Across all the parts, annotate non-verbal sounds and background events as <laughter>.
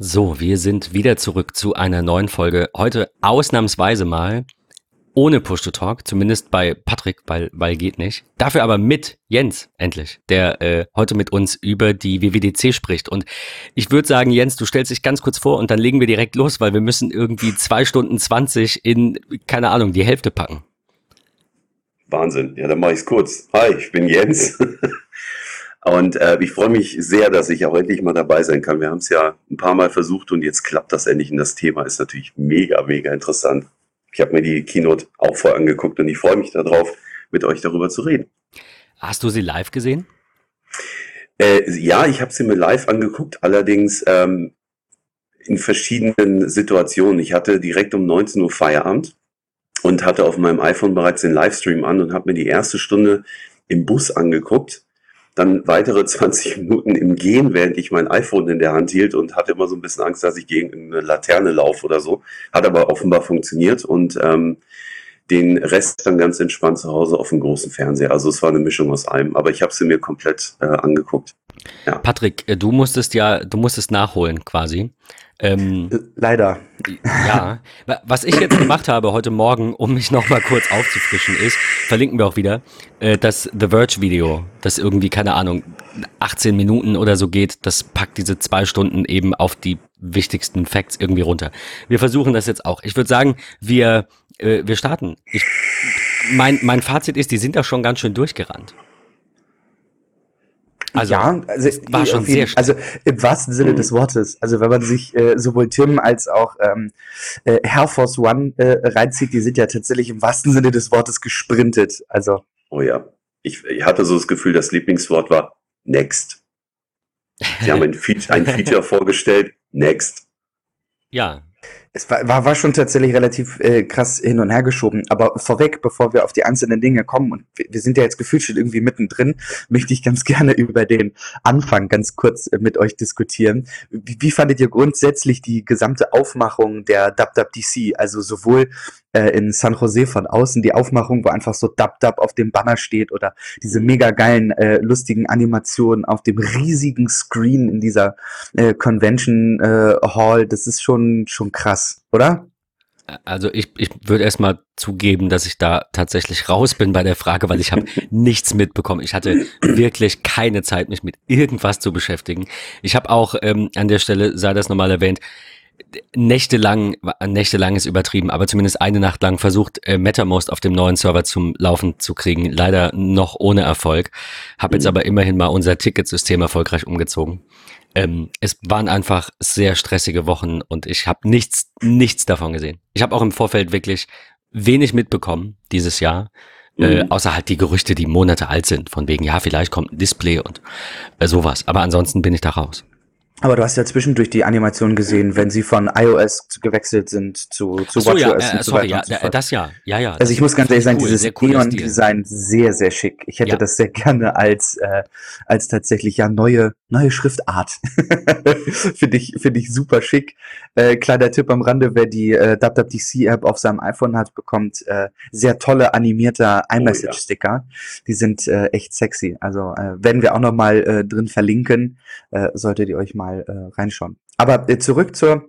So, wir sind wieder zurück zu einer neuen Folge. Heute ausnahmsweise mal ohne Push-to-Talk, zumindest bei Patrick, weil, weil geht nicht. Dafür aber mit Jens, endlich, der äh, heute mit uns über die WWDC spricht. Und ich würde sagen, Jens, du stellst dich ganz kurz vor und dann legen wir direkt los, weil wir müssen irgendwie zwei Stunden zwanzig in, keine Ahnung, die Hälfte packen. Wahnsinn. Ja, dann mache ich es kurz. Hi, ich bin Jens. <laughs> Und äh, ich freue mich sehr, dass ich auch endlich mal dabei sein kann. Wir haben es ja ein paar Mal versucht und jetzt klappt das endlich. Und das Thema ist natürlich mega, mega interessant. Ich habe mir die Keynote auch vorher angeguckt und ich freue mich darauf, mit euch darüber zu reden. Hast du sie live gesehen? Äh, ja, ich habe sie mir live angeguckt, allerdings ähm, in verschiedenen Situationen. Ich hatte direkt um 19 Uhr Feierabend und hatte auf meinem iPhone bereits den Livestream an und habe mir die erste Stunde im Bus angeguckt dann weitere <laughs> 20 Minuten im Gehen, während ich mein iPhone in der Hand hielt und hatte immer so ein bisschen Angst, dass ich gegen eine Laterne laufe oder so. Hat aber offenbar funktioniert und ähm, den Rest dann ganz entspannt zu Hause auf dem großen Fernseher. Also es war eine Mischung aus allem, aber ich habe sie mir komplett äh, angeguckt. Ja. Patrick, äh, du musstest ja, du musstest nachholen quasi. Ähm, Leider. Ja, was ich jetzt gemacht habe heute Morgen, um mich nochmal kurz aufzufrischen, ist, verlinken wir auch wieder, äh, das The Verge Video, das irgendwie, keine Ahnung, 18 Minuten oder so geht, das packt diese zwei Stunden eben auf die wichtigsten Facts irgendwie runter. Wir versuchen das jetzt auch. Ich würde sagen, wir, äh, wir starten. Ich, mein, mein Fazit ist, die sind da schon ganz schön durchgerannt. Also, ja, also, war schon sehr jeden, Also im wahrsten Sinne des Wortes. Also wenn man sich äh, sowohl Tim als auch ähm, äh, Air Force One äh, reinzieht, die sind ja tatsächlich im wahrsten Sinne des Wortes gesprintet. Also. Oh ja. Ich, ich hatte so das Gefühl, das Lieblingswort war Next. Sie haben ein, <laughs> Feature, ein Feature vorgestellt, Next. Ja, es war, war, war schon tatsächlich relativ äh, krass hin und her geschoben. Aber vorweg, bevor wir auf die einzelnen Dinge kommen, und wir, sind ja jetzt gefühlt schon irgendwie mittendrin, möchte ich ganz <laughs> gerne über den Anfang ganz kurz äh, mit euch diskutieren. Wie, wie fandet ihr grundsätzlich die gesamte Aufmachung der WWDC? Also sowohl äh, in San Jose von außen die Aufmachung, wo einfach so Dub Dub auf dem Banner steht oder diese mega geilen, äh, lustigen Animationen auf dem riesigen Screen in dieser äh, Convention äh, Hall. Das ist schon, schon krass, oder? Also ich, ich würde erstmal zugeben, dass ich da tatsächlich raus bin bei der Frage, weil ich habe <laughs> nichts mitbekommen. Ich hatte wirklich keine Zeit, mich mit irgendwas zu beschäftigen. Ich habe auch ähm, an der Stelle, sei das nochmal erwähnt, nächtelang, nächtelang ist übertrieben, aber zumindest eine Nacht lang versucht, äh, MetaMost auf dem neuen Server zum Laufen zu kriegen. Leider noch ohne Erfolg. Hab jetzt mhm. aber immerhin mal unser Ticketsystem erfolgreich umgezogen. Ähm, es waren einfach sehr stressige Wochen und ich habe nichts, nichts davon gesehen. Ich habe auch im Vorfeld wirklich wenig mitbekommen dieses Jahr. Äh, mhm. außer halt die Gerüchte, die Monate alt sind, von wegen, ja, vielleicht kommt ein Display und äh, sowas. Aber ansonsten bin ich da raus. Aber du hast ja zwischendurch die Animation gesehen, wenn sie von iOS gewechselt sind zu, zu so, WatchOS ja, äh, und so sorry, weiter ja, so Das ja, ja, ja. Also ich muss ganz ehrlich sagen, cool, dieses Neon-Design sehr, sehr schick. Ich hätte ja. das sehr gerne als, äh, als tatsächlich ja neue, neue Schriftart. <laughs> finde ich, finde ich super schick. Äh, kleiner Tipp am Rande, wer die äh, WWDC-App auf seinem iPhone hat, bekommt äh, sehr tolle animierte iMessage-Sticker. Oh, ja. Die sind äh, echt sexy. Also äh, werden wir auch noch mal äh, drin verlinken. Äh, solltet ihr euch mal mal äh, reinschauen. Aber äh, zurück zur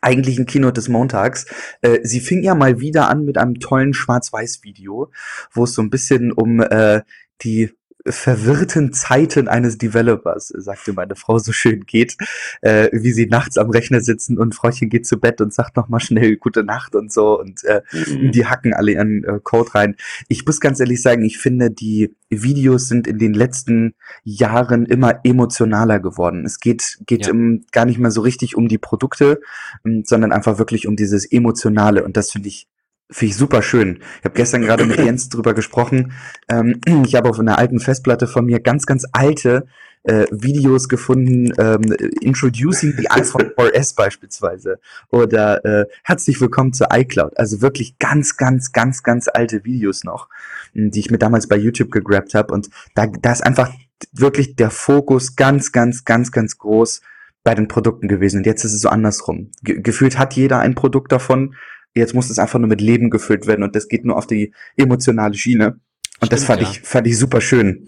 eigentlichen Kino des Montags. Äh, sie fing ja mal wieder an mit einem tollen Schwarz-Weiß-Video, wo es so ein bisschen um äh, die verwirrten Zeiten eines Developers, sagte meine Frau so schön geht, äh, wie sie nachts am Rechner sitzen und Frauchen geht zu Bett und sagt nochmal schnell gute Nacht und so und äh, mhm. die hacken alle ihren äh, Code rein. Ich muss ganz ehrlich sagen, ich finde, die Videos sind in den letzten Jahren immer emotionaler geworden. Es geht, geht ja. um, gar nicht mehr so richtig um die Produkte, um, sondern einfach wirklich um dieses Emotionale und das finde ich Finde ich super schön. Ich habe gestern gerade mit Jens drüber gesprochen. Ähm, <clears throat> ich habe auf einer alten Festplatte von mir ganz, ganz alte äh, Videos gefunden, ähm, Introducing the iPhone <laughs> 4S beispielsweise oder äh, Herzlich willkommen zu iCloud. Also wirklich ganz, ganz, ganz, ganz alte Videos noch, die ich mir damals bei YouTube gegrabt habe. Und da, da ist einfach wirklich der Fokus ganz, ganz, ganz, ganz groß bei den Produkten gewesen. Und jetzt ist es so andersrum. Ge gefühlt hat jeder ein Produkt davon Jetzt muss es einfach nur mit Leben gefüllt werden und das geht nur auf die emotionale Schiene. Und Stimmt, das fand ja. ich, fand ich super schön.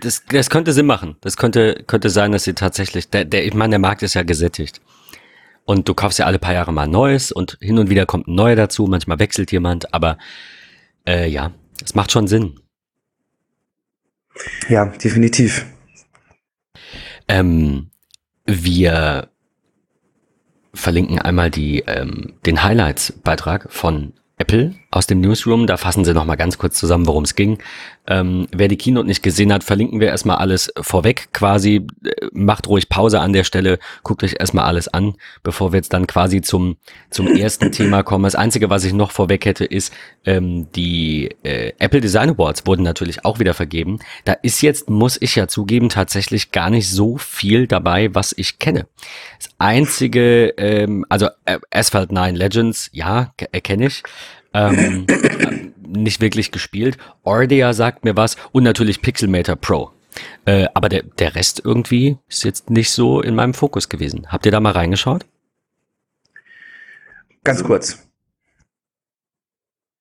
Das, das könnte Sinn machen. Das könnte, könnte sein, dass sie tatsächlich, der, der, ich meine, der Markt ist ja gesättigt. Und du kaufst ja alle paar Jahre mal Neues und hin und wieder kommt ein neuer dazu, manchmal wechselt jemand, aber äh, ja, es macht schon Sinn. Ja, definitiv. Ähm, wir verlinken einmal die, ähm, den Highlights-Beitrag von Apple aus dem Newsroom. Da fassen sie nochmal ganz kurz zusammen, worum es ging. Ähm, wer die Keynote nicht gesehen hat, verlinken wir erstmal alles vorweg quasi. Äh, macht ruhig Pause an der Stelle, guckt euch erstmal alles an, bevor wir jetzt dann quasi zum, zum ersten Thema kommen. Das Einzige, was ich noch vorweg hätte, ist, ähm, die äh, Apple Design Awards wurden natürlich auch wieder vergeben. Da ist jetzt, muss ich ja zugeben, tatsächlich gar nicht so viel dabei, was ich kenne. Das Einzige, ähm, also äh, Asphalt 9 Legends, ja, kenne ich ähm, nicht wirklich gespielt. Ordea sagt mir was und natürlich Pixelmator Pro. Äh, aber der, der Rest irgendwie ist jetzt nicht so in meinem Fokus gewesen. Habt ihr da mal reingeschaut? Ganz kurz.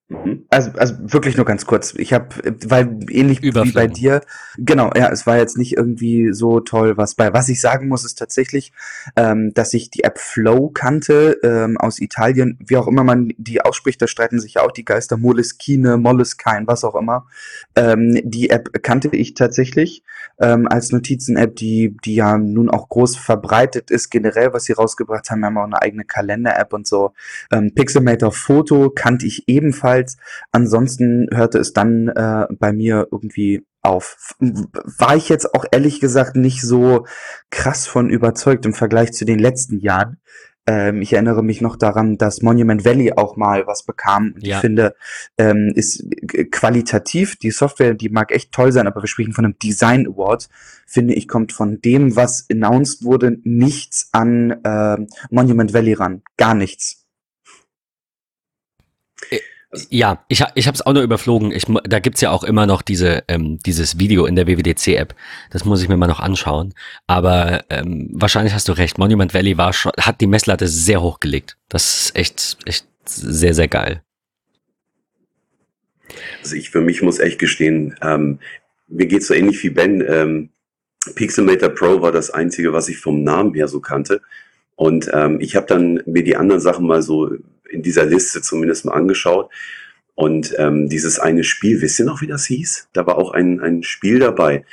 Mhm. Also, also wirklich nur ganz kurz. Ich habe, weil ähnlich wie bei dir, genau, ja, es war jetzt nicht irgendwie so toll, was bei. Was ich sagen muss, ist tatsächlich, ähm, dass ich die App Flow kannte ähm, aus Italien, wie auch immer man die ausspricht, da streiten sich auch die Geister Moleskine, Moleskine, was auch immer. Ähm, die App kannte ich tatsächlich ähm, als Notizen-App, die, die ja nun auch groß verbreitet ist, generell, was sie rausgebracht haben. Wir haben auch eine eigene Kalender-App und so. Ähm, Pixelmator Foto kannte ich ebenfalls. Ansonsten hörte es dann äh, bei mir irgendwie auf. War ich jetzt auch ehrlich gesagt nicht so krass von überzeugt im Vergleich zu den letzten Jahren. Ähm, ich erinnere mich noch daran, dass Monument Valley auch mal was bekam. Und ja. Ich finde, ähm, ist qualitativ, die Software, die mag echt toll sein, aber wir sprechen von einem Design Award. Finde ich, kommt von dem, was announced wurde, nichts an äh, Monument Valley ran. Gar nichts. Ja, ich, ich habe es auch nur überflogen. Ich, da gibt's ja auch immer noch diese, ähm, dieses Video in der WWDC-App. Das muss ich mir mal noch anschauen. Aber ähm, wahrscheinlich hast du recht. Monument Valley war schon, hat die Messlatte sehr hoch gelegt. Das ist echt, echt sehr, sehr geil. Also ich für mich muss echt gestehen, ähm, mir geht's so ähnlich wie Ben. Ähm, Pixelmator Pro war das Einzige, was ich vom Namen her so kannte. Und ähm, ich habe dann mir die anderen Sachen mal so in dieser Liste zumindest mal angeschaut. Und ähm, dieses eine Spiel, wisst ihr noch, wie das hieß? Da war auch ein, ein Spiel dabei.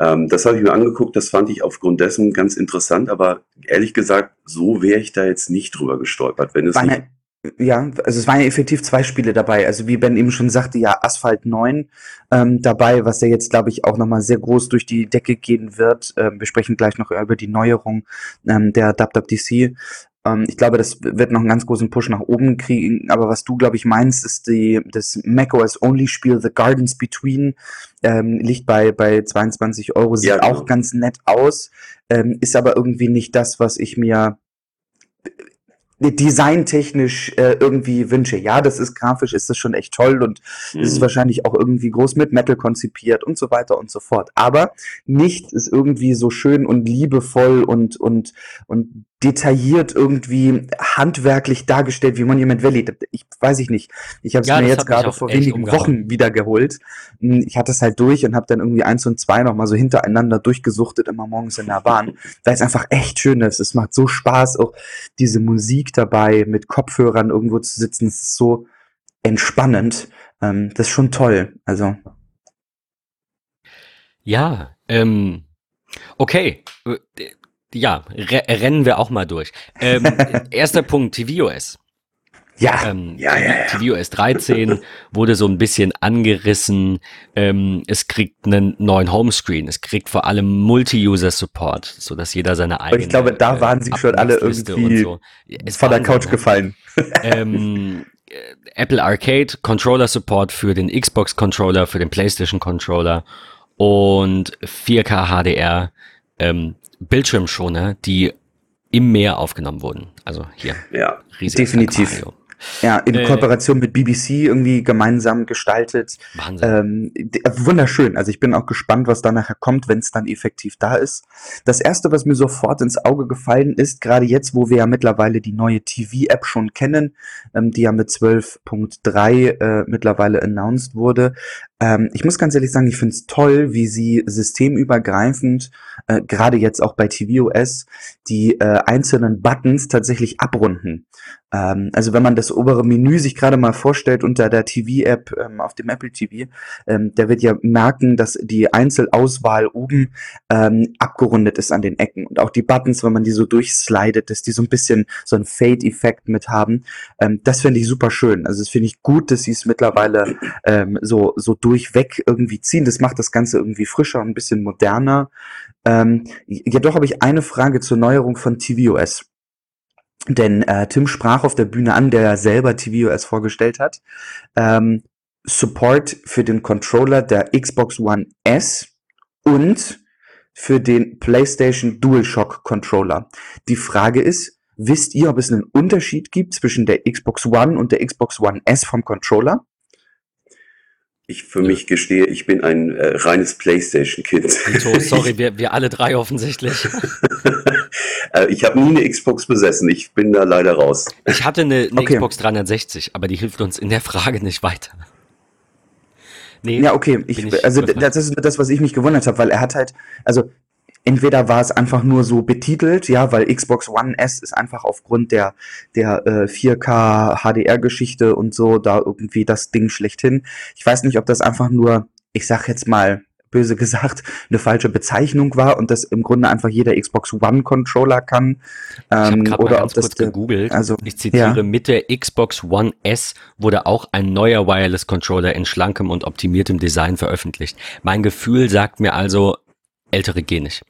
Ähm, das habe ich mir angeguckt, das fand ich aufgrund dessen ganz interessant, aber ehrlich gesagt, so wäre ich da jetzt nicht drüber gestolpert, wenn es eine, ja, also es waren ja effektiv zwei Spiele dabei. Also wie Ben eben schon sagte, ja, Asphalt 9 ähm, dabei, was ja jetzt, glaube ich, auch nochmal sehr groß durch die Decke gehen wird. Ähm, wir sprechen gleich noch über die Neuerung ähm, der DubDubDC. Ähm, ich glaube, das wird noch einen ganz großen Push nach oben kriegen. Aber was du, glaube ich, meinst, ist die, das macOS Only Spiel The Gardens Between. Ähm, liegt bei, bei 22 Euro, sieht ja, genau. auch ganz nett aus, ähm, ist aber irgendwie nicht das, was ich mir designtechnisch äh, irgendwie wünsche. Ja, das ist grafisch, ist das schon echt toll und mhm. ist wahrscheinlich auch irgendwie groß mit Metal konzipiert und so weiter und so fort. Aber nichts ist irgendwie so schön und liebevoll und, und, und detailliert irgendwie handwerklich dargestellt wie Monument Valley. Ich weiß ich nicht. Ich habe es ja, mir jetzt gerade vor wenigen umgehauen. Wochen wieder geholt. Hm, ich hatte es halt durch und habe dann irgendwie eins und zwei noch mal so hintereinander durchgesuchtet immer morgens in der Bahn, weil es einfach echt schön ist. Es macht so Spaß, auch diese Musik dabei mit Kopfhörern irgendwo zu sitzen. Es ist so entspannend. Ähm, das ist schon toll. Also ja, ähm, okay ja, rennen wir auch mal durch. Ähm, <laughs> erster Punkt, tvOS. Ja, ähm, ja, ja, ja. tvOS 13 wurde so ein bisschen angerissen. Ähm, es kriegt einen neuen Homescreen. Es kriegt vor allem Multi-User-Support, so dass jeder seine eigene. ich glaube, da waren sie schon alle irgendwie so. von der Couch gefallen. <laughs> Ähm, äh, Apple Arcade Controller Support für den Xbox Controller, für den PlayStation Controller und 4K HDR. Ähm, Bildschirmschoner, die im Meer aufgenommen wurden. Also hier. Ja, definitiv. Aquarium. Ja, in äh, Kooperation mit BBC irgendwie gemeinsam gestaltet. Wahnsinn. Ähm, wunderschön. Also ich bin auch gespannt, was da nachher kommt, wenn es dann effektiv da ist. Das erste, was mir sofort ins Auge gefallen ist, gerade jetzt, wo wir ja mittlerweile die neue TV-App schon kennen, ähm, die ja mit 12.3 äh, mittlerweile announced wurde, Ähm, ich muss ganz ehrlich sagen, ich finde es toll, wie sie systemübergreifend, äh, gerade jetzt auch bei tvOS, die äh, einzelnen Buttons tatsächlich abrunden. Ähm, also wenn man das obere Menü sich gerade mal vorstellt unter der TV-App ähm, auf dem Apple TV, ähm, der wird ja merken, dass die Einzelauswahl oben ähm, abgerundet ist an den Ecken. Und auch die Buttons, wenn man die so durchslidet, dass die so ein bisschen so einen Fade-Effekt mit haben. Ähm, das finde ich super schön. Also das finde ich gut, dass sie es mittlerweile so, so durchweg irgendwie ziehen. Das macht das Ganze irgendwie frischer und ein bisschen moderner. Ähm, jedoch habe ich eine Frage zur Neuerung von tvOS. Denn äh, Tim sprach auf der Bühne an, der ja selber tvOS vorgestellt hat. Ähm, Support für den Controller der Xbox One S und für den PlayStation DualShock Controller. Die Frage ist, wisst ihr, ob es einen Unterschied gibt zwischen der Xbox One und der Xbox One S vom Controller? Ich für ja. mich gestehe, ich bin ein äh, reines PlayStation-Kind. So, <laughs> sorry, wir, wir alle drei offensichtlich. <laughs> äh, ich habe nie eine Xbox besessen. Ich bin da leider raus. Ich hatte eine, eine okay. Xbox 360, aber die hilft uns in der Frage nicht weiter. Nee, ja, okay. Ich, ich also das ist das, was ich mich gewundert habe, weil er hat halt, also entweder war es einfach nur so betitelt, ja, weil Xbox One S ist einfach aufgrund der, der äh, 4K HDR-Geschichte und so da irgendwie das Ding schlechthin. Ich weiß nicht, ob das einfach nur, ich sag jetzt mal, böse <laughs> gesagt, eine falsche Bezeichnung war und das im Grunde einfach jeder Xbox One Controller kann. Ähm, ich oder ob das gegoogelt. Also, ich zitiere, ja. mit der Xbox One S wurde auch ein neuer Wireless Controller in schlankem und optimiertem Design veröffentlicht. Mein Gefühl sagt mir also, ältere gehen nicht.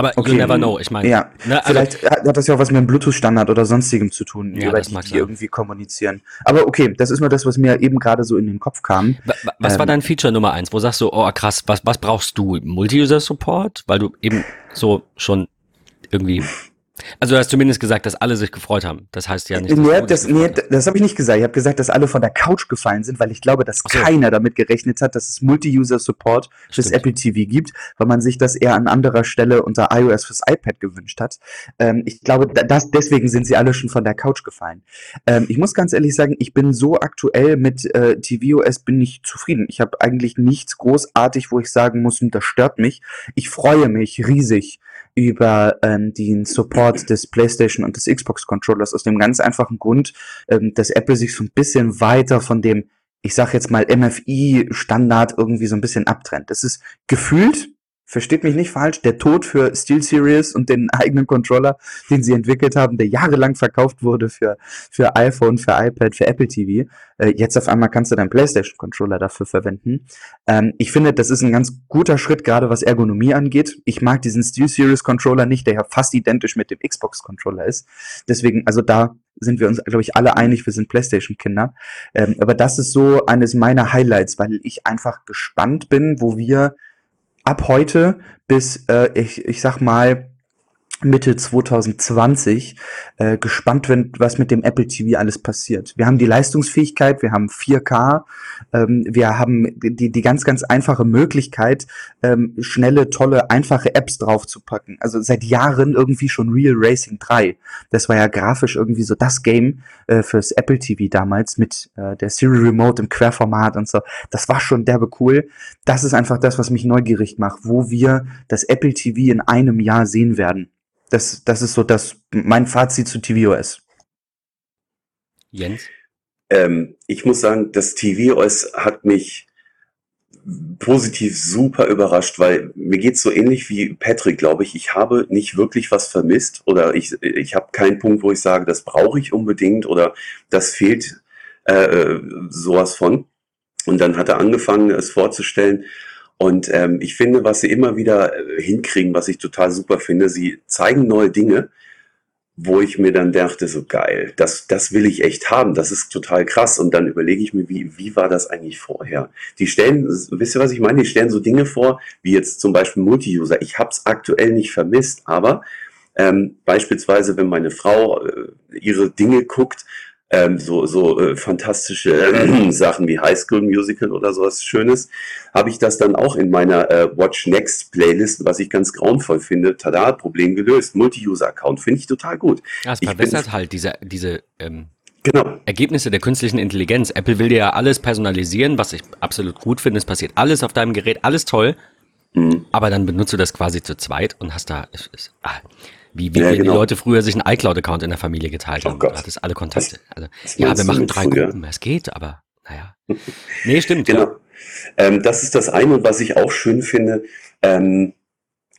Aber okay. you never know, ich meine. Ja, ne, also vielleicht hat das ja auch was mit dem Bluetooth-Standard oder sonstigem zu tun, ja, über die, die irgendwie kommunizieren. Aber okay, das ist nur das, was mir eben gerade so in den Kopf kam. Was ähm, war dein Feature Nummer eins? Wo sagst du, oh krass, was, was brauchst du? Multi-User-Support? Weil du eben so schon irgendwie also du hast zumindest gesagt, dass alle sich gefreut haben. Das heißt ja nicht. Nee, das, nee, das habe ich nicht gesagt. Ich habe gesagt, dass alle von der Couch gefallen sind, weil ich glaube, dass so. keiner damit gerechnet hat, dass es Multi-User-Support fürs Apple TV gibt, weil man sich das eher an anderer Stelle unter iOS fürs iPad gewünscht hat. Ähm, ich glaube, das, deswegen sind sie alle schon von der Couch gefallen. Ähm, ich muss ganz ehrlich sagen, ich bin so aktuell mit äh, tvOS bin ich zufrieden. Ich habe eigentlich nichts großartig, wo ich sagen muss, das stört mich. Ich freue mich riesig über ähm, den Support des PlayStation und des Xbox Controllers aus dem ganz einfachen Grund, ähm, dass Apple sich so ein bisschen weiter von dem, ich sag jetzt mal MFI Standard irgendwie so ein bisschen abtrennt. Das ist gefühlt versteht mich nicht falsch, der Tod für SteelSeries und den <laughs> eigenen Controller, den sie entwickelt haben, der jahrelang verkauft wurde für, für iPhone, für iPad, für Apple TV. Äh, jetzt auf einmal kannst du deinen PlayStation-Controller dafür verwenden. Ähm, ich finde, das ist ein ganz guter Schritt, gerade was Ergonomie angeht. Ich mag diesen SteelSeries-Controller nicht, der ja fast identisch mit dem Xbox-Controller ist. Deswegen, also da sind wir uns, glaube ich, alle einig, wir sind PlayStation-Kinder. Ähm, aber das ist so eines meiner Highlights, weil ich einfach gespannt bin, wo wir ab heute bis, äh, ich, ich sag mal, Mitte 2020 äh, gespannt bin, was mit dem Apple TV alles passiert. Wir haben die Leistungsfähigkeit, wir haben 4K, ähm, wir haben die, die ganz, ganz einfache Möglichkeit, ähm, schnelle, tolle, einfache Apps draufzupacken. Also seit Jahren irgendwie schon Real Racing 3. Das war ja grafisch irgendwie so das Game äh, fürs Apple TV damals mit äh, der Siri Remote im Querformat und so. Das war schon derbe cool. Das ist einfach das, was mich neugierig macht, wo wir das Apple TV in einem Jahr sehen werden. Das, das ist so das, mein Fazit zu tvOS. Jens? Ähm, ich muss sagen, das tvOS hat mich positiv super überrascht, weil mir geht's so ähnlich wie Patrick, glaube ich. Ich habe nicht wirklich was vermisst oder ich, ich habe keinen Punkt, wo ich sage, das brauche ich unbedingt oder das fehlt äh, sowas von. Und dann hat er angefangen, es vorzustellen und ähm, ich finde, was sie immer wieder äh, hinkriegen, was ich total super finde, sie zeigen neue Dinge, wo ich mir dann dachte, so geil, das, das will ich echt haben, das ist total krass. Und dann überlege ich mir, wie, wie war das eigentlich vorher? Die stellen, wisst ihr, was ich meine? Die stellen so Dinge vor, wie jetzt zum Beispiel Multi-User. Ich habe es aktuell nicht vermisst, aber ähm, beispielsweise, wenn meine Frau äh, ihre Dinge guckt, ähm, so, so äh, fantastische äh, <clears throat> Sachen wie High School Musical oder sowas Schönes, habe ich das dann auch in meiner äh, Watch Next Playlist, was ich ganz grauenvoll finde. Tada, Problem gelöst. Multi-User-Account finde ich total gut. Ja, es verbessert halt diese, diese ähm, genau. Ergebnisse der künstlichen Intelligenz. Apple will dir ja alles personalisieren, was ich absolut gut finde. Es passiert alles auf deinem Gerät, alles toll. Mhm. Aber dann benutzt du das quasi zu zweit und hast da, ist, ist, ah, wie, wie ja, genau. die Leute früher sich einen iCloud-Account in der Familie geteilt oh haben. Gott. Du hattest alle Kontakte. Also, ja, wir machen drei früher? Gruppen. Es geht, aber naja. <laughs> Nee, stimmt. genau. Ja. Ähm, das ist das eine und was ich auch schön finde, ähm,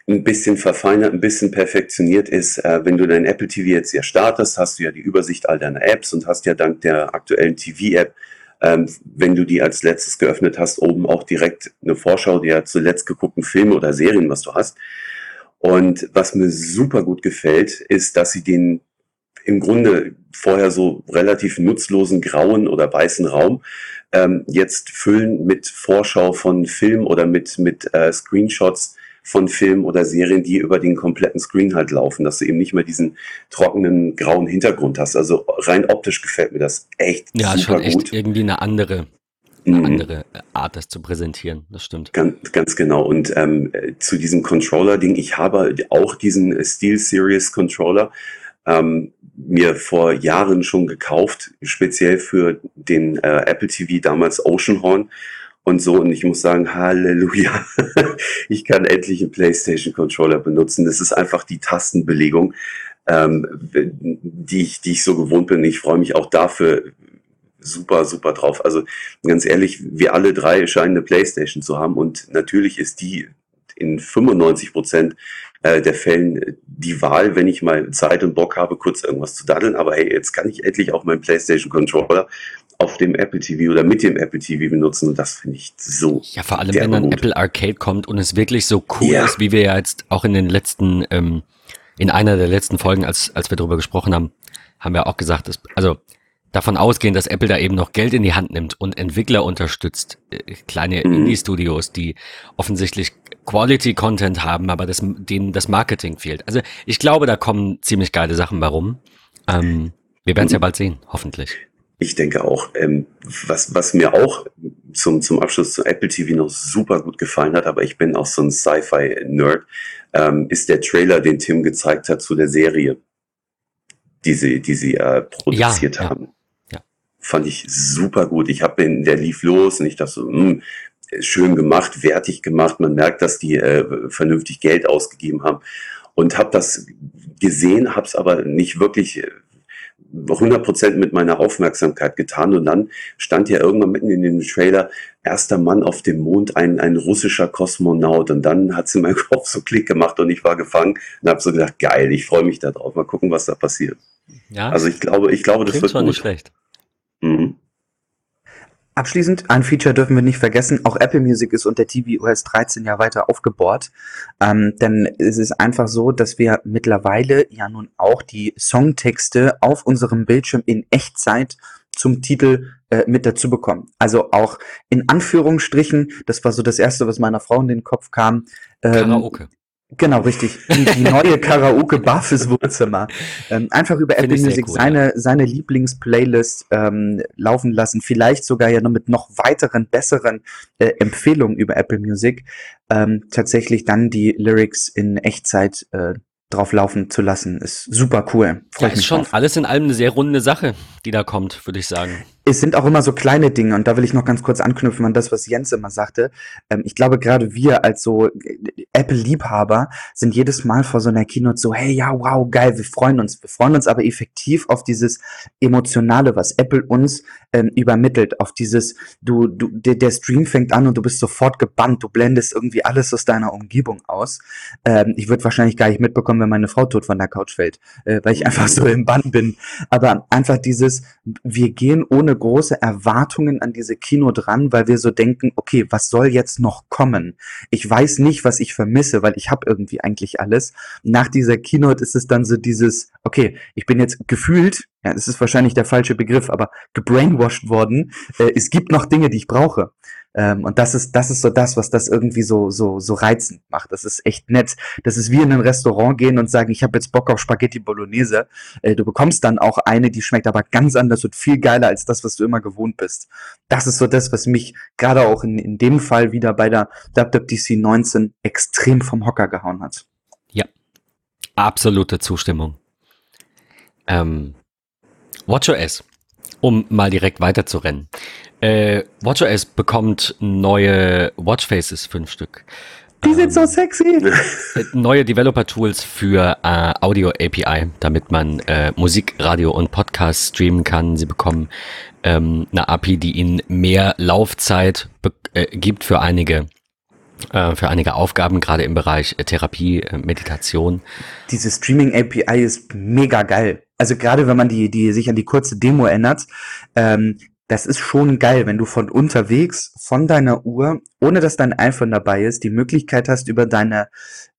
ein bisschen verfeinert, ein bisschen perfektioniert ist, äh, wenn du dein Apple TV jetzt hier startest, hast du ja die Übersicht all deiner Apps und hast ja dank der aktuellen TV-App, ähm, wenn du die als letztes geöffnet hast, oben auch direkt eine Vorschau der zuletzt geguckten Filme oder Serien, was du hast. Und was mir super gut gefällt, ist, dass sie den im Grunde vorher so relativ nutzlosen grauen oder weißen Raum ähm, jetzt füllen mit Vorschau von Film oder mit, mit äh, Screenshots von Filmen oder Serien, die über den kompletten Screen halt laufen, dass du eben nicht mehr diesen trockenen grauen Hintergrund hast. Also rein optisch gefällt mir das echt ja, super schon echt gut. irgendwie eine andere eine mhm. andere Art, das zu präsentieren. Das stimmt. Ganz, ganz genau. Und ähm, zu diesem Controller-Ding, ich habe auch diesen Steel Series Controller ähm, mir vor Jahren schon gekauft, speziell für den äh, Apple TV, damals Oceanhorn und so. Und ich muss sagen, Halleluja, <laughs> ich kann endlich einen PlayStation Controller benutzen. Das ist einfach die Tastenbelegung, ähm, die, ich, die ich so gewohnt bin. Ich freue mich auch dafür super, super drauf. Also ganz ehrlich, wir alle drei scheinen eine PlayStation zu haben und natürlich ist die in 95 Prozent äh, der Fällen die Wahl, wenn ich mal Zeit und Bock habe, kurz irgendwas zu daddeln. Aber hey, jetzt kann ich endlich auch meinen PlayStation Controller auf dem Apple TV oder mit dem Apple TV benutzen und das finde ich so. Ja, vor allem, wenn dann gut. Apple Arcade kommt und es wirklich so cool ja. ist, wie wir ja jetzt auch in den letzten, ähm, in einer der letzten Folgen, als, als wir darüber gesprochen haben, haben wir auch gesagt, dass, also davon ausgehen, dass Apple da eben noch Geld in die Hand nimmt und Entwickler unterstützt, äh, kleine mhm. Indie-Studios, die offensichtlich Quality-Content haben, aber das, denen das Marketing fehlt. Also ich glaube, da kommen ziemlich geile Sachen warum. Ähm, wir werden es mhm. ja bald sehen, hoffentlich. Ich denke auch. Ähm, was, was mir auch zum, zum Abschluss zu Apple TV noch super gut gefallen hat, aber ich bin auch so ein Sci-Fi-Nerd, ähm, ist der Trailer, den Tim gezeigt hat zu der Serie, die sie, die sie äh, produziert ja, haben. Ja. Fand ich super gut. Ich habe den, der lief los und ich dachte so, mh, hm, schön gemacht, wertig gemacht. Man merkt, dass die äh, vernünftig Geld ausgegeben haben und habe das gesehen, habe es aber nicht wirklich 100% äh, mit meiner Aufmerksamkeit getan und dann stand ja irgendwann mitten in dem Trailer erster Mann auf dem Mond, ein, ein russischer Kosmonaut und dann hat es in meinem <laughs> Kopf so Klick gemacht und ich war gefangen und habe so gedacht, geil, ich freue mich darauf, mal gucken, was da passiert. Ja, also ich glaube, ich glaube, das wird gut. nicht schlecht. Mhm. Abschließend, ein Feature dürfen wir nicht vergessen, auch Apple Music ist unter tvOS 13 ja weiter aufgebohrt, ähm, denn es ist einfach so, dass wir mittlerweile ja nun auch die Songtexte auf unserem Bildschirm in Echtzeit zum Titel äh, mit dazu bekommen. Also auch in Anführungsstrichen, das war so das Erste, was meiner Frau in den Kopf kam. Ähm, Karaoke. Genau, richtig. Die, die <laughs> neue Karaoke-Bar fürs Wohnzimmer. Ähm, einfach über Apple Music cool, seine, ja. seine Lieblingsplaylist ähm, laufen lassen. Vielleicht sogar ja noch mit noch weiteren, besseren äh, Empfehlungen über Apple Music. Ähm, tatsächlich dann die Lyrics in Echtzeit äh, drauf laufen zu lassen, ist super cool. Freu ja, ist schon drauf. alles in allem eine sehr runde Sache, die da kommt, würde ich sagen es sind auch immer so kleine Dinge und da will ich noch ganz kurz anknüpfen an das, was Jens immer sagte. Ähm, ich glaube, gerade wir als so äh, Apple-Liebhaber sind jedes Mal vor so einer Keynote so, hey, ja, wow, geil, wir freuen uns. Wir freuen uns aber effektiv auf dieses Emotionale, was Apple uns ähm, übermittelt, auf dieses, du, du, der, der, Stream fängt an und du bist sofort gebannt, du blendest irgendwie alles aus deiner Umgebung aus. Ähm, ich würde wahrscheinlich gar nicht mitbekommen, wenn meine Frau tot von der Couch fällt, äh, weil ich <laughs> einfach so im Bann bin. Aber einfach dieses, wir gehen ohne ohne große Erwartungen an diese Kino dran, weil wir so denken, okay, was soll jetzt noch kommen? Ich weiß nicht, was ich vermisse, weil ich habe irgendwie eigentlich alles. Nach dieser Keynote ist es dann so dieses, okay, ich bin jetzt gefühlt, ja, das ist wahrscheinlich der falsche Begriff, aber gebrainwashed worden. Äh, es gibt noch Dinge, die ich brauche. Ähm, und das ist, das ist so das, was das irgendwie so, so, so reizend macht. Das ist echt nett. Das ist wie in ein Restaurant gehen und sagen, ich habe jetzt Bock auf Spaghetti Bolognese. Äh, du bekommst dann auch eine, die schmeckt aber ganz anders und viel geiler als das, was du immer gewohnt bist. Das ist so das, was mich gerade auch in, in dem Fall wieder bei der WWDC 19 extrem vom Hocker gehauen hat. Ja, absolute Zustimmung. Ähm, WatchOS um mal direkt weiterzurennen. Äh, WatchOS bekommt neue Watchfaces, fünf Stück. Die sind so sexy. <laughs> Äh, neue Developer-Tools für äh, Audio-API, damit man äh, Musik, Radio und Podcast streamen kann. Sie bekommen ähm, eine API, die ihnen mehr Laufzeit äh, gibt für einige äh, für einige Aufgaben, gerade im Bereich äh, Therapie, Meditation. Diese Streaming API ist mega geil. Also gerade wenn man die, die sich an die kurze Demo erinnert, ähm, das ist schon geil, wenn du von unterwegs, von deiner Uhr, ohne dass dein iPhone dabei ist, die Möglichkeit hast, über deine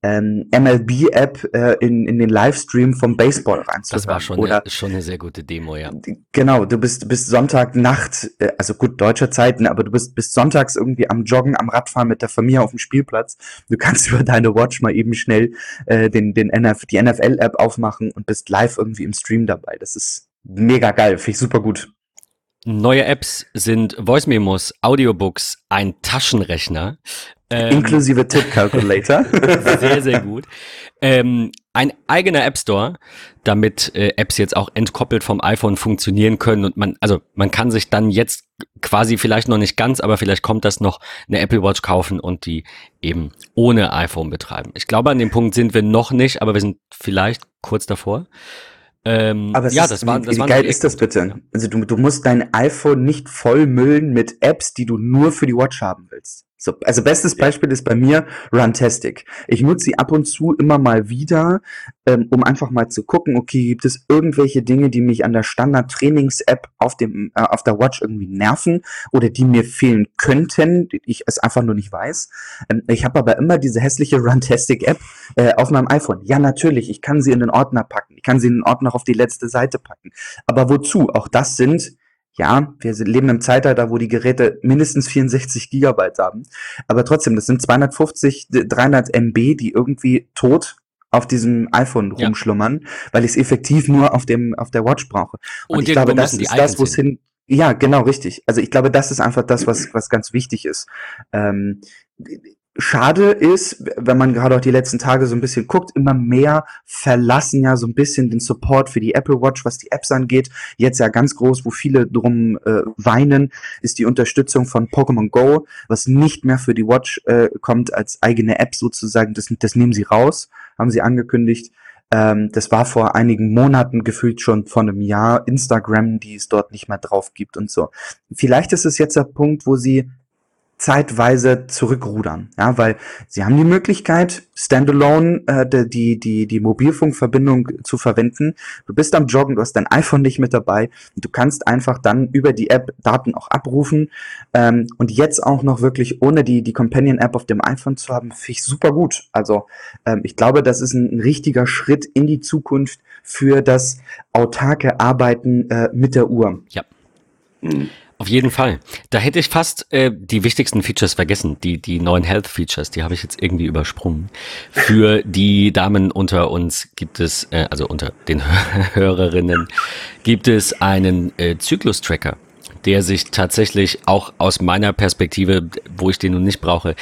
ähm, MLB-App äh, in, in den Livestream vom Baseball reinzuhören. Das war schon, Oder, eine, schon eine sehr gute Demo, ja. Genau, du bist, bist Sonntagnacht, äh, also gut, deutscher Zeiten, aber du bist bis sonntags irgendwie am Joggen, am Radfahren mit der Familie auf dem Spielplatz. Du kannst <laughs> über deine Watch mal eben schnell äh, den, den NF, die NFL-App aufmachen und bist live irgendwie im Stream dabei. Das ist mega geil, finde ich super gut. Neue Apps sind Voice Memos, Audiobooks, ein Taschenrechner. Ähm, Inklusive Tip Calculator. <laughs> sehr, sehr gut. Ähm, ein eigener App Store, damit äh, Apps jetzt auch entkoppelt vom iPhone funktionieren können und man, also man kann sich dann jetzt quasi vielleicht noch nicht ganz, aber vielleicht kommt das noch, eine Apple Watch kaufen und die eben ohne iPhone betreiben. Ich glaube, an dem Punkt sind wir noch nicht, aber wir sind vielleicht kurz davor. Ähm, Aber ja, das war, das wie, wie geil ist das bitte? Also du, du musst dein iPhone nicht vollmüllen mit Apps, die du nur für die Watch haben willst. So, also bestes Beispiel ist bei mir Runtastic. Ich nutze sie ab und zu immer mal wieder, ähm, um einfach mal zu gucken, okay, gibt es irgendwelche Dinge, die mich an der Standard-Trainings-App auf dem äh, auf der Watch irgendwie nerven oder die mir fehlen könnten, die ich es einfach nur nicht weiß. Ähm, ich habe aber immer diese hässliche Runtastic-App äh, auf meinem iPhone. Ja, natürlich, ich kann sie in den Ordner packen, ich kann sie in den Ordner auf die letzte Seite packen. Aber wozu? Auch das sind ja, wir leben im Zeitalter, wo die Geräte mindestens 64 Gigabyte haben. Aber trotzdem, das sind 250, 300 MB, die irgendwie tot auf diesem iPhone ja. rumschlummern, weil ich es effektiv nur auf dem auf der Watch brauche. Und, Und ich glaube, das ist das, wo es hin. Ja, genau richtig. Also ich glaube, das ist einfach das, was was ganz wichtig ist. Ähm, Schade ist, wenn man gerade auch die letzten Tage so ein bisschen guckt, immer mehr verlassen ja so ein bisschen den Support für die Apple Watch, was die Apps angeht. Jetzt ja ganz groß, wo viele drum äh, weinen, ist die Unterstützung von Pokémon Go, was nicht mehr für die Watch äh, kommt als eigene App sozusagen. Das, das nehmen sie raus, haben sie angekündigt. Ähm, das war vor einigen Monaten gefühlt schon vor einem Jahr Instagram, die es dort nicht mehr drauf gibt und so. Vielleicht ist es jetzt der Punkt, wo sie zeitweise zurückrudern, ja, weil sie haben die Möglichkeit, standalone äh, die die die Mobilfunkverbindung zu verwenden. Du bist am Joggen, du hast dein iPhone nicht mit dabei, du kannst einfach dann über die App Daten auch abrufen ähm, und jetzt auch noch wirklich ohne die die Companion App auf dem iPhone zu haben, finde ich super gut. Also ähm, ich glaube, das ist ein, ein richtiger Schritt in die Zukunft für das autarke Arbeiten äh, mit der Uhr. Ja. Mhm. Auf jeden Fall. Da hätte ich fast äh, die wichtigsten Features vergessen. Die, die neuen Health Features, die habe ich jetzt irgendwie übersprungen. Für die Damen unter uns gibt es, äh, also unter den <laughs> Hörerinnen, gibt es einen äh, Zyklus-Tracker der sich tatsächlich auch aus meiner Perspektive, wo ich den nun nicht brauche,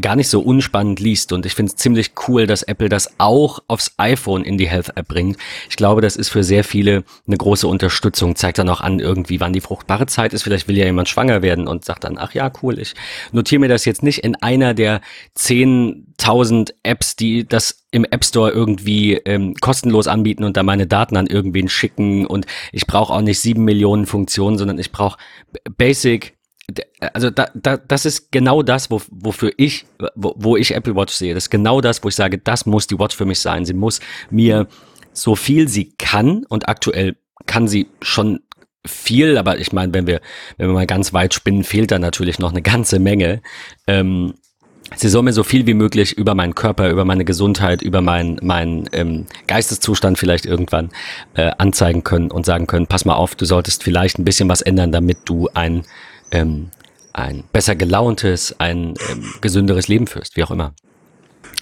gar nicht so unspannend liest. Und ich finde es ziemlich cool, dass Apple das auch aufs iPhone in die Health App bringt. Ich glaube, das ist für sehr viele eine große Unterstützung. Zeigt dann auch an, irgendwie, wann die fruchtbare Zeit ist. Vielleicht will ja jemand schwanger werden und sagt dann, ach ja, cool, ich notiere mir das jetzt nicht in einer der 10.000 Apps, die das im App Store irgendwie ähm, kostenlos anbieten und da meine Daten an irgendwen schicken und ich brauche auch nicht sieben Millionen Funktionen, sondern ich brauche Basic. Also da, da, das ist genau das, wo, wofür ich, wo, wo ich Apple Watch sehe. Das ist genau das, wo ich sage, das muss die Watch für mich sein. Sie muss mir so viel sie kann und aktuell kann sie schon viel, aber ich meine, wenn wir, wenn wir mal ganz weit spinnen, fehlt da natürlich noch eine ganze Menge. Ähm, sie soll mir so viel wie möglich über meinen Körper, über meine Gesundheit, über meinen mein, ähm, Geisteszustand vielleicht irgendwann äh, anzeigen können und sagen können, pass mal auf, du solltest vielleicht ein bisschen was ändern, damit du ein, ähm, ein besser gelauntes, ein ähm, gesünderes Leben führst, wie auch immer.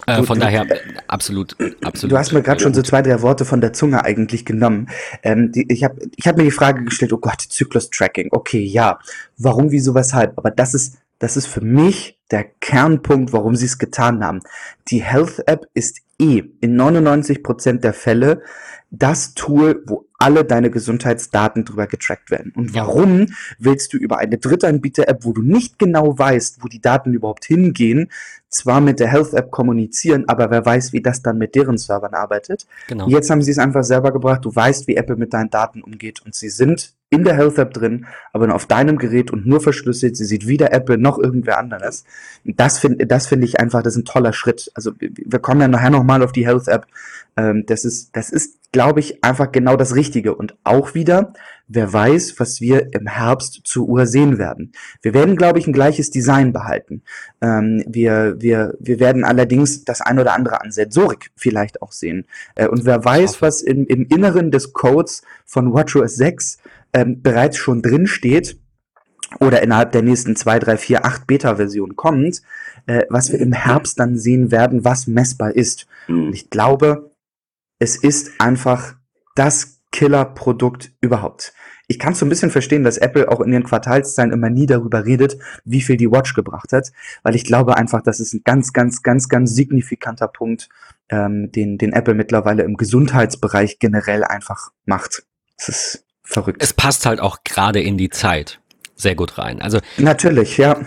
Äh, von daher äh, absolut, absolut. Du hast mir gerade schon so zwei, drei Worte von der Zunge eigentlich genommen. Ähm, die, ich habe ich hab mir die Frage gestellt, oh Gott, Zyklus-Tracking. Okay, ja. Warum, wieso, weshalb? Aber das ist das ist für mich der Kernpunkt, warum sie es getan haben. Die Health App ist eh in 99% der Fälle das Tool, wo alle deine Gesundheitsdaten drüber getrackt werden. Und warum willst du über eine Drittanbieter-App, wo du nicht genau weißt, wo die Daten überhaupt hingehen, zwar mit der Health-App kommunizieren, aber wer weiß, wie das dann mit deren Servern arbeitet. Genau. Jetzt haben sie es einfach selber gebracht, du weißt, wie Apple mit deinen Daten umgeht und sie sind in der Health App drin, aber nur auf deinem Gerät und nur verschlüsselt. Sie sieht weder Apple noch irgendwer anderes. Das finde das finde ich einfach, das ist ein toller Schritt. Also wir kommen ja nachher nochmal auf die Health App. Ähm, das ist, das ist, glaube ich, einfach genau das Richtige. Und auch wieder, wer weiß, was wir im Herbst zur Uhr sehen werden. Wir werden, glaube ich, ein gleiches Design behalten. Ähm, wir, wir, wir werden allerdings das ein oder andere an Sensorik vielleicht auch sehen. Äh, und wer weiß, was im, im Inneren des Codes von WatchOS 6 ähm, bereits schon drin steht oder innerhalb der nächsten zwei, drei, vier, acht Beta-Versionen kommt, äh, was wir im Herbst dann sehen werden, was messbar ist. Mhm. Und ich glaube, es ist einfach das Killer-Produkt überhaupt. Ich kann so ein bisschen verstehen, dass Apple auch in ihren Quartalszahlen immer nie darüber redet, wie viel die Watch gebracht hat, weil ich glaube einfach, das ist ein ganz, ganz, ganz, ganz signifikanter Punkt, ähm, den, den Apple mittlerweile im Gesundheitsbereich generell einfach macht. Das ist verrückt. Es passt halt auch gerade in die Zeit sehr gut rein. Also natürlich, ja.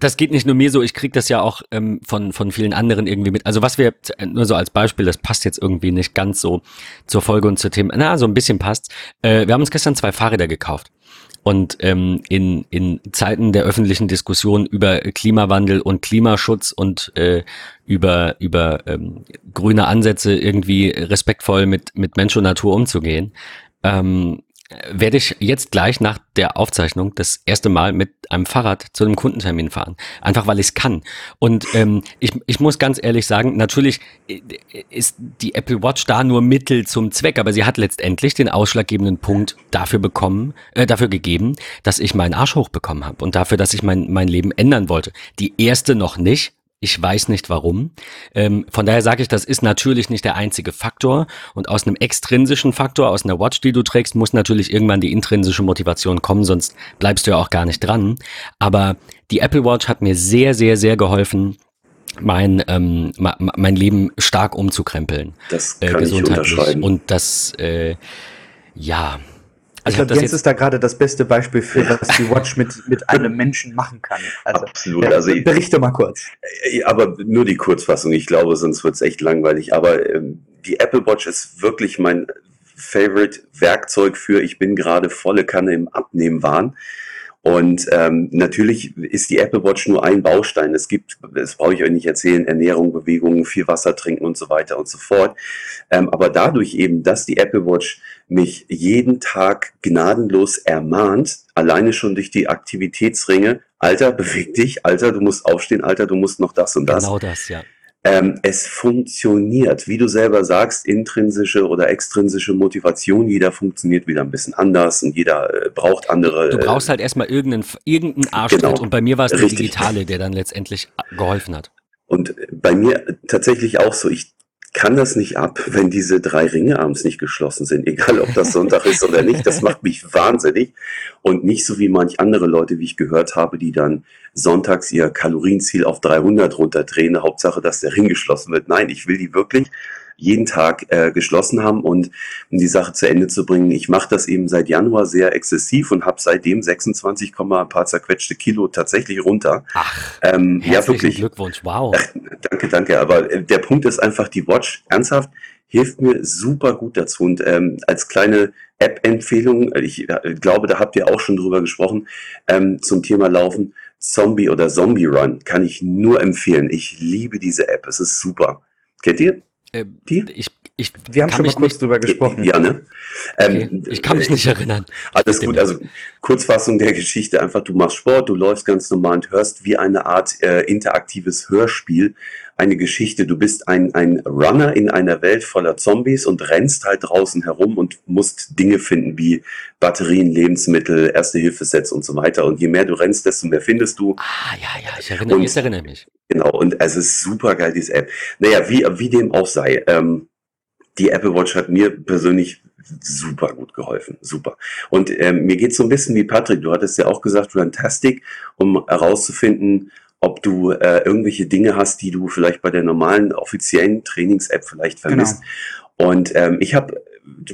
Das geht nicht nur mir so, ich kriege das ja auch ähm, von von vielen anderen irgendwie mit. Also was wir nur so als Beispiel, das passt jetzt irgendwie nicht ganz so zur Folge und zur Themen. Na, so ein bisschen passt. Äh, wir haben uns gestern zwei Fahrräder gekauft. Und ähm, in, in Zeiten der öffentlichen Diskussion über Klimawandel und Klimaschutz und äh, über, über ähm, grüne Ansätze irgendwie respektvoll mit, mit Mensch und Natur umzugehen, ähm, werde ich jetzt gleich nach der Aufzeichnung das erste Mal mit einem Fahrrad zu einem Kundentermin fahren. Einfach weil ich es kann. Und ähm, ich, ich muss ganz ehrlich sagen, natürlich äh, ist die Apple Watch da nur Mittel zum Zweck, aber sie hat letztendlich den ausschlaggebenden Punkt dafür bekommen, äh, dafür gegeben, dass ich meinen Arsch hochbekommen habe und dafür, dass ich mein, mein Leben ändern wollte. Die erste noch nicht, ich weiß nicht warum. Ähm, von daher sage ich, das ist natürlich nicht der einzige Faktor. Und aus einem extrinsischen Faktor, aus einer Watch, die du trägst, muss natürlich irgendwann die intrinsische Motivation kommen, sonst bleibst du ja auch gar nicht dran. Aber die Apple Watch hat mir sehr, sehr, sehr geholfen, mein, ähm, mein Leben stark umzukrempeln. Das äh, kann äh, gesundheitlich. Ich unterschreiben. Und das, äh, ja, also ich glaube, Jens ist da gerade das beste Beispiel für, was die Watch mit, mit <laughs> einem Menschen machen kann. Also, Absolut. Ja, also berichte mal kurz. Äh, aber nur die Kurzfassung. Ich glaube, sonst wird es echt langweilig. Aber ähm, die Apple Watch ist wirklich mein Favorite Werkzeug für, ich bin gerade volle Kanne im Abnehmwahn. Und ähm, natürlich ist die Apple Watch nur ein Baustein. Es gibt, das brauche ich euch nicht erzählen, Ernährung, Bewegung, viel Wasser trinken und so weiter und so fort. Ähm, aber dadurch eben, dass die Apple Watch mich jeden Tag gnadenlos ermahnt, alleine schon durch die Aktivitätsringe, Alter, beweg dich, Alter, du musst aufstehen, Alter, du musst noch das und das. Genau das, ja. Ähm, es funktioniert, wie du selber sagst, intrinsische oder extrinsische Motivation. Jeder funktioniert wieder ein bisschen anders und jeder äh, braucht andere. Du brauchst halt erstmal irgendeinen, irgendeinen Arschtritt genau, und bei mir war es der digitale, der dann letztendlich geholfen hat. Und bei mir tatsächlich auch so. Ich kann das nicht ab, wenn diese drei Ringe abends nicht geschlossen sind, <laughs> egal ob das Sonntag ist oder nicht. Das macht mich wahnsinnig. Und nicht so wie manch andere Leute, wie ich gehört habe, die dann sonntags ihr Kalorienziel auf 300 runterdrehen. Hauptsache, dass der Ring geschlossen wird. Nein, ich will die wirklich jeden Tag äh, geschlossen haben und um die Sache zu Ende zu bringen. Ich mache das eben seit Januar sehr exzessiv und habe seitdem 26, ein paar zerquetschte Kilo tatsächlich runter. Ach, ähm, ja, wirklich. Glückwunsch, wow. Danke, danke. Aber äh, der Punkt ist einfach, die Watch, ernsthaft, hilft mir super gut dazu. Und ähm, als kleine App-Empfehlung, äh, ich äh, glaube, da habt ihr auch schon drüber gesprochen, ähm, zum Thema Laufen, Zombie oder Zombie Run kann ich nur empfehlen. Ich liebe diese App, es ist super. Kennt ihr? Äh, die? Ich, ich Wir haben schon mal kurz nicht, drüber gesprochen. Ja, ne? Okay. Ähm, ich kann mich nicht erinnern. Alles gut, also Kurzfassung der Geschichte, einfach du machst Sport, du läufst ganz normal und hörst wie eine Art äh, interaktives Hörspiel eine Geschichte. Du bist ein, ein Runner in einer Welt voller Zombies und rennst halt draußen herum und musst Dinge finden wie Batterien, Lebensmittel, Erste-Hilfe-Sets und so weiter. Und je mehr du rennst, desto mehr findest du. Ah, ja, ja, ich erinnere, und, ich erinnere mich. Genau, und es ist super geil, diese App. Naja, wie, wie dem auch sei, ähm, die Apple Watch hat mir persönlich super gut geholfen. Super. Und ähm, mir geht so ein bisschen wie Patrick, du hattest ja auch gesagt, Fantastic, um herauszufinden, ob du äh, irgendwelche Dinge hast, die du vielleicht bei der normalen offiziellen Trainings-App vielleicht vermisst. Genau. Und ähm, ich habe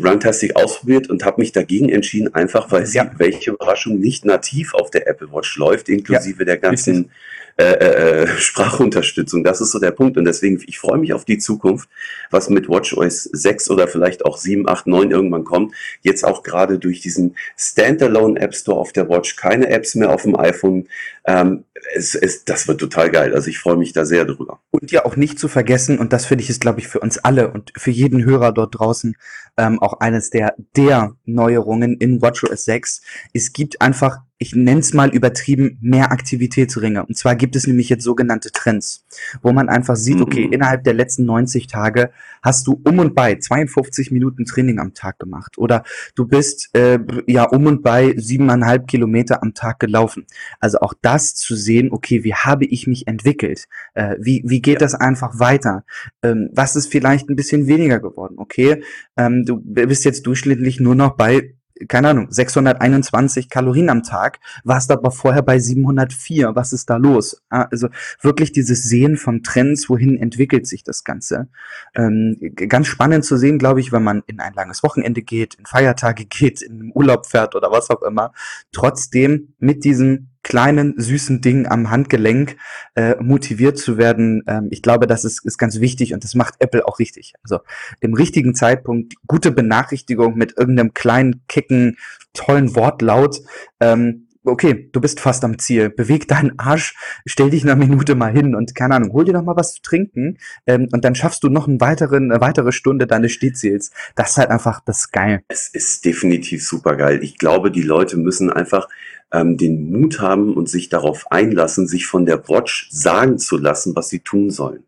Runtastic ausprobiert und habe mich dagegen entschieden, einfach weil sie, welche Überraschung, nicht nativ auf der Apple Watch läuft, inklusive ja, der ganzen richtig äh, äh, Sprachunterstützung. Das ist so der Punkt. Und deswegen, ich freue mich auf die Zukunft, was mit WatchOS 6 oder vielleicht auch 7, 8, 9 irgendwann kommt. Jetzt auch gerade durch diesen Standalone App Store auf der Watch, keine Apps mehr auf dem iPhone. Ähm, es, es, das wird total geil. Also ich freue mich da sehr drüber. Und ja auch nicht zu vergessen, und das finde ich ist, glaube ich, für uns alle und für jeden Hörer dort draußen ähm, auch eines der, der Neuerungen in WatchOS 6. Es gibt einfach ich nenne es mal übertrieben, mehr Aktivitätsringe. Und zwar gibt es nämlich jetzt sogenannte Trends, wo man einfach sieht, okay, mhm. innerhalb der letzten 90 Tage hast du um und bei 52 Minuten Training am Tag gemacht oder du bist äh, ja um und bei siebeneinhalb Kilometer am Tag gelaufen. Also auch das zu sehen, okay, wie habe ich mich entwickelt? Äh, wie, wie geht ja. das einfach weiter? Ähm, was ist vielleicht ein bisschen weniger geworden? Okay, ähm, du bist jetzt durchschnittlich nur noch bei keine Ahnung, 621 Kalorien am Tag, warst aber vorher bei 704. Was ist da los? Also wirklich dieses Sehen von Trends, wohin entwickelt sich das Ganze. Ähm, ganz spannend zu sehen, glaube ich, wenn man in ein langes Wochenende geht, in Feiertage <laughs> geht, in Urlaub fährt oder was auch immer. Trotzdem mit diesem kleinen, süßen Ding am Handgelenk äh, motiviert zu werden. Ähm, ich glaube, das ist, ist ganz wichtig und das macht Apple auch richtig. Also im richtigen Zeitpunkt gute Benachrichtigung mit irgendeinem kleinen, kicken, tollen Wortlaut. Ähm, okay, du bist fast am Ziel, beweg deinen Arsch, stell dich eine Minute mal hin und keine Ahnung, hol dir noch mal was zu trinken ähm, und dann schaffst du noch einen weiteren, eine weitere Stunde deines Stehziels. Das ist halt einfach, das geil. Es ist definitiv super geil. Ich glaube, die Leute müssen einfach ähm, den Mut haben und sich darauf einlassen, sich von der Watch sagen zu lassen, was sie tun sollen.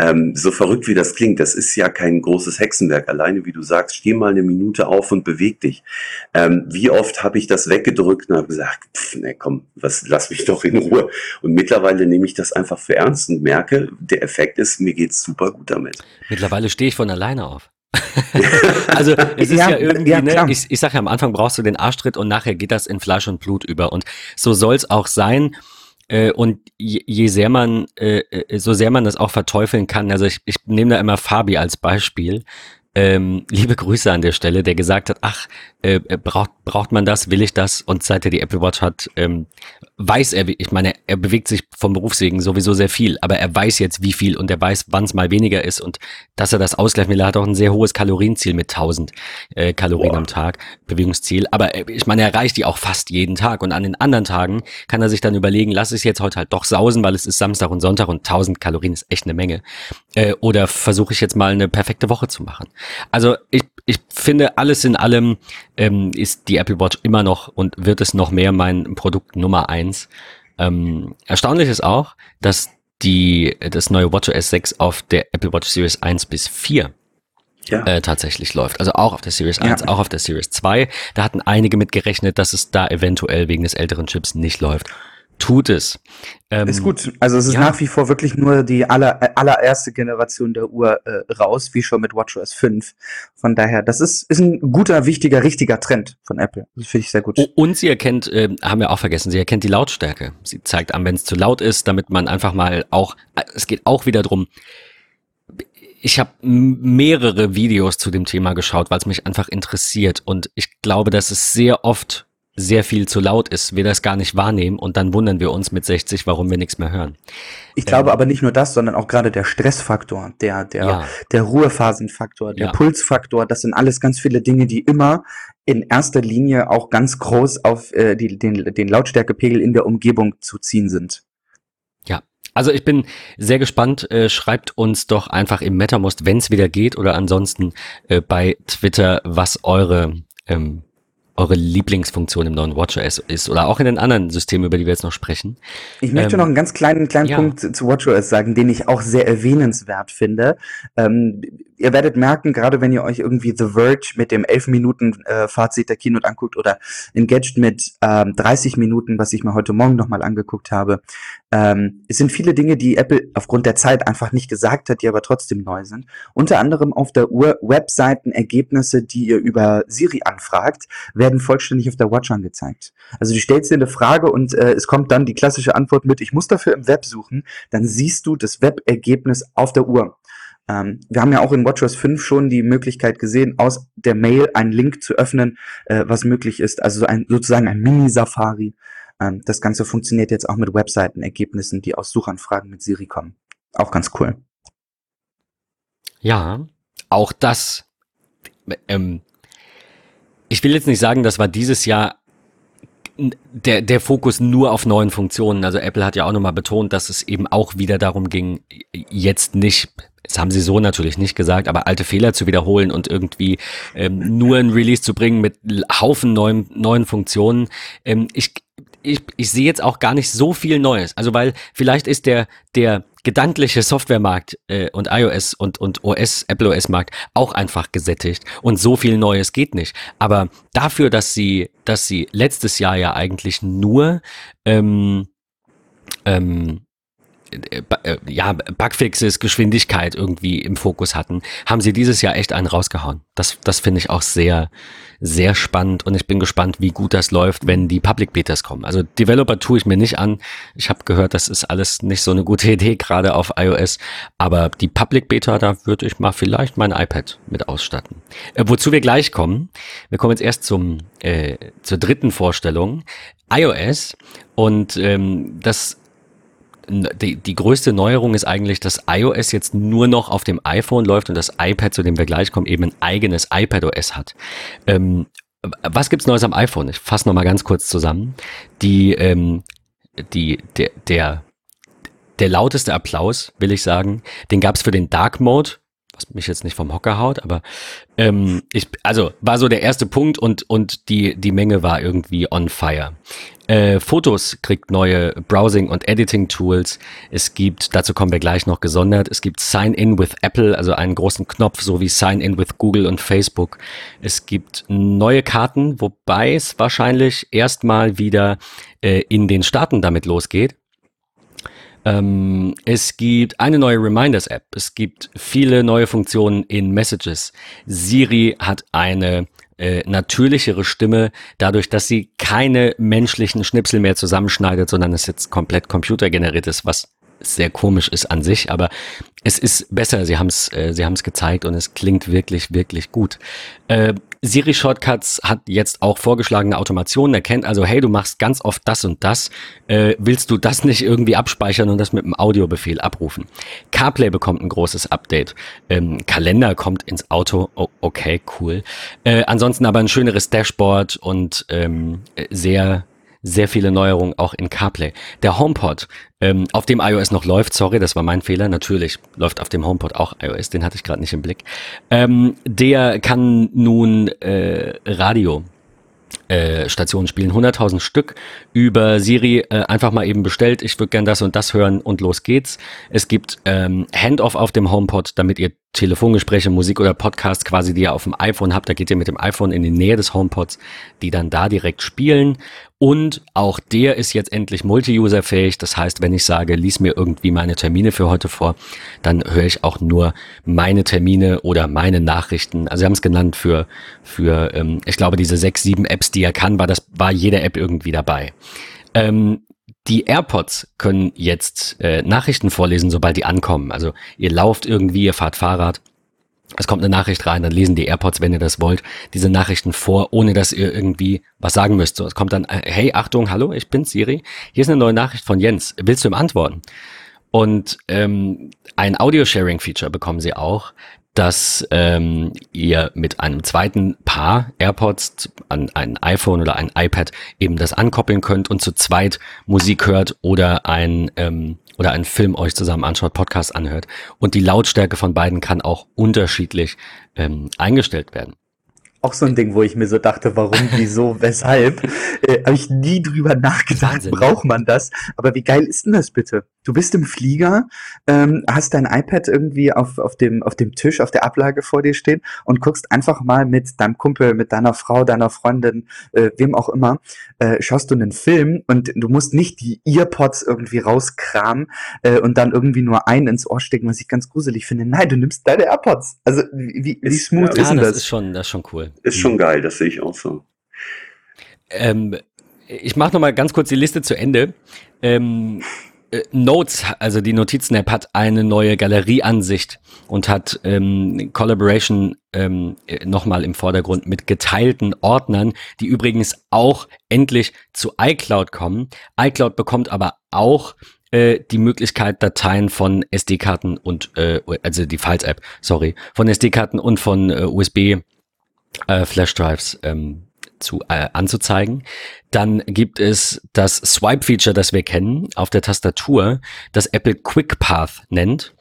Ähm, so verrückt wie das klingt, das ist ja kein großes Hexenwerk. Alleine, wie du sagst, steh mal eine Minute auf und beweg dich. Ähm, wie oft habe ich das weggedrückt und habe gesagt, pff, ne, komm, was, lass mich doch in Ruhe. Und mittlerweile nehme ich das einfach für ernst und merke, der Effekt ist, mir geht's super gut damit. Mittlerweile stehe ich von alleine auf. <laughs> also es ist ja, ja irgendwie, ja, ne, ich, ich sage ja am Anfang brauchst du den Arschtritt und nachher geht das in Fleisch und Blut über. Und so soll es auch sein. Äh, und je, je sehr man, äh, äh, so sehr man das auch verteufeln kann, also ich, ich nehme da immer Fabi als Beispiel, ähm, liebe Grüße an der Stelle, der gesagt hat, ach, äh, äh, braucht, braucht man das, will ich das? Und seit er die Apple Watch hat, ähm, weiß er, ich meine, er bewegt sich vom Berufswegen sowieso sehr viel, aber er weiß jetzt, wie viel und er weiß, wann es mal weniger ist und dass er das ausgleichen will. Er hat auch ein sehr hohes Kalorienziel mit 1000 äh, Kalorien Boah. am Tag, Bewegungsziel. Aber äh, ich meine, er erreicht die auch fast jeden Tag und an den anderen Tagen kann er sich dann überlegen, lass es jetzt heute halt doch sausen, weil es ist Samstag und Sonntag und 1000 Kalorien ist echt eine Menge. Äh, oder versuche ich jetzt mal eine perfekte Woche zu machen. Also ich, ich finde, alles in allem ähm, ist die Apple Watch immer noch und wird es noch mehr mein Produkt Nummer eins. Ähm, erstaunlich ist auch, dass die, das neue WatchOS 6 auf der Apple Watch Series 1 bis 4 ja. äh, tatsächlich läuft. Also auch auf der Series 1, ja. auch auf der Series 2. Da hatten einige mit gerechnet, dass es da eventuell wegen des älteren Chips nicht läuft tut es. Ähm, ist gut. Also es ist ja. nach wie vor wirklich nur die aller, allererste Generation der Uhr äh, raus, wie schon mit WatchOS 5. Von daher, das ist, ist ein guter, wichtiger, richtiger Trend von Apple. Das finde ich sehr gut. Und sie erkennt, äh, haben wir auch vergessen, sie erkennt die Lautstärke. Sie zeigt an, wenn es zu laut ist, damit man einfach mal auch, es geht auch wieder drum, ich habe mehrere Videos zu dem Thema geschaut, weil es mich einfach interessiert. Und ich glaube, dass es sehr oft sehr viel zu laut ist, wir das gar nicht wahrnehmen und dann wundern wir uns mit 60, warum wir nichts mehr hören. Ich glaube ähm, aber nicht nur das, sondern auch gerade der Stressfaktor, der, der, ja. der Ruhephasenfaktor, der ja. Pulsfaktor, das sind alles ganz viele Dinge, die immer in erster Linie auch ganz groß auf äh, die, den, den Lautstärkepegel in der Umgebung zu ziehen sind. Ja, also ich bin sehr gespannt. Äh, schreibt uns doch einfach im MetaMost, wenn es wieder geht, oder ansonsten äh, bei Twitter, was eure ähm, eure Lieblingsfunktion im neuen WatchOS ist oder auch in den anderen Systemen, über die wir jetzt noch sprechen. Ich möchte ähm, noch einen ganz kleinen, kleinen ja. Punkt zu WatchOS sagen, den ich auch sehr erwähnenswert finde. Ähm, ihr werdet merken, gerade wenn ihr euch irgendwie The Verge mit dem 11 Minuten äh, Fazit der Keynote anguckt oder Engaged mit ähm, 30 Minuten, was ich mir heute Morgen nochmal angeguckt habe, ähm, es sind viele Dinge, die Apple aufgrund der Zeit einfach nicht gesagt hat, die aber trotzdem neu sind. Unter anderem auf der Uhr Webseitenergebnisse, die ihr über Siri anfragt, werden vollständig auf der Watch angezeigt. Also du stellst dir eine Frage und äh, es kommt dann die klassische Antwort mit, ich muss dafür im Web suchen, dann siehst du das Webergebnis auf der Uhr. Ähm, wir haben ja auch in WatchOS 5 schon die Möglichkeit gesehen, aus der Mail einen Link zu öffnen, äh, was möglich ist. Also ein, sozusagen ein Mini-Safari. Ähm, das Ganze funktioniert jetzt auch mit Webseitenergebnissen, die aus Suchanfragen mit Siri kommen. Auch ganz cool. Ja, auch das. Ähm, ich will jetzt nicht sagen, das war dieses Jahr der, der Fokus nur auf neuen Funktionen. Also Apple hat ja auch nochmal betont, dass es eben auch wieder darum ging, jetzt nicht, das haben sie so natürlich nicht gesagt, aber alte Fehler zu wiederholen und irgendwie ähm, nur ein Release zu bringen mit Haufen neuen, neuen Funktionen. Ähm, ich, ich, ich sehe jetzt auch gar nicht so viel Neues. Also weil vielleicht ist der, der gedankliche Softwaremarkt äh, und iOS und, und OS, Apple OS Markt auch einfach gesättigt und so viel Neues geht nicht. Aber dafür, dass sie, dass sie letztes Jahr ja eigentlich nur ähm, ähm, äh, äh, ja, Bugfixes, Geschwindigkeit irgendwie im Fokus hatten, haben sie dieses Jahr echt einen rausgehauen. Das, das finde ich auch sehr, sehr spannend und ich bin gespannt, wie gut das läuft, wenn die Public Betas kommen. Also Developer tue ich mir nicht an. Ich habe gehört, das ist alles nicht so eine gute <laughs> Idee, gerade auf iOS. Aber die Public Beta, da würde ich mal vielleicht mein iPad mit ausstatten. Äh, wozu wir gleich kommen. Wir kommen jetzt erst zum, äh, zur dritten Vorstellung. iOS und ähm, das die, die größte Neuerung ist eigentlich, dass iOS jetzt nur noch auf dem iPhone läuft und das iPad, zu dem wir gleich kommen, eben ein eigenes iPadOS hat. Ähm, was gibt's Neues am iPhone? Ich fasse nochmal ganz kurz zusammen. Die, ähm, die, der, der, der lauteste Applaus, will ich sagen, den gab's für den Dark Mode was mich jetzt nicht vom Hocker haut, aber ähm, ich, also war so der erste Punkt und, und die, die Menge war irgendwie on fire. Äh, Fotos kriegt neue Browsing- und Editing-Tools. Es gibt, dazu kommen wir gleich noch gesondert, es gibt Sign-in with Apple, also einen großen Knopf, so wie Sign-in with Google und Facebook. Es gibt neue Karten, wobei es wahrscheinlich erstmal wieder äh, in den Staaten damit losgeht. Ähm, es gibt eine neue Reminders-App. Es gibt viele neue Funktionen in Messages. Siri hat eine äh, natürlichere Stimme, dadurch, dass sie keine menschlichen Schnipsel mehr zusammenschneidet, sondern es jetzt komplett computergeneriert ist, was sehr komisch ist an sich, aber es ist besser. Sie haben es, äh, sie haben es gezeigt und es klingt wirklich, wirklich gut. Äh, Siri Shortcuts hat jetzt auch vorgeschlagene Automationen erkennt, also hey, du machst ganz oft das und das, äh, willst du das nicht irgendwie abspeichern und das mit einem Audiobefehl abrufen? CarPlay bekommt ein großes Update, ähm, Kalender kommt ins Auto, oh, okay, cool. Äh, ansonsten aber ein schöneres Dashboard und ähm, sehr sehr viele Neuerungen auch in CarPlay. Der HomePod, ähm, auf dem iOS noch läuft, sorry, das war mein Fehler, natürlich läuft auf dem HomePod auch iOS, den hatte ich gerade nicht im Blick. Ähm, der kann nun äh, Radio äh, Stationen spielen, 100.000 Stück über Siri äh, einfach mal eben bestellt. Ich würde gern das und das hören und los geht's. Es gibt ähm, Handoff auf dem HomePod, damit ihr Telefongespräche, Musik oder Podcast quasi, die ihr auf dem iPhone habt, da geht ihr mit dem iPhone in die Nähe des HomePods, die dann da direkt spielen. Und auch der ist jetzt endlich multi-user-fähig. Das heißt, wenn ich sage, lies mir irgendwie meine Termine für heute vor, dann höre ich auch nur meine Termine oder meine Nachrichten. Also sie haben es genannt für, für ähm, ich glaube, diese sechs, sieben Apps, die er kann, war das, war jede App irgendwie dabei. Ähm, die AirPods können jetzt äh, Nachrichten vorlesen, sobald die ankommen. Also ihr lauft irgendwie, ihr fahrt Fahrrad es kommt eine Nachricht rein, dann lesen die AirPods, wenn ihr das wollt, diese Nachrichten vor, ohne dass ihr irgendwie was sagen müsst. So, es kommt dann, äh, hey, Achtung, hallo, ich bin Siri. Hier ist eine neue Nachricht von Jens. Willst du ihm antworten? Und ähm, ein Audio-Sharing-Feature bekommen sie auch, dass ähm, ihr mit einem zweiten Paar AirPods an ein iPhone oder ein iPad eben das ankoppeln könnt und zu zweit Musik hört oder ein ähm, oder einen Film euch zusammen anschaut, Podcast anhört. Und die Lautstärke von beiden kann auch unterschiedlich ähm, eingestellt werden auch so ein Ding, wo ich mir so dachte, warum, <laughs> wieso, weshalb. Äh, Habe ich nie drüber nachgedacht, Wahnsinn. braucht man das. Aber wie geil ist denn das bitte? Du bist im Flieger, ähm, hast dein iPad irgendwie auf, auf, dem, auf dem Tisch, auf der Ablage vor dir stehen und guckst einfach mal mit deinem Kumpel, mit deiner Frau, deiner Freundin, äh, wem auch immer, äh, schaust du einen Film und du musst nicht die Earpods irgendwie rauskramen äh, und dann irgendwie nur einen ins Ohr stecken, was ich ganz gruselig finde. Nein, du nimmst deine AirPods. Also wie, wie smooth ja, ist denn das? Das ist schon, das ist schon cool. Ist schon geil, das sehe ich auch so. Ähm, ich mache noch mal ganz kurz die Liste zu Ende. Ähm, äh, Notes, also die Notizen-App hat eine neue Galerieansicht und hat ähm, Collaboration ähm, nochmal im Vordergrund mit geteilten Ordnern, die übrigens auch endlich zu iCloud kommen. iCloud bekommt aber auch äh, die Möglichkeit, Dateien von SD-Karten und, äh, also die Files-App, sorry, von SD-Karten und von äh, USB äh, ähm, zu, äh, anzuzeigen. Dann gibt es das Swipe-Feature, das wir kennen, auf der Tastatur, das Apple Quick Path nennt.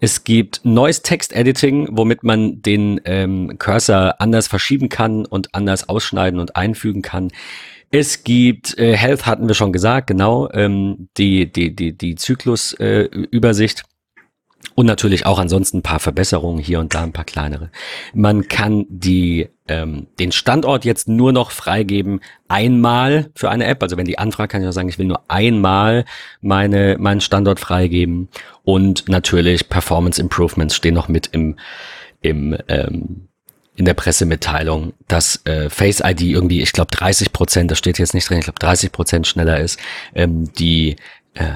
Es gibt neues Text-Editing, womit man den ähm, Cursor anders verschieben kann und anders ausschneiden und einfügen kann. Es gibt äh, Health hatten wir schon gesagt, genau, ähm, die, die, die, die Zyklus-Übersicht. Äh, und natürlich auch ansonsten ein paar Verbesserungen hier und da, ein paar kleinere. Man kann die, ähm, den Standort jetzt nur noch freigeben einmal für eine App. Also wenn die anfragt, kann ich auch sagen, ich will nur einmal meine, meinen Standort freigeben. Und natürlich Performance Improvements stehen noch mit im, im ähm, in der Pressemitteilung, dass äh, Face ID irgendwie, ich glaube 30 Prozent, das steht jetzt nicht drin, ich glaube 30 Prozent schneller ist, ähm, die äh,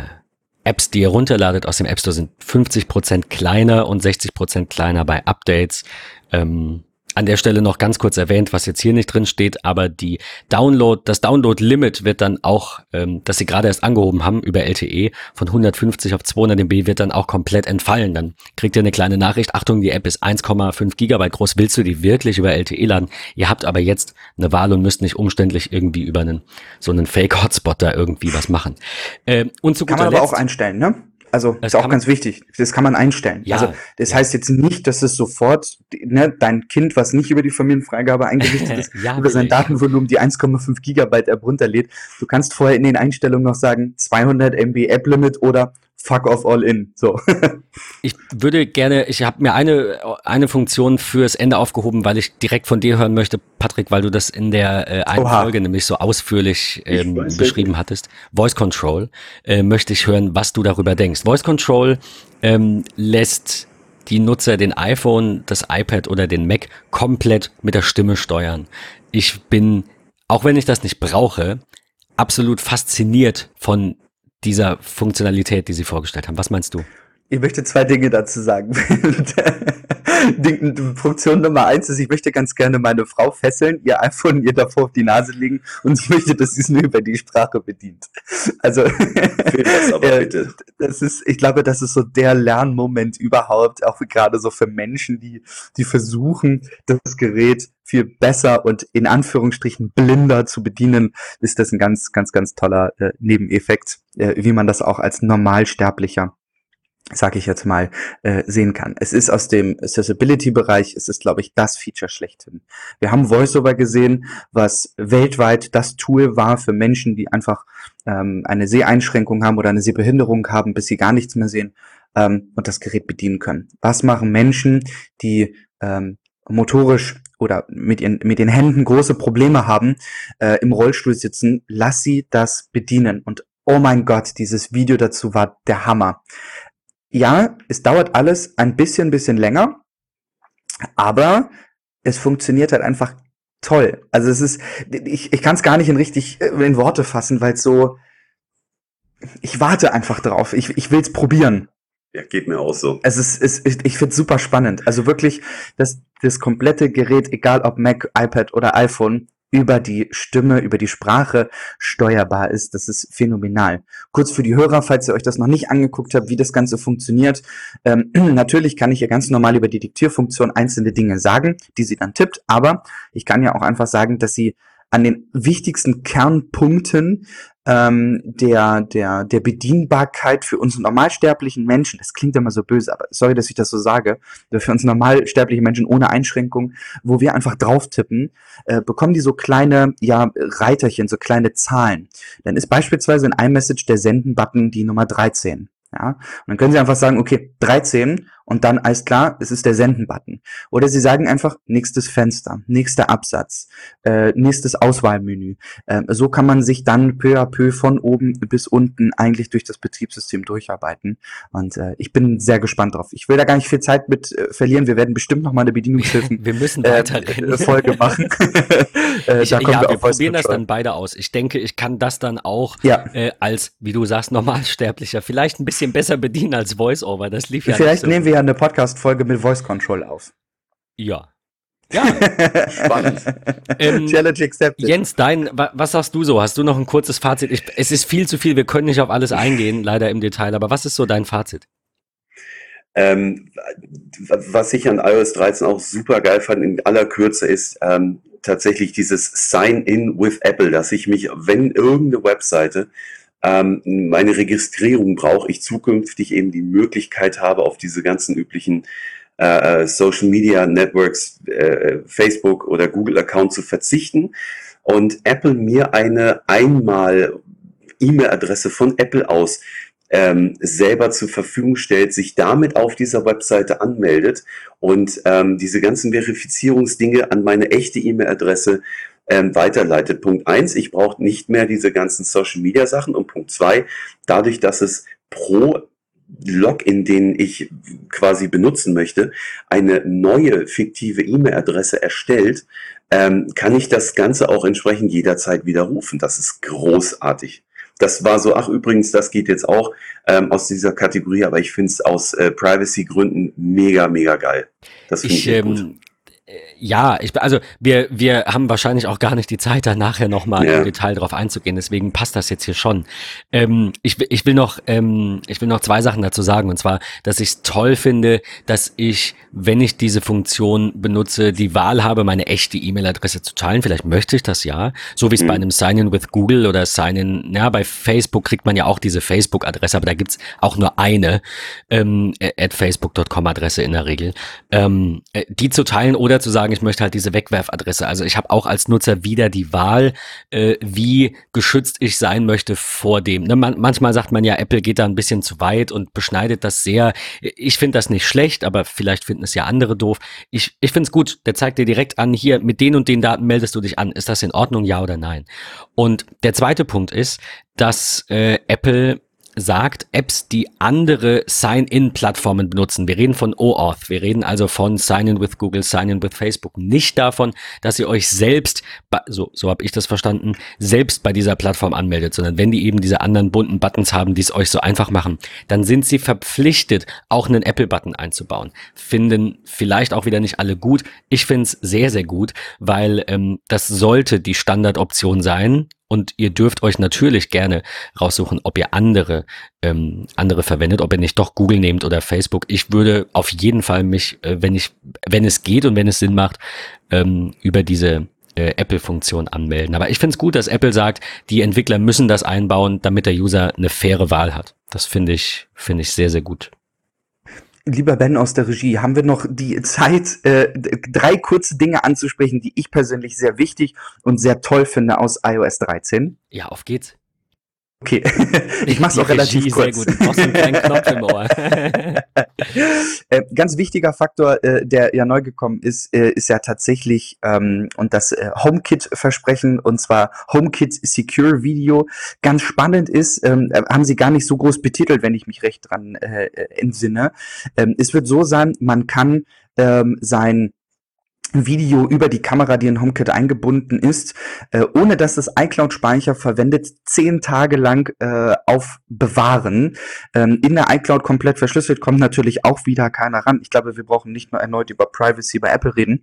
Apps, die ihr runterladet aus dem App Store, sind 50% kleiner und 60% kleiner bei Updates. Ähm, an der Stelle noch ganz kurz erwähnt, was jetzt hier nicht drin steht, aber die Download, das Download-Limit wird dann auch, ähm, das sie gerade erst angehoben haben über LTE von 150 auf 200 MB wird dann auch komplett entfallen. Dann kriegt ihr eine kleine Nachricht, Achtung, die App ist 1,5 Gigabyte groß, willst du die wirklich über LTE laden? Ihr habt aber jetzt eine Wahl und müsst nicht umständlich irgendwie über einen, so einen Fake-Hotspot da irgendwie was machen. Äh, und zu Kann man aber Letzt, auch einstellen, ne? Also das ist auch ganz wichtig. Das kann man einstellen. Ja, also das ja. heißt jetzt nicht, dass es sofort ne, dein Kind, was nicht über die Familienfreigabe <laughs> eingerichtet ist, ja, über sein Datenvolumen die 1,5 Gigabyte App runterlädt. Du kannst vorher in den Einstellungen noch sagen 200 MB App Limit oder fuck off all in. So. <laughs> ich würde gerne, ich habe mir eine, eine Funktion fürs Ende aufgehoben, weil ich direkt von dir hören möchte, Patrick, weil du das in der äh, einen Oha. Folge nämlich so ausführlich ähm, beschrieben nicht. hattest. Voice Control, äh, möchte ich hören, was du darüber denkst. Voice Control ähm, lässt die Nutzer den iPhone, das iPad oder den Mac komplett mit der Stimme steuern. Ich bin, auch wenn ich das nicht brauche, absolut fasziniert von dieser Funktionalität, die Sie vorgestellt haben. Was meinst du? Ich möchte zwei Dinge dazu sagen. <laughs> Funktion Nummer eins ist, ich möchte ganz gerne meine Frau fesseln, ihr iPhone ihr davor auf die Nase legen und ich möchte, dass sie es nur über die Sprache bedient. Also, das, <laughs> aber äh, bitte. das ist, ich glaube, das ist so der Lernmoment überhaupt, auch gerade so für Menschen, die, die versuchen, das Gerät viel besser und in Anführungsstrichen blinder zu bedienen, ist das ein ganz, ganz, ganz toller äh, Nebeneffekt, äh, wie man das auch als Normalsterblicher sage ich jetzt mal, äh, sehen kann. Es ist aus dem Accessibility-Bereich, es ist, glaube ich, das Feature schlechthin. Wir haben VoiceOver gesehen, was weltweit das Tool war für Menschen, die einfach ähm, eine Seheinschränkung haben oder eine Sehbehinderung haben, bis sie gar nichts mehr sehen ähm, und das Gerät bedienen können. Was machen Menschen, die ähm, motorisch oder mit, ihren, mit den Händen große Probleme haben, äh, im Rollstuhl sitzen, lass sie das bedienen. Und oh mein Gott, dieses Video dazu war der Hammer ja, es dauert alles ein bisschen, bisschen länger, aber es funktioniert halt einfach toll. Also es ist, ich, ich kann es gar nicht in richtig äh, in Worte fassen, weil es so, ich warte einfach drauf. Ich, ich will es probieren. Ja, geht mir auch so. Es ist, es, ich, ich finde es super spannend. Also wirklich, das, das komplette Gerät, egal ob Mac, iPad oder iPhone, über die Stimme, über die Sprache steuerbar ist. Das ist phänomenal. Kurz für die Hörer, falls ihr euch das noch nicht angeguckt habt, wie das Ganze funktioniert. Ähm, <clears throat> natürlich kann ich ja ganz normal über die Diktierfunktion einzelne Dinge sagen, die sie dann tippt, aber ich kann ja auch einfach sagen, dass sie an den wichtigsten Kernpunkten ähm, der, der, der Bedienbarkeit für uns normalsterblichen Menschen, das klingt immer so böse, aber sorry, dass ich das so sage, für uns normalsterbliche Menschen ohne Einschränkung, wo wir einfach drauf tippen, äh, bekommen die so kleine, ja, Reiterchen, so kleine Zahlen. Dann ist beispielsweise in iMessage der Senden-Button die Nummer 13. Ja, und dann können Sie einfach sagen, okay, 13 und dann alles klar, es ist der Senden-Button. Oder sie sagen einfach nächstes Fenster, nächster Absatz, äh, nächstes Auswahlmenü. Äh, so kann man sich dann peu à peu von oben bis unten eigentlich durch das Betriebssystem durcharbeiten. Und äh, ich bin sehr gespannt drauf. Ich will da gar nicht viel Zeit mit äh, verlieren. Wir werden bestimmt noch mal eine Bedienungshilfen <laughs> wir müssen weiter äh, Folge machen. <laughs> äh, ich, ja, wir, wir probieren das dann beide aus. Ich denke, ich kann das dann auch ja. äh, als, wie du sagst, Normalsterblicher vielleicht ein bisschen besser bedienen als VoiceOver. Das lief ja Vielleicht nehmen wir ja eine Podcast-Folge mit Voice Control auf. Ja. Ja, spannend. <laughs> Ähm, Challenge accepted. Jens, dein, was sagst du so? Hast du noch ein kurzes Fazit? Ich, es ist viel zu viel, wir können nicht auf alles eingehen, <laughs> leider im Detail, aber was ist so dein Fazit? Ähm, was ich an iOS 13 auch super geil fand in aller Kürze ist ähm, tatsächlich dieses Sign-in with Apple, dass ich mich, wenn irgendeine Webseite ähm, meine Registrierung brauche, ich zukünftig eben die Möglichkeit habe, auf diese ganzen üblichen äh, äh Social Media Networks, äh, Facebook oder Google Account zu verzichten und Apple mir eine einmal E-Mail-Adresse von Apple aus ähm, selber zur Verfügung stellt, sich damit auf dieser Webseite anmeldet und ähm, diese ganzen Verifizierungsdinge an meine echte E-Mail-Adresse ähm, weiterleitet. Punkt eins, ich brauche nicht mehr diese ganzen Social-Media-Sachen. Und Punkt zwei, dadurch, dass es pro Login, den ich quasi benutzen möchte, eine neue fiktive E-Mail-Adresse erstellt, ähm, kann ich das Ganze auch entsprechend jederzeit widerrufen. Das ist großartig das war so, ach übrigens, das geht jetzt auch ähm, aus dieser Kategorie, aber ich finde es aus äh, Privacy-Gründen mega, mega geil. Das finde ich, ich ähm, ja, ich, also wir, wir haben wahrscheinlich auch gar nicht die Zeit, da nachher nochmal ja. im Detail drauf einzugehen, deswegen passt das jetzt hier schon. Ähm, ich, ich, will noch, ähm, ich will noch zwei Sachen dazu sagen, und zwar, dass ich es toll finde, dass ich, wenn ich diese Funktion benutze, die Wahl habe, meine echte E-Mail-Adresse zu teilen. Vielleicht möchte ich das ja, so wie es mhm. bei einem Sign-in with Google oder Sign-in, ja, bei Facebook kriegt man ja auch diese Facebook-Adresse, aber da gibt's auch nur eine ähm, at facebook.com-Adresse in der Regel. Ähm, äh, die zu teilen oder zu sagen, ich möchte halt diese Wegwerfadresse. Also ich habe auch als Nutzer wieder die Wahl, äh, wie geschützt ich sein möchte vor dem. Ne, man, manchmal sagt man ja, Apple geht da ein bisschen zu weit und beschneidet das sehr. Ich finde das nicht schlecht, aber vielleicht finden es ja andere doof. Ich, ich finde es gut, der zeigt dir direkt an, hier mit den und den Daten meldest du dich an. Ist das in Ordnung, ja oder nein? Und der zweite Punkt ist, dass äh, Apple sagt, Apps, die andere Sign-in-Plattformen benutzen. Wir reden von OAuth, wir reden also von Sign-in with Google, Sign-in with Facebook, nicht davon, dass ihr euch selbst, so, so habe ich das verstanden, selbst bei dieser Plattform anmeldet, sondern wenn die eben diese anderen bunten Buttons haben, die es euch so einfach machen, dann sind sie verpflichtet, auch einen Apple-Button einzubauen. Finden vielleicht auch wieder nicht alle gut. Ich finde es sehr, sehr gut, weil ähm, das sollte die Standardoption sein und ihr dürft euch natürlich gerne raussuchen, ob ihr andere, ähm, andere verwendet, ob ihr nicht doch Google nehmt oder Facebook. Ich würde auf jeden Fall mich, äh, wenn ich, wenn es geht und wenn es Sinn macht, ähm, über diese äh, Apple-Funktion anmelden. Aber ich finde es gut, dass Apple sagt, die Entwickler müssen das einbauen, damit der User eine faire Wahl hat. Das finde ich, finde ich sehr, sehr gut lieber Ben aus der Regie, haben wir noch die Zeit, äh, drei kurze Dinge anzusprechen, die ich persönlich sehr wichtig und sehr toll finde aus iOS 13? Ja, auf geht's. Okay, <laughs> ich mache es auch relativ Regie kurz. Sehr gut. Du brauchst einen kleinen Knopf im Ohr. <laughs> äh, ganz wichtiger Faktor, äh, der ja neu gekommen ist, äh, ist ja tatsächlich ähm, und das äh, HomeKit-Versprechen und zwar HomeKit Secure Video. Ganz spannend ist, ähm, äh, haben sie gar nicht so groß betitelt, wenn ich mich recht dran entsinne. Ähm, es wird so sein, man kann ähm, sein Video über die Kamera, die in HomeKit eingebunden ist, äh, ohne dass das iCloud-Speicher verwendet, zehn Tage lang äh, aufbewahren. Ähm, in der iCloud komplett verschlüsselt kommt natürlich auch wieder keiner ran. Ich glaube, wir brauchen nicht nur erneut über Privacy bei Apple reden.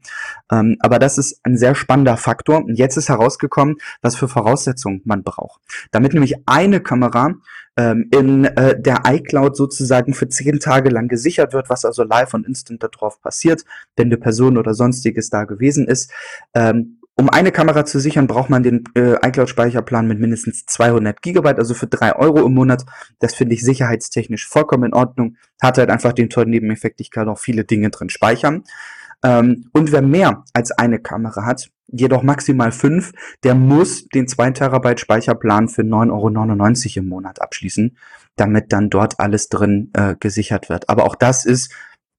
Ähm, aber das ist ein sehr spannender Faktor. Und jetzt ist herausgekommen, was für Voraussetzungen man braucht. Damit nämlich eine Kamera ähm, in äh, der iCloud sozusagen für zehn Tage lang gesichert wird, was also live und instant darauf passiert, wenn eine Person oder sonstiges da gewesen ist. Ähm, um eine Kamera zu sichern, braucht man den äh, iCloud-Speicherplan mit mindestens 200 Gigabyte, also für drei Euro im Monat. Das finde ich sicherheitstechnisch vollkommen in Ordnung. Hat halt einfach den tollen Nebeneffekt, ich kann auch viele Dinge drin speichern. Ähm, und wer mehr als eine Kamera hat, jedoch maximal fünf, der muss den 2 Terabyte Speicherplan für 9,99 Euro im Monat abschließen, damit dann dort alles drin äh, gesichert wird. Aber auch das ist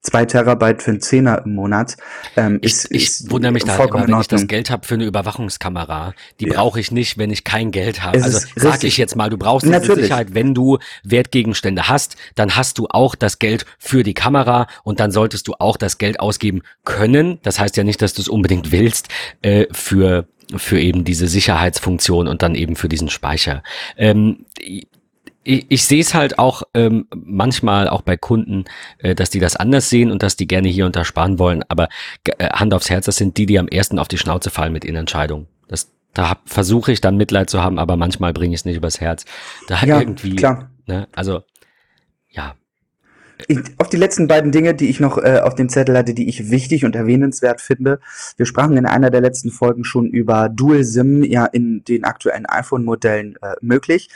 zwei Terabyte für einen Zehner im Monat. Ähm, ich, ist, ich ist wundere mich da immer, wenn ich das Geld habe für eine Überwachungskamera. Die ja. brauche ich nicht, wenn ich kein Geld habe. Also sag ich jetzt mal, du brauchst diese Sicherheit, wenn du Wertgegenstände hast, dann hast du auch das Geld für die Kamera und dann solltest du auch das Geld ausgeben können. Das heißt ja nicht, dass du es unbedingt willst, äh, für für eben diese Sicherheitsfunktion und dann eben für diesen Speicher. Ähm, ich, ich sehe es halt auch ähm, manchmal auch bei Kunden, äh, dass die das anders sehen und dass die gerne hier und da sparen wollen. Aber äh, Hand aufs Herz, das sind die, die am ersten auf die Schnauze fallen mit ihren Entscheidungen. Das, da versuche ich dann Mitleid zu haben, aber manchmal bringe ich es nicht übers Herz. Da ja, irgendwie, klar. Ne, also ja. Ich, auf die letzten beiden Dinge, die ich noch äh, auf dem Zettel hatte, die ich wichtig und erwähnenswert finde. Wir sprachen in einer der letzten Folgen schon über Dual SIM ja in den aktuellen iPhone-Modellen äh, möglich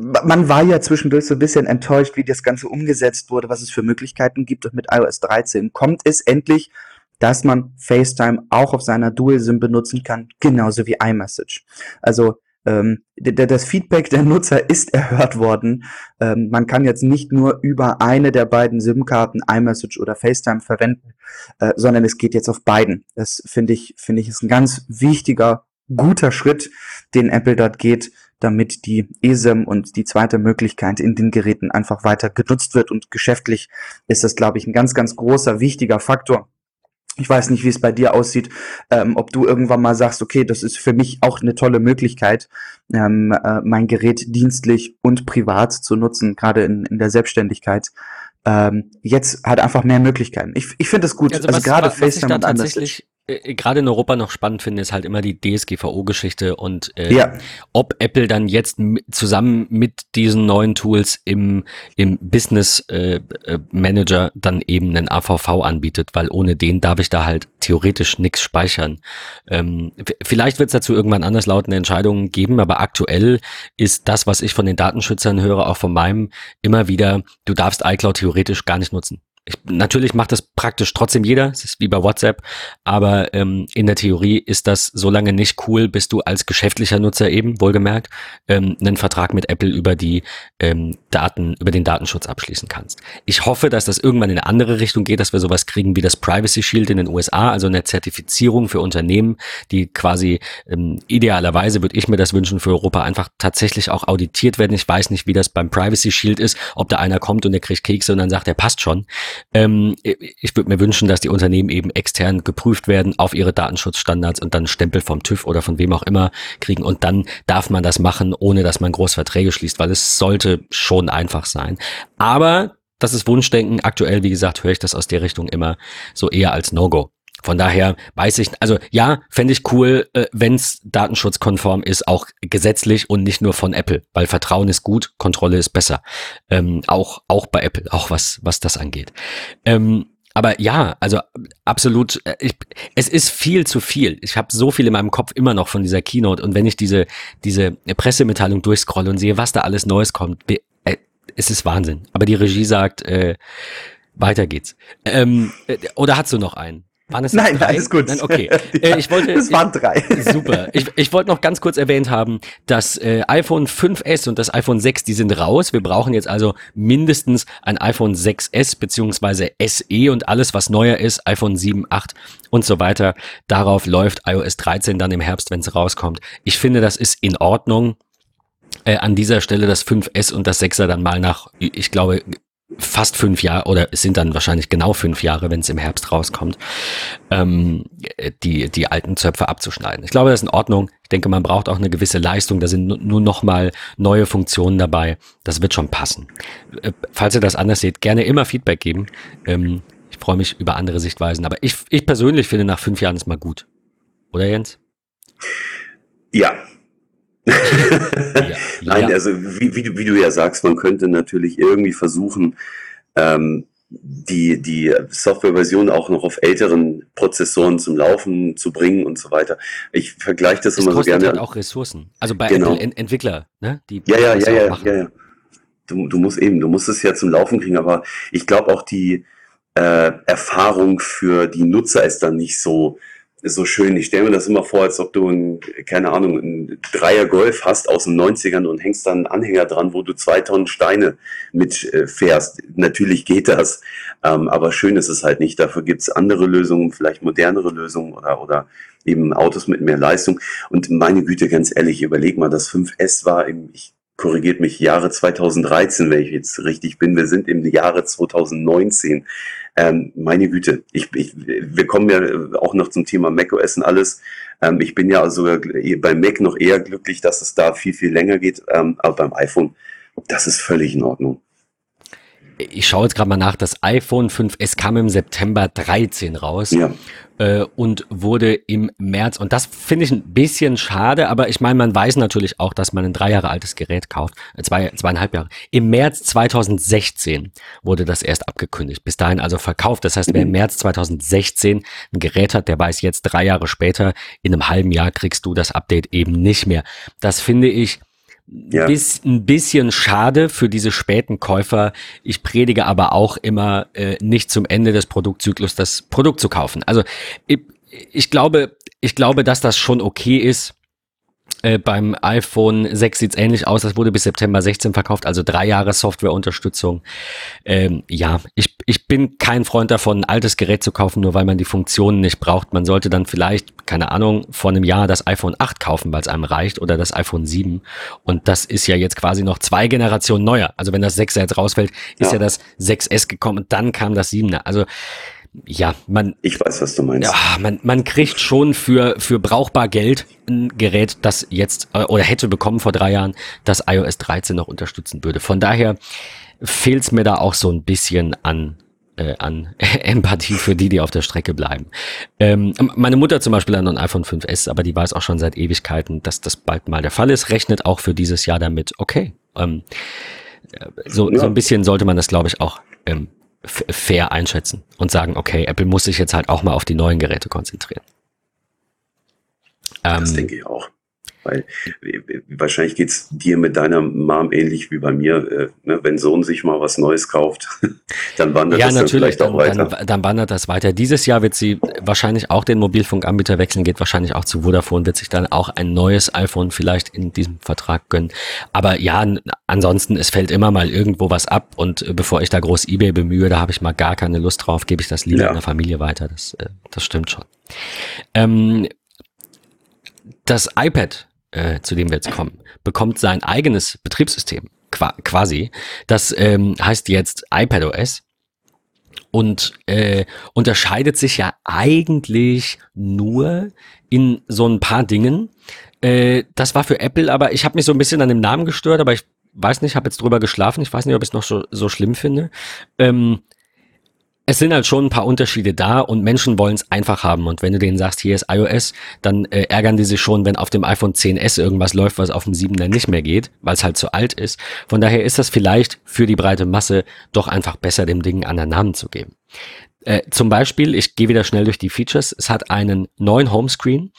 man war ja zwischendurch so ein bisschen enttäuscht, wie das Ganze umgesetzt wurde, was es für Möglichkeiten gibt. Und mit iOS 13 kommt es endlich, dass man FaceTime auch auf seiner Dual-SIM benutzen kann, genauso wie iMessage. Also ähm, das Feedback der Nutzer ist <laughs> erhört worden. Ähm, man kann jetzt nicht nur über eine der beiden SIM-Karten iMessage oder FaceTime verwenden, äh, sondern es geht jetzt auf beiden. Das finde ich, finde ich, ist ein ganz wichtiger, guter Schritt, den Apple dort geht damit die eSIM und die zweite Möglichkeit in den Geräten einfach weiter genutzt wird. Und geschäftlich ist das, glaube ich, ein ganz, ganz großer, wichtiger Faktor. Ich weiß nicht, wie es bei dir aussieht, ähm, ob du irgendwann mal sagst, okay, das ist für mich auch eine tolle Möglichkeit, ähm, äh, mein Gerät dienstlich und privat zu nutzen, gerade in, in der Selbstständigkeit. Ähm, jetzt hat einfach mehr Möglichkeiten. Ich, ich finde es gut. Also, also gerade FaceTime und tatsächlich äh, gerade in Europa noch spannend finde, ist halt immer die DSGVO-Geschichte und äh, ja. ob Apple dann jetzt zusammen mit diesen neuen Tools im, im Business äh, äh Manager dann eben einen AVV anbietet, weil ohne den darf ich da halt theoretisch nichts speichern. Ähm, vielleicht wird es dazu irgendwann anders lautende Entscheidungen geben, aber aktuell ist das, was ich von den Datenschützern höre, auch von meinem, immer wieder, du darfst iCloud theoretisch gar nicht nutzen. Ich, natürlich macht das praktisch trotzdem jeder, es ist wie bei WhatsApp, aber ähm, in der Theorie ist das so lange nicht cool, bis du als geschäftlicher Nutzer eben, wohlgemerkt, ähm, einen Vertrag mit Apple über die ähm, Daten, über den Datenschutz abschließen kannst. Ich hoffe, dass das irgendwann in eine andere Richtung geht, dass wir sowas kriegen wie das Privacy Shield in den USA, also eine Zertifizierung für Unternehmen, die quasi ähm, idealerweise würde ich mir das wünschen für Europa einfach tatsächlich auch auditiert werden. Ich weiß nicht, wie das beim Privacy Shield ist, ob da einer kommt und der kriegt Kekse und dann sagt, der passt schon. Ähm, ich würde mir wünschen, dass die Unternehmen eben extern geprüft werden auf ihre Datenschutzstandards und dann Stempel vom TÜV oder von wem auch immer kriegen. Und dann darf man das machen, ohne dass man groß Verträge schließt, weil es sollte schon einfach sein. Aber das ist Wunschdenken. Aktuell, wie gesagt, höre ich das aus der Richtung immer so eher als No-Go. Von daher weiß ich, also ja, fände ich cool, äh, wenn es datenschutzkonform ist, auch gesetzlich und nicht nur von Apple, weil Vertrauen ist gut, Kontrolle ist besser. Ähm, auch, auch bei Apple, auch was, was das angeht. Ähm, aber ja, also absolut, äh, ich, es ist viel zu viel. Ich habe so viel in meinem Kopf immer noch von dieser Keynote und wenn ich diese, diese Pressemitteilung durchscrolle und sehe, was da alles Neues kommt, äh, es ist Wahnsinn. Aber die Regie sagt, äh, weiter geht's. Ähm, äh, oder hast du noch einen? Waren es Nein, drei? alles gut. Nein, okay. ja, <laughs> äh, ich wollte, es waren drei. <laughs> super. Ich, ich wollte noch ganz kurz erwähnt haben, das äh, iPhone 5S und das iPhone 6, die sind raus. Wir brauchen jetzt also mindestens ein iPhone 6S beziehungsweise SE und alles, was neuer ist, iPhone 7, 8 und so weiter. Darauf läuft iOS 13 dann im Herbst, wenn es rauskommt. Ich finde, das ist in Ordnung. Äh, an dieser Stelle das 5S und das 6er dann mal nach, ich glaube, fast fünf Jahre oder es sind dann wahrscheinlich genau fünf Jahre, wenn es im Herbst rauskommt, ähm, die, die alten Zöpfe abzuschneiden. Ich glaube, das ist in Ordnung. Ich denke, man braucht auch eine gewisse Leistung. Da sind nur noch mal neue Funktionen dabei. Das wird schon passen. Äh, falls ihr das anders seht, gerne immer Feedback geben. Ähm, ich freue mich über andere Sichtweisen. Aber ich, ich persönlich finde, nach fünf Jahren ist mal gut. Oder Jens? Ja, ja, <laughs> Nein, ja. also wie, wie, du, wie du ja sagst, man könnte natürlich irgendwie versuchen, ähm, die, die Softwareversion auch noch auf älteren Prozessoren zum Laufen zu bringen und so weiter. Ich vergleiche das, das immer so gerne. Halt auch Ressourcen. Also bei genau. Apple Entwickler, ne? Die ja, ja, ja, ja, ja, ja. Du, du musst eben, du musst es ja zum Laufen kriegen, aber ich glaube auch die äh, Erfahrung für die Nutzer ist dann nicht so so schön. Ich stelle mir das immer vor, als ob du ein, keine Ahnung, ein Dreier Golf hast aus den 90ern und hängst dann einen Anhänger dran, wo du zwei Tonnen Steine mitfährst. Äh, Natürlich geht das, ähm, aber schön ist es halt nicht. Dafür gibt es andere Lösungen, vielleicht modernere Lösungen oder, oder eben Autos mit mehr Leistung. Und meine Güte, ganz ehrlich, überleg mal, das 5S war im, ich korrigiert mich, Jahre 2013, wenn ich jetzt richtig bin. Wir sind im Jahre 2019. Ähm, meine Güte, ich, ich, wir kommen ja auch noch zum Thema macOS und alles. Ähm, ich bin ja sogar beim Mac noch eher glücklich, dass es da viel, viel länger geht. Ähm, aber beim iPhone, das ist völlig in Ordnung ich schaue jetzt gerade mal nach, das iPhone 5S kam im September 13 raus ja. äh, und wurde im März, und das finde ich ein bisschen schade, aber ich meine, man weiß natürlich auch, dass man ein drei Jahre altes Gerät kauft, äh, zwei, zweieinhalb Jahre. Im März 2016 wurde das erst abgekündigt, bis dahin also verkauft. Das heißt, wer im mhm. März 2016 ein Gerät hat, der weiß jetzt drei Jahre später, in einem halben Jahr kriegst du das Update eben nicht mehr. Das finde ich ja. Bis, ein bisschen schade für diese späten Käufer. Ich predige aber auch immer, äh, nicht zum Ende des Produktzyklus das Produkt zu kaufen. Also ich, ich glaube, ich glaube, dass das schon okay ist äh, beim iPhone 6 sieht's ähnlich aus. Das wurde bis September 16 verkauft, also drei Jahre Softwareunterstützung. Ähm, ja, ich, ich bin kein Freund davon, ein altes Gerät zu kaufen, nur weil man die Funktionen nicht braucht. Man sollte dann vielleicht, keine Ahnung, vor einem Jahr das iPhone 8 kaufen, weil es einem reicht, oder das iPhone 7. Und das ist ja jetzt quasi noch zwei Generationen neuer. Also wenn das 6er jetzt rausfällt, ist ja, ja das 6S gekommen und dann kam das 7er. Also ja, man. Ich weiß, was du meinst. Ja, man, man kriegt schon für, für brauchbar Geld ein Gerät, das jetzt äh, oder hätte bekommen vor drei Jahren, das iOS 13 noch unterstützen würde. Von daher fehlt es mir da auch so ein bisschen an, äh, an <laughs> Empathie für die, die auf der Strecke bleiben. Ähm, meine Mutter zum Beispiel hat noch ein iPhone 5S, aber die weiß auch schon seit Ewigkeiten, dass das bald mal der Fall ist, rechnet auch für dieses Jahr damit, okay. Ähm, äh, so, ja. so ein bisschen sollte man das, glaube ich, auch ähm, fair einschätzen und sagen, okay, Apple muss sich jetzt halt auch mal auf die neuen Geräte konzentrieren. Das ähm, denke ich auch. Weil wahrscheinlich geht's dir mit deiner Mom ähnlich wie bei mir. Äh, ne? Wenn Sohn sich mal was Neues kauft, <laughs> dann wandert ja, das dann vielleicht auch weiter. Dann, dann wandert das weiter. Dieses Jahr wird sie wahrscheinlich auch den Mobilfunkanbieter wechseln, geht wahrscheinlich auch zu Vodafone, wird sich dann auch ein neues iPhone vielleicht in diesem Vertrag gönnen. Aber ja, ansonsten, es fällt immer mal irgendwo was ab und äh, bevor ich da groß Ebay bemühe, da habe ich mal gar keine Lust drauf, gebe ich das lieber ja. in der Familie weiter. Das, äh, das stimmt schon. Ähm, das iPad äh, zu dem wir jetzt kommen, bekommt sein eigenes Betriebssystem quasi. Das ähm, heißt jetzt iPadOS und äh, unterscheidet sich ja eigentlich nur in so ein paar Dingen. Äh, das war für Apple, aber ich habe mich so ein bisschen an dem Namen gestört, aber ich weiß nicht, habe jetzt drüber geschlafen. Ich weiß nicht, ob ich es noch so, so schlimm finde. Ähm, es sind halt schon ein paar Unterschiede da und Menschen wollen es einfach haben. Und wenn du denen sagst, hier ist iOS, dann äh, ärgern die sich schon, wenn auf dem iPhone 10s irgendwas läuft, was auf dem 7er nicht mehr geht, weil es halt zu alt ist. Von daher ist das vielleicht für die breite Masse doch einfach besser, dem Ding einen anderen Namen zu geben. Äh, zum Beispiel, ich gehe wieder schnell durch die Features, es hat einen neuen Homescreen.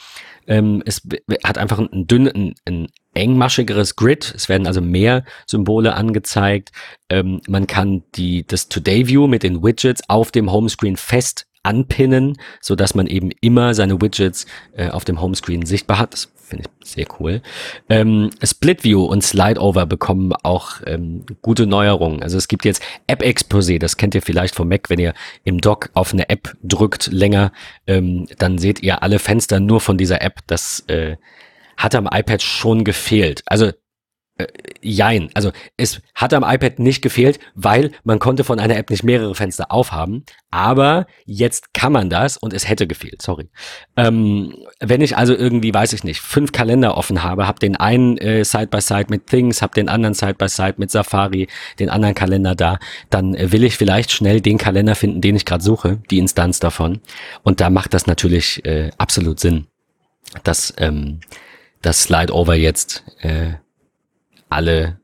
Ähm, es hat einfach ein, dünn, ein, ein engmaschigeres Grid. Es werden also mehr Symbole angezeigt. Ähm, man kann die, das Today View mit den Widgets auf dem Homescreen fest anpinnen, so dass man eben immer seine Widgets äh, auf dem Homescreen sichtbar hat. Das finde ich sehr cool. Ähm, Split View und Slide Over bekommen auch ähm, gute Neuerungen. Also es gibt jetzt App Exposé, das kennt ihr vielleicht vom Mac, wenn ihr im Dock auf eine App drückt länger, ähm, dann seht ihr alle Fenster nur von dieser App. Das äh, hat am iPad schon gefehlt. Also äh, jein. Also es hat am iPad nicht gefehlt, weil man konnte von einer App nicht mehrere Fenster aufhaben. Aber jetzt kann man das und es hätte gefehlt, sorry. Ähm, wenn ich also irgendwie, weiß ich nicht, fünf Kalender offen habe, habe den einen äh, Side-by-Side -side mit Things, habe den anderen Side-by-Side -side mit Safari, den anderen Kalender da, dann äh, will ich vielleicht schnell den Kalender finden, den ich gerade suche, die Instanz davon. Und da macht das natürlich äh, absolut Sinn, dass ähm, das Slide-Over jetzt äh, alle,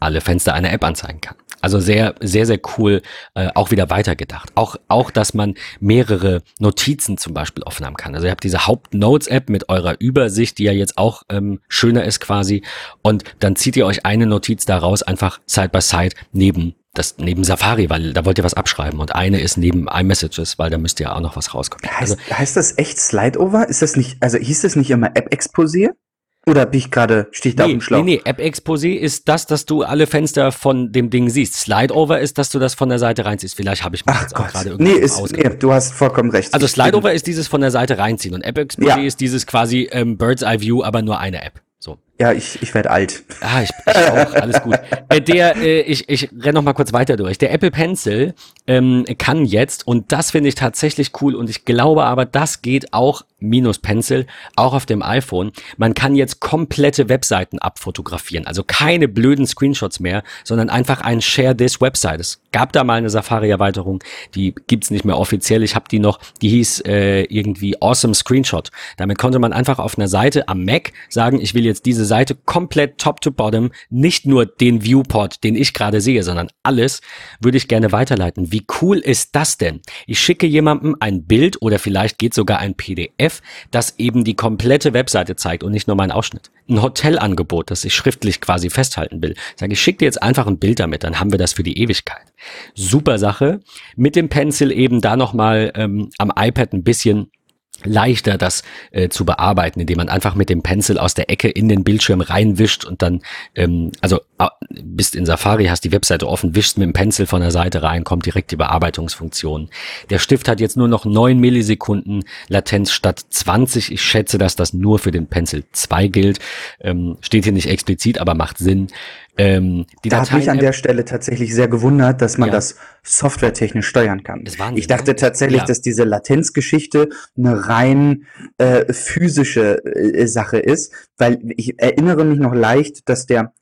alle Fenster einer App anzeigen kann. Also sehr, sehr, sehr cool, äh, auch wieder weitergedacht. Auch, auch, dass man mehrere Notizen zum Beispiel offen haben kann. Also ihr habt diese Haupt-Notes-App mit eurer Übersicht, die ja jetzt auch ähm, schöner ist quasi. Und dann zieht ihr euch eine Notiz daraus einfach side by side neben das neben Safari, weil da wollt ihr was abschreiben und eine ist neben iMessages, weil da müsst ihr auch noch was rauskommen. Heißt, also, heißt das echt Slideover? Ist das nicht, also hieß das nicht immer App-Exposé? Oder bin ich gerade, stehe ich da nee, auf dem Schlauch? Nee, nee, App-Exposé ist das, dass du alle Fenster von dem Ding siehst. Slideover ist, dass du das von der Seite reinziehst. Vielleicht habe ich mich Ach jetzt Gott. auch gerade irgendwie nee, ist, nee, du hast vollkommen recht. Also Slideover ist dieses von der Seite reinziehen und App-Exposé ja. ist dieses quasi ähm, Bird's Eye View, aber nur eine App. So. Ja, ich, ich werde alt. Ah, ich, ich auch, alles gut. Äh, der, äh, ich, ich renne noch mal kurz weiter durch. Der Apple Pencil ähm, kann jetzt, und das finde ich tatsächlich cool, und ich glaube aber, das geht auch minus Pencil, auch auf dem iPhone. Man kann jetzt komplette Webseiten abfotografieren. Also keine blöden Screenshots mehr, sondern einfach ein Share This Website. Es gab da mal eine Safari-Erweiterung, die gibt's nicht mehr offiziell. Ich habe die noch, die hieß äh, irgendwie Awesome Screenshot. Damit konnte man einfach auf einer Seite am Mac sagen, ich will jetzt diese Seite komplett top to bottom, nicht nur den Viewport, den ich gerade sehe, sondern alles würde ich gerne weiterleiten. Wie cool ist das denn? Ich schicke jemandem ein Bild oder vielleicht geht sogar ein PDF, das eben die komplette Webseite zeigt und nicht nur meinen Ausschnitt. Ein Hotelangebot, das ich schriftlich quasi festhalten will. Sage ich, schick dir jetzt einfach ein Bild damit, dann haben wir das für die Ewigkeit. Super Sache. Mit dem Pencil eben da nochmal ähm, am iPad ein bisschen leichter, das äh, zu bearbeiten, indem man einfach mit dem Pencil aus der Ecke in den Bildschirm reinwischt und dann, ähm, also bist in Safari, hast die Webseite offen, wischst mit dem Pencil von der Seite rein, kommt direkt die Bearbeitungsfunktion. Der Stift hat jetzt nur noch neun Millisekunden Latenz statt 20. Ich schätze, dass das nur für den Pencil 2 gilt. Ähm, steht hier nicht explizit, aber macht Sinn. Ähm, die da hat mich an der Stelle tatsächlich sehr gewundert, dass man ja. das softwaretechnisch steuern kann. Ich dachte tatsächlich, ja. dass diese Latenzgeschichte eine rein äh, physische äh, Sache ist, weil ich erinnere mich noch leicht, dass der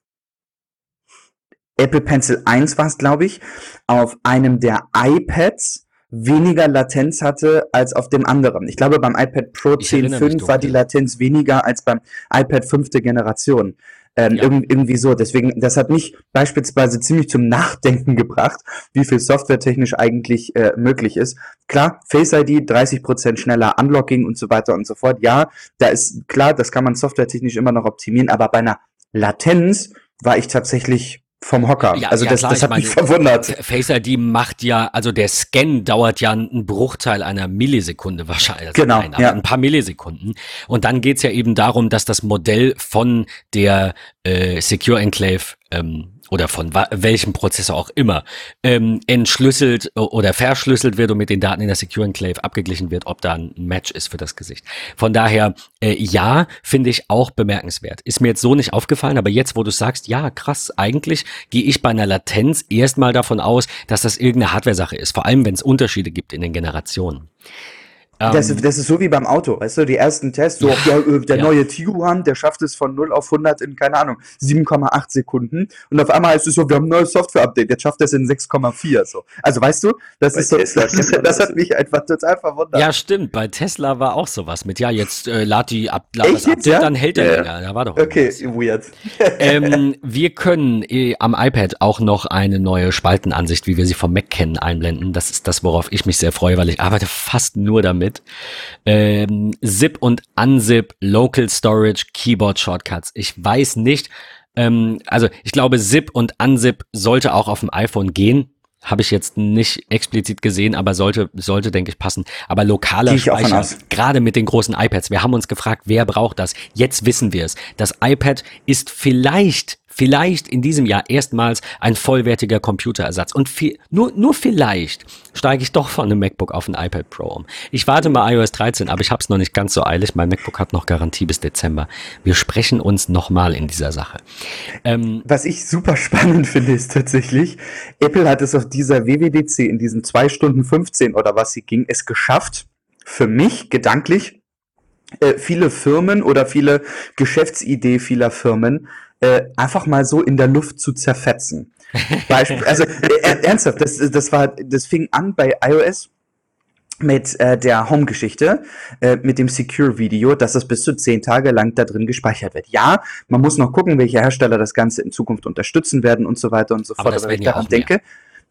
Apple Pencil 1 war es, glaube ich, auf einem der iPads weniger Latenz hatte als auf dem anderen. Ich glaube, beim iPad Pro 10.5 war die Latenz weniger als beim iPad 5. Generation. Ähm, ja. irgendwie, irgendwie so. Deswegen, das hat mich beispielsweise ziemlich zum Nachdenken <laughs> gebracht, wie viel softwaretechnisch eigentlich äh, möglich ist. Klar, Face ID 30% schneller, Unlocking und so weiter und so fort. Ja, da ist klar, das kann man softwaretechnisch immer noch optimieren, aber bei einer Latenz war ich tatsächlich vom Hocker. Ja, also ja, das, klar, das hat meine, mich verwundert. Face ID macht ja, also der Scan dauert ja einen Bruchteil einer Millisekunde wahrscheinlich. Also genau, nein, ja. ein paar Millisekunden. Und dann geht's ja eben darum, dass das Modell von der äh, Secure Enclave ähm, oder von welchem Prozessor auch immer ähm, entschlüsselt oder verschlüsselt wird und mit den Daten in der Secure Enclave abgeglichen wird, ob da ein Match ist für das Gesicht. Von daher, äh, ja, finde ich auch bemerkenswert. Ist mir jetzt so nicht aufgefallen, aber jetzt, wo du sagst, ja, krass, eigentlich gehe ich bei einer Latenz erstmal davon aus, dass das irgendeine Hardware-Sache ist, vor allem wenn es Unterschiede gibt in den Generationen. Das, ist, das ist so wie beim Auto, weißt du, die ersten Tests, so ja, der, der ja. neue Tiguan, der schafft es von 0 auf 100 in, keine Ahnung, 7,8 Sekunden und auf einmal ist es so, wir haben ein neues Software-Update, jetzt schafft er es in 6,4 so. Also weißt du, das bei ist so, das, das, hat mich einfach total verwundert. Ja, stimmt, bei Tesla war auch sowas mit, ja, jetzt äh, lad die ab, lad das Update, ja? dann hält er ja. länger, da war doch Okay, weird. ähm, <laughs> wir können äh, am iPad auch noch eine neue Spaltenansicht, wie wir sie vom Mac kennen, einblenden. Das ist das, worauf ich mich sehr freue, weil ich arbeite fast nur damit mit. Ähm, Zip und Unzip, Local Storage, Keyboard Shortcuts. Ich weiß nicht, ähm, also ich glaube, Zip und Unzip sollte auch auf dem iPhone gehen. Habe ich jetzt nicht explizit gesehen, aber sollte, sollte, denke ich, passen. Aber lokaler Speicher, gerade mit den großen iPads. Wir haben uns gefragt, wer braucht das? Jetzt wissen wir es. Das iPad ist vielleicht vielleicht in diesem Jahr erstmals ein vollwertiger Computerersatz. Und viel, nur, nur vielleicht steige ich doch von einem MacBook auf ein iPad Pro um. Ich warte mal iOS 13, aber ich habe es noch nicht ganz so eilig. Mein MacBook hat noch Garantie bis Dezember. Wir sprechen uns nochmal in dieser Sache. Ähm, Was ich super spannend finde, ist tatsächlich, Apple hat es auf dieser WWDC in diesen zwei Stunden 15 oder was sie ging, es geschafft, für mich gedanklich, äh, viele Firmen oder viele Geschäftsidee vieler Firmen äh, einfach mal so in der Luft zu zerfetzen. Beispiel, also <laughs> äh, ernsthaft, das, das war, das fing an bei iOS mit äh, der Home-Geschichte, äh, mit dem Secure-Video, dass das bis zu zehn Tage lang da drin gespeichert wird. Ja, man muss noch gucken, welche Hersteller das Ganze in Zukunft unterstützen werden und so weiter und so fort. Aber, Aber wenn ich daran denke, mehr.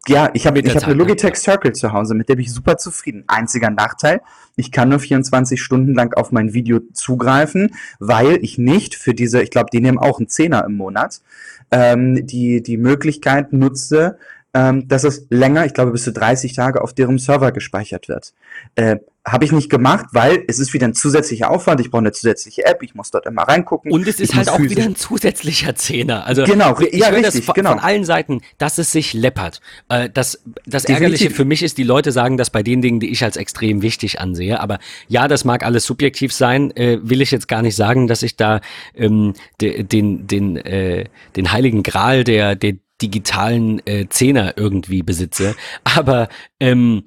Ja, ich habe ich hab eine Logitech Circle zu Hause, mit der bin ich super zufrieden. Einziger Nachteil, ich kann nur 24 Stunden lang auf mein Video zugreifen, weil ich nicht für diese, ich glaube, die nehmen auch einen Zehner im Monat, ähm, die, die Möglichkeit nutze, ähm, dass es länger, ich glaube bis zu 30 Tage auf deren Server gespeichert wird. Äh, habe ich nicht gemacht, weil es ist wieder ein zusätzlicher Aufwand. Ich brauche eine zusätzliche App, ich muss dort immer reingucken. Und es ist halt auch wieder ein zusätzlicher Zehner. Also genau, ich ja, richtig, das genau. von allen Seiten, dass es sich läppert. Äh, das das Ärgerliche für mich ist, die Leute sagen das bei den Dingen, die ich als extrem wichtig ansehe. Aber ja, das mag alles subjektiv sein. Äh, will ich jetzt gar nicht sagen, dass ich da ähm, de, den den äh, den heiligen Gral der der digitalen äh, Zehner irgendwie besitze. Aber ähm,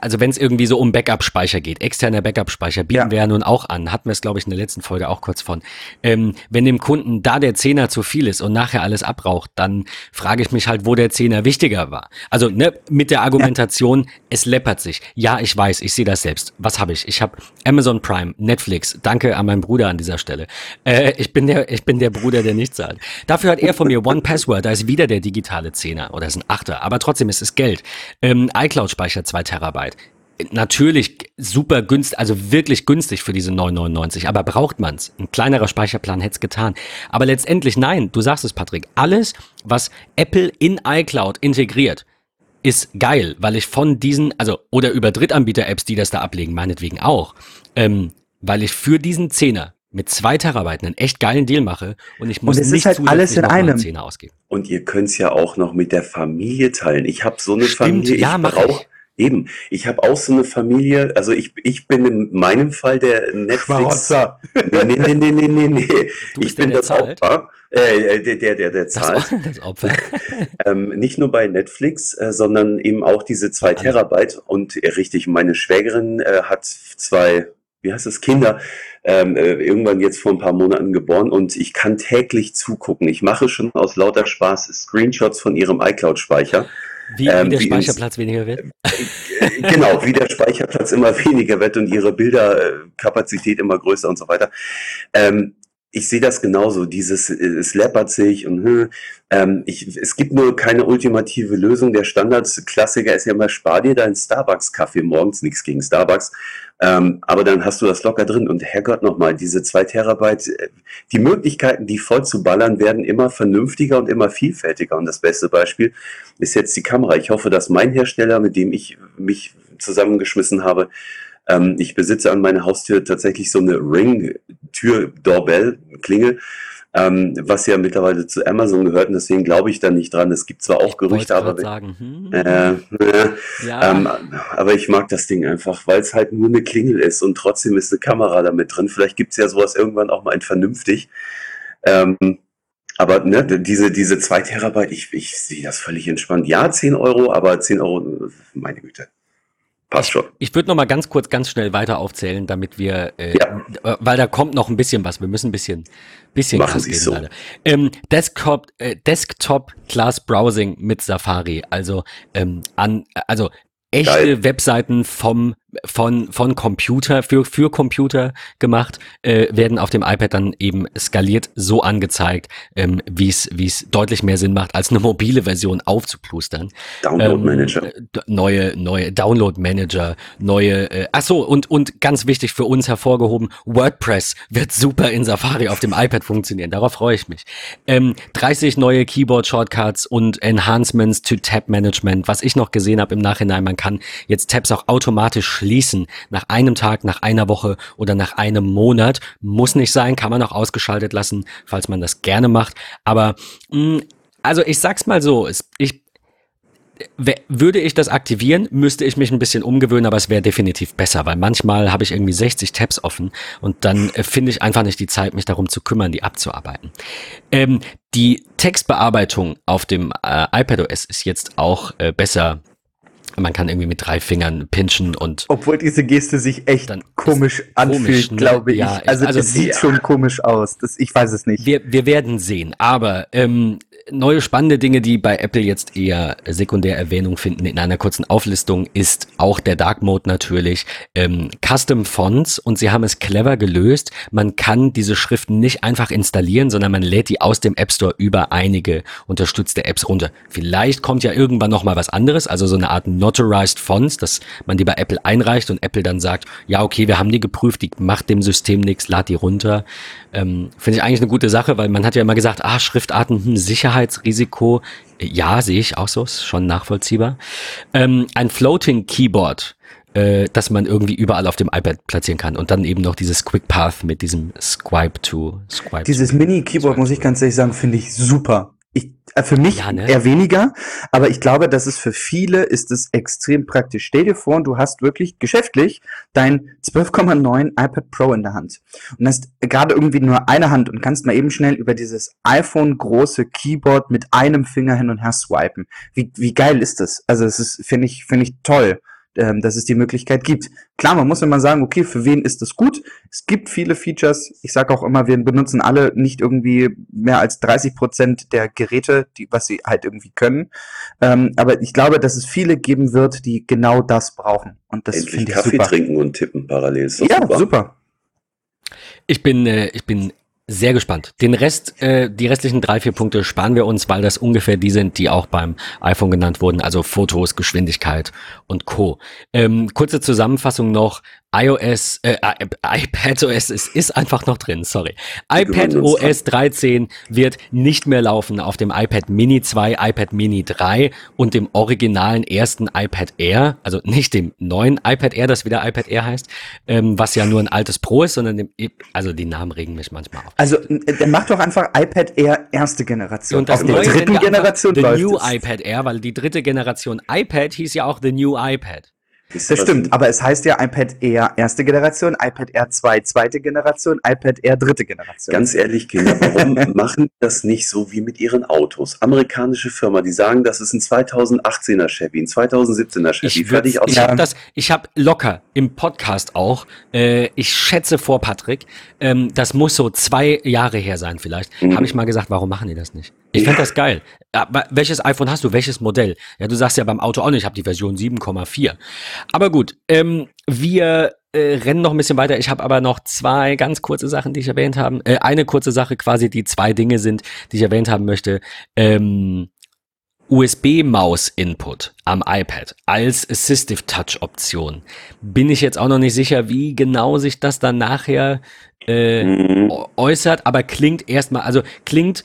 also wenn es irgendwie so um Backup-Speicher geht, externer Backup-Speicher bieten ja. wir ja nun auch an, hatten wir es glaube ich in der letzten Folge auch kurz von. Ähm, wenn dem Kunden da der Zehner zu viel ist und nachher alles abraucht, dann frage ich mich halt, wo der Zehner wichtiger war. Also ne, mit der Argumentation, ja. es läppert sich. Ja, ich weiß, ich sehe das selbst. Was habe ich? Ich habe Amazon Prime, Netflix. Danke an meinen Bruder an dieser Stelle. Äh, ich bin der, ich bin der Bruder, der nicht zahlt. Dafür hat er von mir One Password. Da ist wieder der digitale Zehner oder ist ein Achter. Aber trotzdem ist es Geld. Ähm, iCloud-Speicher zwei Terabyte. Natürlich super günstig, also wirklich günstig für diese 9,99. Aber braucht man's? Ein kleinerer Speicherplan hätte es getan. Aber letztendlich nein, du sagst es, Patrick. Alles, was Apple in iCloud integriert, ist geil, weil ich von diesen, also oder über Drittanbieter-Apps, die das da ablegen, meinetwegen auch, ähm, weil ich für diesen Zehner mit zwei Terabyte einen echt geilen Deal mache und ich muss und nicht halt alles in einem Zehner ausgeben. Und ihr könnt es ja auch noch mit der Familie teilen. Ich habe so eine Stimmt, Familie, ja, ich brauche Eben, ich habe auch so eine Familie, also ich, ich bin in meinem Fall der Netflix. Nee, nee, nee, nee, nee, nee, nee. ich bin das Opfer. Äh, der, der, der, der zahlt. Das, das Opfer. <laughs> ähm, nicht nur bei Netflix, äh, sondern eben auch diese zwei Terabyte. Und äh, richtig, meine Schwägerin äh, hat zwei, wie heißt das, Kinder, ähm, äh, irgendwann jetzt vor ein paar Monaten geboren und ich kann täglich zugucken. Ich mache schon aus lauter Spaß Screenshots von ihrem iCloud-Speicher. Wie, ähm, wie der Speicherplatz weniger wird? Äh, genau, wie der Speicherplatz immer <laughs> weniger wird und ihre Bilderkapazität immer größer und so weiter. Ähm, ich sehe das genauso, dieses, es läppert sich und hm, ähm, ich, es gibt nur keine ultimative Lösung. Der Standardklassiker ist ja immer, spar dir deinen Starbucks-Kaffee morgens, nichts gegen Starbucks, ähm, aber dann hast du das locker drin und Herrgott nochmal, diese zwei Terabyte, äh, die Möglichkeiten, die voll zu ballern, werden immer vernünftiger und immer vielfältiger und das beste Beispiel ist jetzt die Kamera. Ich hoffe, dass mein Hersteller, mit dem ich mich zusammengeschmissen habe, ähm, ich besitze an meiner Haustür tatsächlich so eine Ring-Tür-Doorbell-Klingel, ähm, was ja mittlerweile zu Amazon gehört und deswegen glaube ich da nicht dran. Es gibt zwar auch ich Gerüchte, aber. Hm. Äh, äh, <laughs> ja. ähm, aber ich mag das Ding einfach, weil es halt nur eine Klingel ist und trotzdem ist eine Kamera damit drin. Vielleicht gibt es ja sowas irgendwann auch mal in vernünftig. Ähm, aber ne, diese, diese zwei Terabyte, ich, ich sehe das völlig entspannt. Ja, 10 Euro, aber 10 Euro, meine Güte. Passt schon. Ich würde noch mal ganz kurz, ganz schnell weiter aufzählen, damit wir, äh, ja. weil da kommt noch ein bisschen was. Wir müssen ein bisschen, bisschen Machen Sie so. Ähm, Desktop, äh, Desktop Class Browsing mit Safari, also ähm, an, also echte Geil. Webseiten vom von, von Computer, für, für Computer gemacht, äh, werden auf dem iPad dann eben skaliert so angezeigt, ähm, wie es wie es deutlich mehr Sinn macht, als eine mobile Version aufzuplustern. Download ähm, Manager. Ähm, neue, neue Download Manager, neue, äh, ach so, und, und ganz wichtig für uns hervorgehoben, WordPress wird super in Safari auf dem iPad funktionieren. Darauf freue ich mich. Ähm, 30 neue Keyboard-Shortcuts und Enhancements to Tab Management. Was ich noch gesehen habe im Nachhinein, man kann jetzt Tabs auch automatisch schließen. Nach einem Tag, nach einer Woche oder nach einem Monat. Muss nicht sein, kann man auch ausgeschaltet lassen, falls man das gerne macht. Aber mh, mm, also ich sag's mal so, ich würde ich das aktivieren, müsste ich mich ein bisschen umgewöhnen, aber es wäre definitiv besser, weil manchmal habe ich irgendwie 60 Tabs offen und dann äh, finde ich einfach nicht die Zeit, mich darum zu kümmern, die abzuarbeiten. Ähm, die Textbearbeitung auf dem äh, iPadOS ist jetzt auch äh, besser man kann irgendwie mit drei Fingern pinchen und. Obwohl diese Geste sich echt komisch anfühlt, ne? glaube ich. Ja, also, also es sieht ja. schon komisch aus. Das, ich weiß es nicht. Wir, wir werden sehen. Aber ähm, neue spannende Dinge, die bei Apple jetzt eher sekundär Erwähnung finden in einer kurzen Auflistung, ist auch der Dark Mode natürlich. Ähm, Custom Fonts und sie haben es clever gelöst. Man kann diese Schriften nicht einfach installieren, sondern man lädt die aus dem App Store über einige unterstützte Apps runter. Vielleicht kommt ja irgendwann noch mal was anderes, also so eine Art Notarized Fonts, dass man die bei Apple einreicht und Apple dann sagt, ja, okay, wir haben die geprüft, die macht dem System nichts, lad die runter. Ähm, Finde ich eigentlich eine gute Sache, weil man hat ja immer gesagt, ah, Schriftarten, hm, Sicherheitsrisiko. Ja, sehe ich auch so, ist schon nachvollziehbar. Ähm, ein Floating Keyboard äh, dass man irgendwie überall auf dem iPad platzieren kann. Und dann eben noch dieses Quick Path mit diesem Swipe to Swipe. Dieses Mini-Keyboard, muss ich ganz ehrlich sagen, finde ich super. Ich, äh, für mich ja, ne? eher weniger, aber ich glaube, dass es für viele ist es extrem praktisch. Stell dir vor, du hast wirklich geschäftlich dein 12,9 iPad Pro in der Hand und hast gerade irgendwie nur eine Hand und kannst mal eben schnell über dieses iPhone große Keyboard mit einem Finger hin und her swipen. Wie, wie geil ist das? Also es ist, finde ich, finde ich toll ähm, dass es die Möglichkeit gibt. Klar, man muss immer sagen, okay, für wen ist das gut? Es gibt viele Features. Ich sage auch immer, wir benutzen alle nicht irgendwie mehr als 30 Prozent der Geräte, die, was sie halt irgendwie können. Ähm, aber ich glaube, dass es viele geben wird, die genau das brauchen. Und das finde ich Kaffee super. trinken und tippen parallel. Ist ja, super. super. Ich bin, äh, ich bin sehr gespannt. Den Rest, äh, die restlichen drei, vier Punkte sparen wir uns, weil das ungefähr die sind, die auch beim iPhone genannt wurden, also Fotos, Geschwindigkeit und Co. Ähm, kurze Zusammenfassung noch iOS, äh, iPad OS ist, ist einfach noch drin, sorry. iPad OS 13 wird nicht mehr laufen auf dem iPad Mini 2, iPad Mini 3 und dem originalen ersten iPad Air, also nicht dem neuen iPad Air, das wieder iPad Air heißt, ähm, was ja nur ein altes Pro ist, sondern dem, also die Namen regen mich manchmal auf. Also der macht doch einfach iPad Air erste Generation. Und das auf der dritten Generation The New es. iPad Air, weil die dritte Generation iPad hieß ja auch The New iPad. Das stimmt, aber es heißt ja iPad Air erste Generation, iPad Air 2 zweite Generation, iPad Air dritte Generation. Ganz ehrlich, Kinder, warum <laughs> machen das nicht so wie mit ihren Autos? Amerikanische Firma, die sagen, das ist ein 2018er Chevy, ein 2017er Chevy, ich fertig aus. Ich habe das, ich habe locker im Podcast auch, äh, ich schätze vor Patrick, ähm, das muss so zwei Jahre her sein vielleicht, mhm. habe ich mal gesagt, warum machen die das nicht? Ich finde das geil. Aber welches iPhone hast du? Welches Modell? Ja, du sagst ja beim Auto auch nicht, ich habe die Version 7,4. Aber gut, ähm, wir äh, rennen noch ein bisschen weiter. Ich habe aber noch zwei ganz kurze Sachen, die ich erwähnt habe. Äh, eine kurze Sache quasi, die zwei Dinge sind, die ich erwähnt haben möchte. Ähm, USB-Maus-Input am iPad als Assistive Touch-Option. Bin ich jetzt auch noch nicht sicher, wie genau sich das dann nachher äh, mhm. äußert, aber klingt erstmal, also klingt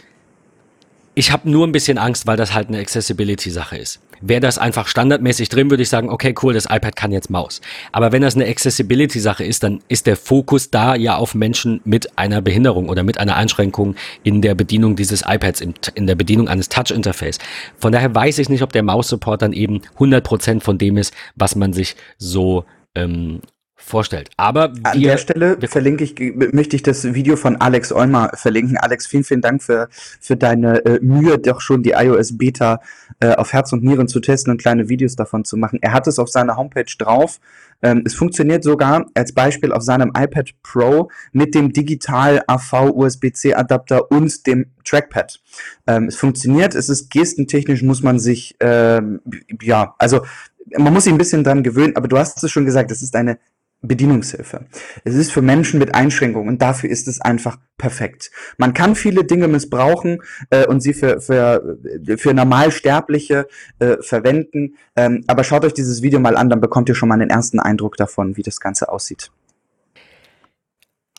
ich habe nur ein bisschen Angst, weil das halt eine Accessibility-Sache ist. Wäre das einfach standardmäßig drin, würde ich sagen, okay, cool, das iPad kann jetzt Maus. Aber wenn das eine Accessibility-Sache ist, dann ist der Fokus da ja auf Menschen mit einer Behinderung oder mit einer Einschränkung in der Bedienung dieses iPads, in der Bedienung eines Touch-Interface. Von daher weiß ich nicht, ob der Maus-Support dann eben 100% von dem ist, was man sich so ähm, vorstellt. Aber wir, an der Stelle verlinke ich, möchte ich das Video von Alex Olmer verlinken. Alex, vielen, vielen Dank für, für deine äh, Mühe, doch schon die iOS Beta äh, auf Herz und Nieren zu testen und kleine Videos davon zu machen. Er hat es auf seiner Homepage drauf. Ähm, es funktioniert sogar als Beispiel auf seinem iPad Pro mit dem Digital AV USB-C Adapter und dem Trackpad. Ähm, es funktioniert, es ist gestentechnisch, muss man sich, ähm, ja, also man muss sich ein bisschen dran gewöhnen, aber du hast es schon gesagt, es ist eine Bedienungshilfe. Es ist für Menschen mit Einschränkungen und dafür ist es einfach perfekt. Man kann viele Dinge missbrauchen äh, und sie für, für, für Normalsterbliche äh, verwenden, ähm, aber schaut euch dieses Video mal an, dann bekommt ihr schon mal einen ersten Eindruck davon, wie das Ganze aussieht.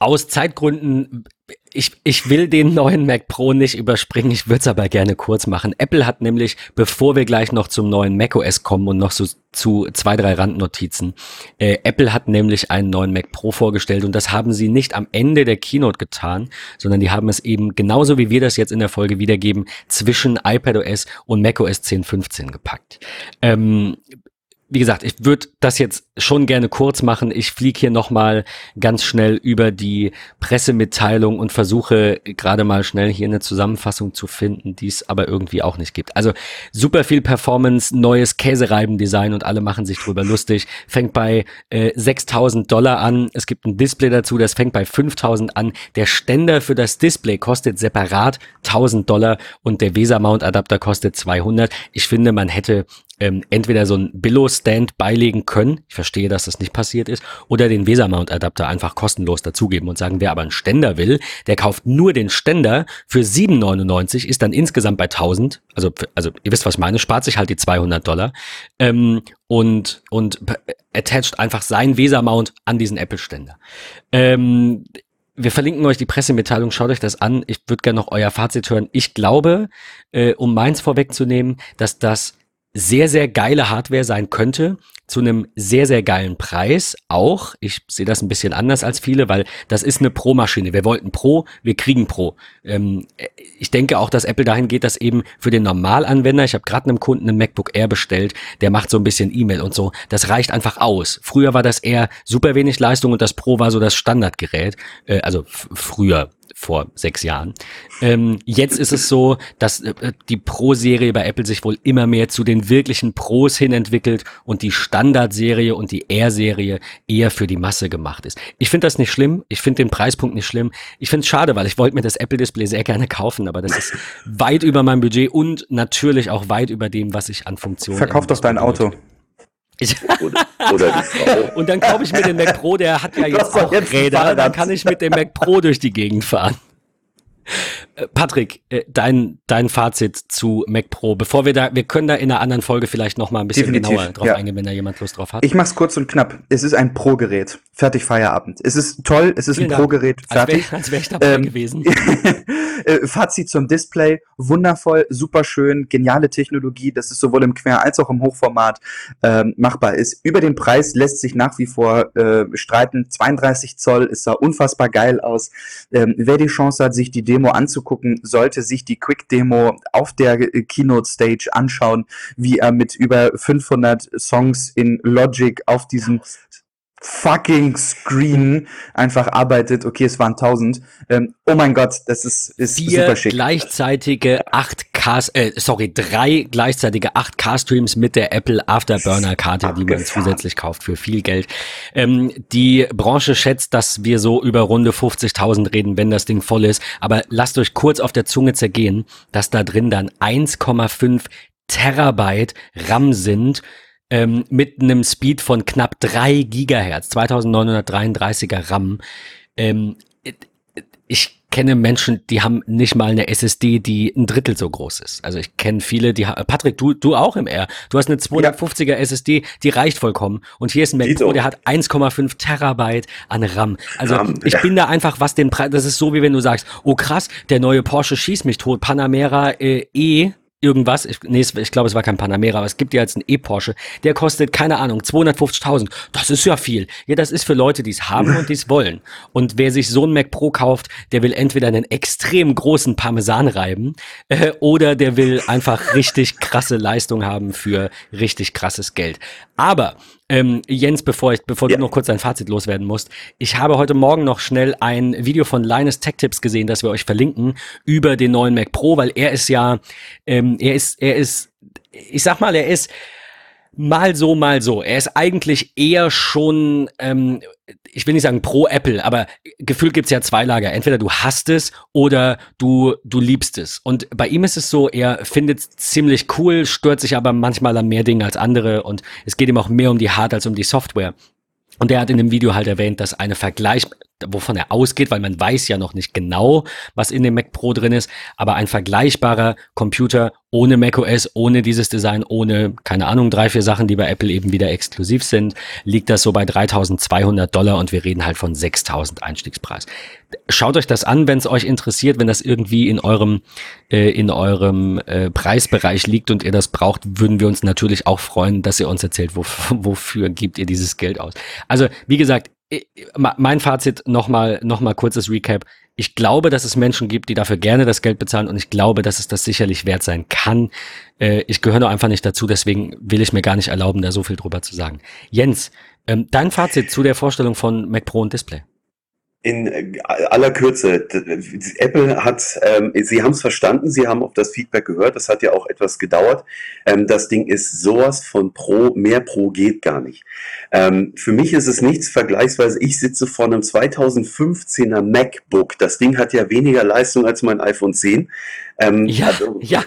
Aus Zeitgründen ich, ich will den neuen Mac Pro nicht überspringen, ich würde es aber gerne kurz machen. Apple hat nämlich, bevor wir gleich noch zum neuen Mac OS kommen und noch so zu zwei, drei Randnotizen, äh, Apple hat nämlich einen neuen Mac Pro vorgestellt und das haben sie nicht am Ende der Keynote getan, sondern die haben es eben genauso wie wir das jetzt in der Folge wiedergeben, zwischen iPadOS und macOS 10.15 gepackt. Ähm, wie gesagt, ich würde das jetzt schon gerne kurz machen. Ich fliege hier nochmal ganz schnell über die Pressemitteilung und versuche gerade mal schnell hier eine Zusammenfassung zu finden, die es aber irgendwie auch nicht gibt. Also super viel Performance, neues Käsereibendesign und alle machen sich drüber lustig. Fängt bei äh, 6000 Dollar an. Es gibt ein Display dazu, das fängt bei 5000 an. Der Ständer für das Display kostet separat 1000 Dollar und der VESA Mount Adapter kostet 200. Ich finde, man hätte ähm, entweder so ein Billo-Stand beilegen können, ich verstehe, dass das nicht passiert ist, oder den Weser-Mount-Adapter einfach kostenlos dazugeben und sagen, wer aber einen Ständer will, der kauft nur den Ständer für 7,99, ist dann insgesamt bei 1000, also, also ihr wisst, was ich meine, spart sich halt die 200 Dollar ähm, und, und attached einfach sein Weser-Mount an diesen Apple-Ständer. Ähm, wir verlinken euch die Pressemitteilung, schaut euch das an. Ich würde gerne noch euer Fazit hören. Ich glaube, äh, um meins vorwegzunehmen, dass das sehr, sehr geile Hardware sein könnte, zu einem sehr, sehr geilen Preis auch. Ich sehe das ein bisschen anders als viele, weil das ist eine Pro-Maschine. Wir wollten Pro, wir kriegen Pro. Ähm, ich denke auch, dass Apple dahin geht, dass eben für den Normalanwender, ich habe gerade einem Kunden einen MacBook Air bestellt, der macht so ein bisschen E-Mail und so, das reicht einfach aus. Früher war das eher super wenig Leistung und das Pro war so das Standardgerät. Äh, also früher, vor sechs Jahren. Ähm, jetzt ist es so, dass äh, die Pro-Serie bei Apple sich wohl immer mehr zu den wirklichen Pros hin entwickelt und die Standard-Serie und die Air-Serie eher für die Masse gemacht ist. Ich finde das nicht schlimm. Ich finde den Preispunkt nicht schlimm. Ich finde es schade, weil ich wollte mir das Apple-Display sehr gerne kaufen, aber das ist weit über mein Budget und natürlich auch weit über dem, was ich an Funktionen. Verkauf doch dein Auto. Oder, oder. <laughs> Und dann kaufe ich mir den Mac Pro, der hat ja jetzt auch jetzt Räder, dann kann ich mit dem Mac Pro durch die Gegend fahren. Äh, Patrick, äh, dein, dein Fazit zu Mac Pro, bevor wir da, wir können da in einer anderen Folge vielleicht noch mal ein bisschen Definitiv, genauer drauf ja. eingehen, wenn da jemand Lust drauf hat. Ich mach's kurz und knapp. Es ist ein Pro-Gerät. Fertig Feierabend. Es ist toll, es ist Vielen ein Pro-Gerät. Fertig. <laughs> Als wäre wär ich dabei ähm, gewesen. <laughs> Äh, Fazit zum Display. Wundervoll, super schön, geniale Technologie, dass es sowohl im Quer- als auch im Hochformat ähm, machbar ist. Über den Preis lässt sich nach wie vor äh, streiten. 32 Zoll, es sah unfassbar geil aus. Ähm, wer die Chance hat, sich die Demo anzugucken, sollte sich die Quick-Demo auf der äh, Keynote-Stage anschauen, wie er mit über 500 Songs in Logic auf diesem fucking Screen einfach arbeitet. Okay, es waren 1000. Ähm, oh mein Gott, das ist, ist Vier super schick. gleichzeitige 8K, äh, sorry, drei gleichzeitige 8K-Streams mit der Apple Afterburner-Karte, die man zusätzlich kauft für viel Geld. Ähm, die Branche schätzt, dass wir so über runde 50.000 reden, wenn das Ding voll ist. Aber lasst euch kurz auf der Zunge zergehen, dass da drin dann 1,5 Terabyte RAM sind ähm, mit einem Speed von knapp drei Gigahertz, 2933er RAM. Ähm, ich kenne Menschen, die haben nicht mal eine SSD, die ein Drittel so groß ist. Also ich kenne viele, die Patrick, du du auch im R. Du hast eine 250er ja. SSD, die reicht vollkommen. Und hier ist ein Mac Pro, der hat 1,5 Terabyte an RAM. Also RAM, ich ja. bin da einfach, was den Preis, das ist so wie wenn du sagst, oh krass, der neue Porsche schießt mich tot, Panamera äh, E irgendwas, ich, nee, ich glaube, es war kein Panamera, aber es gibt ja jetzt einen E-Porsche, der kostet, keine Ahnung, 250.000. Das ist ja viel. Ja, das ist für Leute, die es haben und die es wollen. Und wer sich so ein Mac Pro kauft, der will entweder einen extrem großen Parmesan reiben äh, oder der will einfach richtig krasse Leistung haben für richtig krasses Geld. Aber ähm, Jens, bevor ich, bevor ja. du noch kurz dein Fazit loswerden musst, ich habe heute Morgen noch schnell ein Video von Linus Tech Tips gesehen, das wir euch verlinken über den neuen Mac Pro, weil er ist ja, ähm, er ist, er ist, ich sag mal, er ist mal so, mal so. Er ist eigentlich eher schon, ähm, ich will nicht sagen pro Apple, aber gefühlt gibt's ja zwei Lager. Entweder du hast es oder du, du liebst es. Und bei ihm ist es so, er findet ziemlich cool, stört sich aber manchmal an mehr Dinge als andere und es geht ihm auch mehr um die Hard als um die Software. Und er hat in dem Video halt erwähnt, dass eine Vergleich, wovon er ausgeht, weil man weiß ja noch nicht genau, was in dem Mac Pro drin ist, aber ein vergleichbarer Computer ohne macOS, ohne dieses Design, ohne, keine Ahnung, drei, vier Sachen, die bei Apple eben wieder exklusiv sind, liegt das so bei 3200 Dollar und wir reden halt von 6000 Einstiegspreis. Schaut euch das an, wenn es euch interessiert, wenn das irgendwie in eurem, äh, in eurem äh, Preisbereich liegt und ihr das braucht, würden wir uns natürlich auch freuen, dass ihr uns erzählt, wofür, <laughs> wofür gebt ihr dieses Geld aus. Also, wie gesagt, mein Fazit nochmal, nochmal kurzes Recap. Ich glaube, dass es Menschen gibt, die dafür gerne das Geld bezahlen und ich glaube, dass es das sicherlich wert sein kann. Äh, ich gehöre nur einfach nicht dazu, deswegen will ich mir gar nicht erlauben, da so viel drüber zu sagen. Jens, ähm, dein Fazit zu der Vorstellung von Mac Pro und Display? In aller Kürze, Apple hat, ähm, sie haben es verstanden, sie haben auf das Feedback gehört, das hat ja auch etwas gedauert. Ähm, das Ding ist sowas von Pro, mehr Pro geht gar nicht. Ähm, für mich ist es nichts vergleichsweise, ich sitze vor einem 2015er MacBook, das Ding hat ja weniger Leistung als mein iPhone 10. Ähm, ja, also, ja.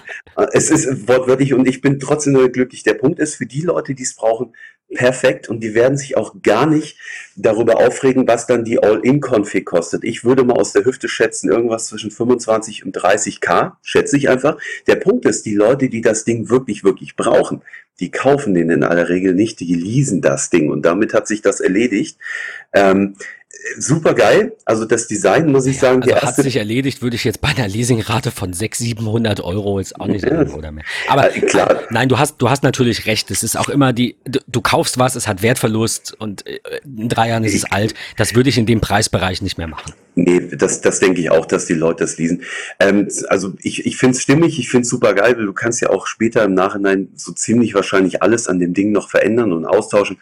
Es ist wortwörtlich und ich bin trotzdem nur glücklich. Der Punkt ist, für die Leute, die es brauchen, perfekt und die werden sich auch gar nicht darüber aufregen, was dann die All-In-Config kostet. Ich würde mal aus der Hüfte schätzen, irgendwas zwischen 25 und 30k, schätze ich einfach. Der Punkt ist, die Leute, die das Ding wirklich, wirklich brauchen, die kaufen den in aller Regel nicht, die leasen das Ding und damit hat sich das erledigt. Ähm, super geil. Also das Design, muss ich sagen, also der hat sich erledigt, würde ich jetzt bei einer Leasingrate von 600, 700 Euro jetzt auch nicht sagen oder mehr. Aber ja, klar. nein, du hast, du hast natürlich recht. Es ist auch immer die, du, du kaufst was, es hat Wertverlust und äh, in drei Jahren ist ich, es alt. Das würde ich in dem Preisbereich nicht mehr machen. Nee, das, das denke ich auch, dass die Leute das lesen. Ähm, also ich, ich finde es stimmig, ich finde es super geil, weil du kannst ja auch später im Nachhinein so ziemlich wahrscheinlich alles an dem Ding noch verändern und austauschen.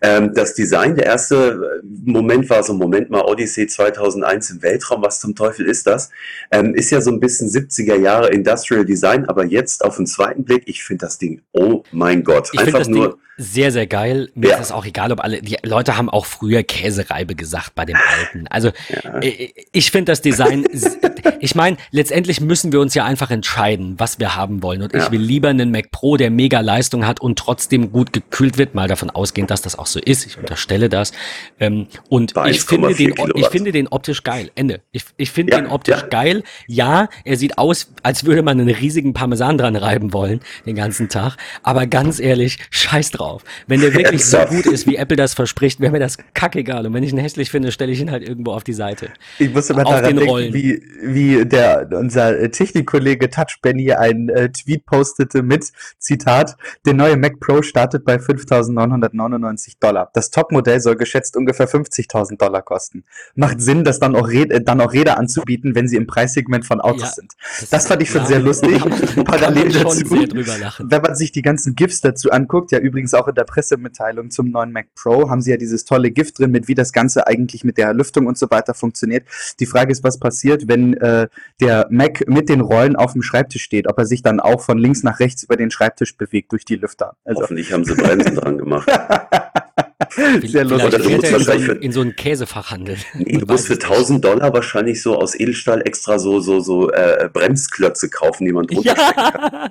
Ähm, das Design, der erste Moment war so, Moment mal, Odyssey 2001 im Weltraum, was zum Teufel ist das? Ähm, ist ja so ein bisschen 70er Jahre Industrial Design, aber jetzt auf den zweiten Blick, ich finde das Ding, oh mein Gott, ich einfach nur... Ding sehr, sehr geil. Mir ja. ist es auch egal, ob alle, die Leute haben auch früher Käsereibe gesagt bei dem alten. Also ja. ich, ich finde das Design, <laughs> ich meine, letztendlich müssen wir uns ja einfach entscheiden, was wir haben wollen. Und ja. ich will lieber einen Mac Pro, der mega Leistung hat und trotzdem gut gekühlt wird, mal davon ausgehend, dass das auch so ist. Ich unterstelle das. Ähm, und ich finde, den, ich finde den optisch geil. Ende. Ich, ich finde den optisch geil. Ja, er sieht aus, als würde man einen riesigen Parmesan dran reiben wollen, den ganzen Tag. Aber ganz ehrlich, scheiß drauf. Wenn der wirklich so gut ist, wie Apple das verspricht, wäre mir das kackegal. Und wenn ich ihn hässlich finde, stelle ich ihn halt irgendwo auf die Seite. Ich muss immer daran denken, wie, wie der, unser Technikkollege Touch Benny einen äh, Tweet postete mit, Zitat, der neue Mac Pro startet bei 5.999 Dollar. Das Topmodell soll geschätzt ungefähr 50.000 Dollar kosten. Macht Sinn, das dann auch, Räder, dann auch Räder anzubieten, wenn sie im Preissegment von Autos ja, sind. Das, das fand ich schon ja, sehr lustig. <laughs> Parallel dazu, wenn man sich die ganzen GIFs dazu anguckt, ja übrigens auch in der Pressemitteilung zum neuen Mac Pro haben sie ja dieses tolle Gift drin mit, wie das Ganze eigentlich mit der Lüftung und so weiter funktioniert. Die Frage ist, was passiert, wenn äh, der Mac mit den Rollen auf dem Schreibtisch steht, ob er sich dann auch von links nach rechts über den Schreibtisch bewegt durch die Lüfter. Also. Hoffentlich haben sie Bremsen dran gemacht. <laughs> Sehr lustig. In, so ein, in so einen Käsefachhandel. <laughs> Nee, du musst für 1000 Dollar wahrscheinlich so aus Edelstahl extra so, so, so äh, Bremsklötze kaufen, die man drunter ja. kann.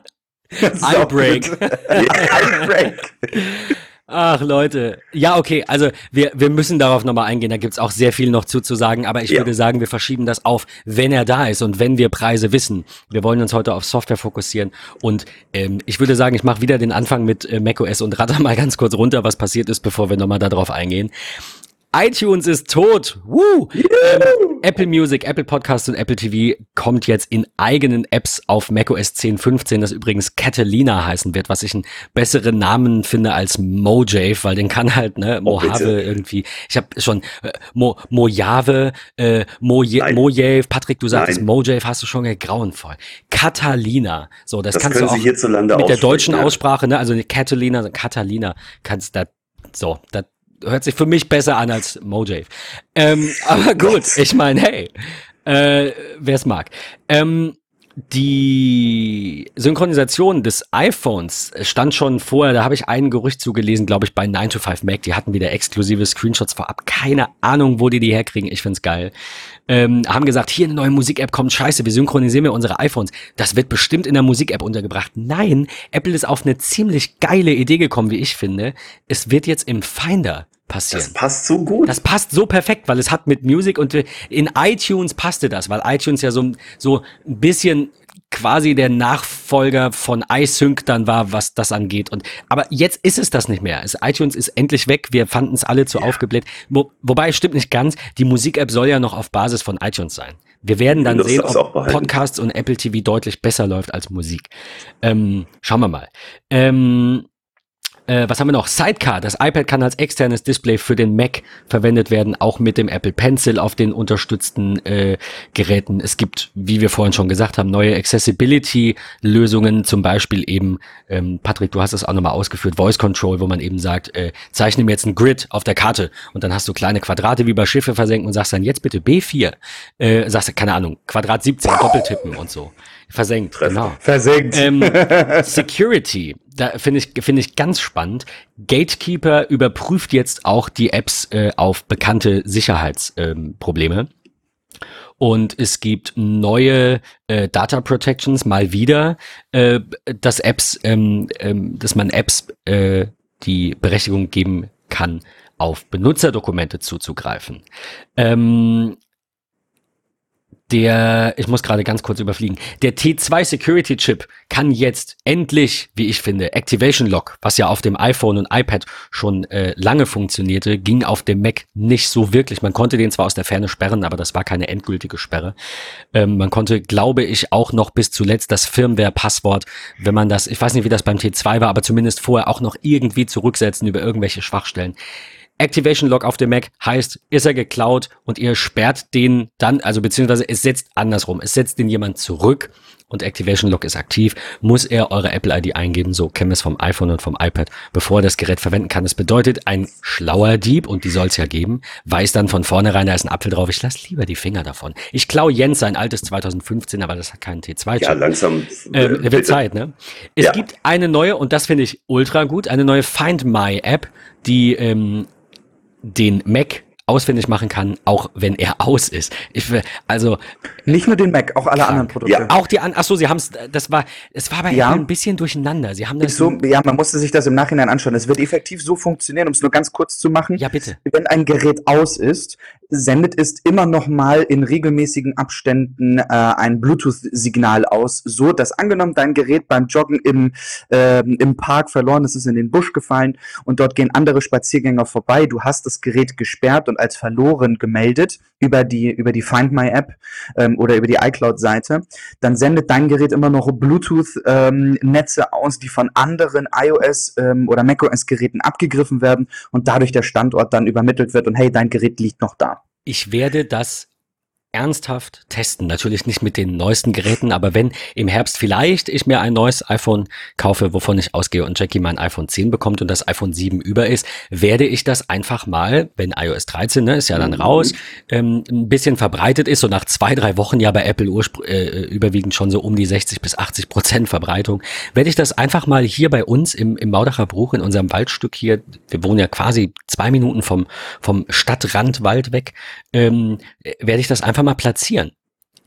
<laughs> Eyebreak. <laughs> Eyebreak. Ach Leute, ja okay, also wir, wir müssen darauf nochmal eingehen, da gibt's auch sehr viel noch zuzusagen, aber ich ja. würde sagen, wir verschieben das auf, wenn er da ist und wenn wir Preise wissen. Wir wollen uns heute auf Software fokussieren. Und ähm, ich würde sagen, ich mache wieder den Anfang mit äh, macOS und ratter mal ganz kurz runter, was passiert ist, bevor wir nochmal darauf eingehen iTunes ist tot. Woo! Ähm, Apple Music, Apple Podcast und Apple TV kommt jetzt in eigenen Apps auf macOS 10.15, das übrigens Catalina heißen wird, was ich einen besseren Namen finde als Mojave, weil den kann halt, ne, oh, Mojave oh, irgendwie. Ich habe schon äh, Mo, Mojave, äh, Moje, Mojave, Patrick, du sagst Mojave, hast du schon grauenvoll. Catalina, so, das, das kannst du auch mit der deutschen ja. Aussprache, ne, also Catalina, Catalina, kannst da so, das hört sich für mich besser an als Mojave. Ähm, aber gut, ich meine, hey, äh, wer es mag. Ähm, die Synchronisation des iPhones stand schon vorher, da habe ich ein Gerücht zugelesen, glaube ich, bei 9 to 5 Mac. Die hatten wieder exklusive Screenshots vorab. Keine Ahnung, wo die die herkriegen. Ich find's geil. Ähm, haben gesagt, hier eine neue Musik-App kommt, scheiße, wir synchronisieren wir unsere iPhones. Das wird bestimmt in der Musik-App untergebracht. Nein, Apple ist auf eine ziemlich geile Idee gekommen, wie ich finde. Es wird jetzt im Finder passieren. Das passt so gut. Das passt so perfekt, weil es hat mit Music und in iTunes passte das, weil iTunes ja so, so ein bisschen quasi der Nachfolger von iSync dann war, was das angeht. Und aber jetzt ist es das nicht mehr. Es, iTunes ist endlich weg. Wir fanden es alle zu ja. aufgebläht. Wo, wobei stimmt nicht ganz. Die Musik-App soll ja noch auf Basis von iTunes sein. Wir werden dann sehen, ob Podcasts und Apple TV deutlich besser läuft als Musik. Ähm, schauen wir mal. Ähm, Äh, was haben wir noch? Sidecar. Das iPad kann als externes Display für den Mac verwendet werden, auch mit dem Apple Pencil auf den unterstützten äh, Geräten. Es gibt, wie wir vorhin schon gesagt haben, neue Accessibility-Lösungen, zum Beispiel eben, ähm, Patrick, du hast es auch nochmal ausgeführt, Voice Control, wo man eben sagt, äh, zeichne mir jetzt ein Grid auf der Karte und dann hast du kleine Quadrate wie bei Schiffe versenken und sagst dann jetzt bitte B4. Äh, sagst du, keine Ahnung, Quadrat 17, doppeltippen und so. Versenkt, Treffer. genau. Versenkt. Ähm, <laughs> Security, da finde ich, finde ich ganz spannend. Gatekeeper überprüft jetzt auch die Apps äh, auf bekannte Sicherheitsprobleme. Ähm, und es gibt neue äh, Data Protections mal wieder, äh, dass Apps, ähm, ähm, dass man Apps äh, die Berechtigung geben kann, auf Benutzerdokumente zuzugreifen. Ähm, der, ich muss gerade ganz kurz überfliegen, der T2 Security Chip kann jetzt endlich, wie ich finde, Activation Lock, was ja auf dem iPhone und iPad schon äh, lange funktionierte, ging auf dem Mac nicht so wirklich. Man konnte den zwar aus der Ferne sperren, aber das war keine endgültige Sperre. Ähm, man konnte, glaube ich, auch noch bis zuletzt das Firmware-Passwort, wenn man das, ich weiß nicht, wie das beim T2 war, aber zumindest vorher auch noch irgendwie zurücksetzen über irgendwelche Schwachstellen. Activation Lock auf dem Mac heißt, ist er geklaut und ihr sperrt den dann, also beziehungsweise es setzt andersrum, es setzt den jemand zurück und Activation Lock ist aktiv, muss er eure Apple ID eingeben, so kennen wir es vom iPhone und vom iPad, bevor er das Gerät verwenden kann. Das bedeutet, ein schlauer Dieb, und die soll es ja geben, weiß dann von vornherein, da ist ein Apfel drauf, ich lasse lieber die Finger davon. Ich klaue Jens sein altes 2015, aber das hat keinen T2. Ja, langsam. Ähm, wird Zeit, ne? Es ja. gibt eine neue, und das finde ich ultra gut, eine neue Find My App, die ähm, den Mac auswendig machen kann, auch wenn er aus ist. Ich will, also nicht nur den Mac, auch alle krank. anderen Produkte. Ja. Auch die an, ach so, sie haben es, das war, es war bei ja. ein bisschen durcheinander. Sie haben das so, ja, man musste sich das im Nachhinein anschauen. Es wird effektiv so funktionieren, um es nur ganz kurz zu machen. Ja, bitte. Wenn ein Gerät aus ist, sendet es immer noch mal in regelmäßigen Abständen äh, ein Bluetooth-Signal aus, so dass angenommen dein Gerät beim Joggen im, äh, im Park verloren ist, ist in den Busch gefallen und dort gehen andere Spaziergänger vorbei, du hast das Gerät gesperrt und als verloren gemeldet über die, über die Find My App ähm, oder über die iCloud-Seite, dann sendet dein Gerät immer noch Bluetooth-Netze ähm, aus, die von anderen iOS ähm, oder macOS-Geräten abgegriffen werden und dadurch der Standort dann übermittelt wird und hey, dein Gerät liegt noch da. Ich werde das ernsthaft testen. Natürlich nicht mit den neuesten Geräten, aber wenn im Herbst vielleicht ich mir ein neues iPhone kaufe, wovon ich ausgehe und Jackie mein iPhone 10 bekommt und das iPhone 7 über ist, werde ich das einfach mal, wenn iOS 13 ne, ist ja dann raus, ähm, ein bisschen verbreitet ist, so nach zwei, drei Wochen ja bei Apple äh, überwiegend schon so um die 60 bis 80 Prozent Verbreitung, werde ich das einfach mal hier bei uns im, im Maudacher Bruch in unserem Waldstück hier, wir wohnen ja quasi zwei Minuten vom, vom Stadtrandwald weg, ähm, werde ich das einfach mal platzieren.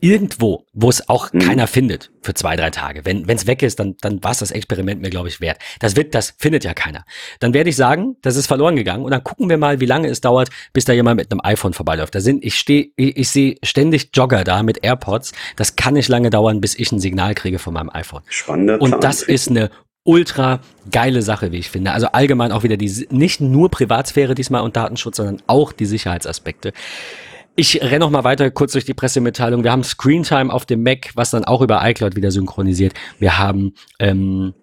Irgendwo, wo es auch mhm. keiner findet für zwei, drei Tage. Wenn es weg ist, dann, dann war es das Experiment mir, glaube ich, wert. Das wird, das findet ja keiner. Dann werde ich sagen, das ist verloren gegangen und dann gucken wir mal, wie lange es dauert, bis da jemand mit einem iPhone vorbeiläuft. Da sind, ich stehe, ich, ich sehe ständig Jogger da mit AirPods. Das kann nicht lange dauern, bis ich ein Signal kriege von meinem iPhone. Spannender Und das ist eine ultra geile Sache, wie ich finde. Also allgemein auch wieder die, nicht nur Privatsphäre diesmal und Datenschutz, sondern auch die Sicherheitsaspekte. Ich renne noch mal weiter kurz durch die Pressemitteilung. Wir haben Screentime auf dem Mac, was dann auch über iCloud wieder synchronisiert. Wir haben ähm,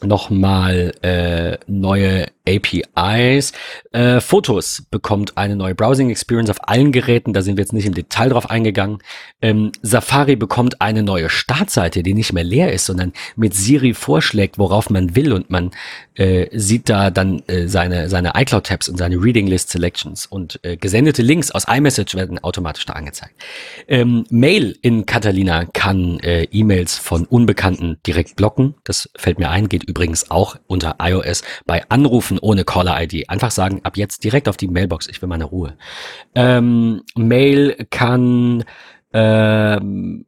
nochmal äh, neue APIs. Äh, Fotos bekommt eine neue Browsing Experience auf allen Geräten, da sind wir jetzt nicht im Detail drauf eingegangen. Ähm, Safari bekommt eine neue Startseite, die nicht mehr leer ist, sondern mit Siri vorschlägt, worauf man will und man äh, sieht da dann äh, seine, seine iCloud-Tabs und seine Reading List Selections und äh, gesendete Links aus iMessage werden automatisch da angezeigt. Ähm, Mail in Catalina kann äh, E-Mails von Unbekannten direkt blocken. Das fällt mir ein, geht übrigens auch unter iOS bei Anrufen ohne Caller-ID. Einfach sagen, ab jetzt direkt auf die Mailbox, ich will meine Ruhe. Ähm, Mail kann ähm,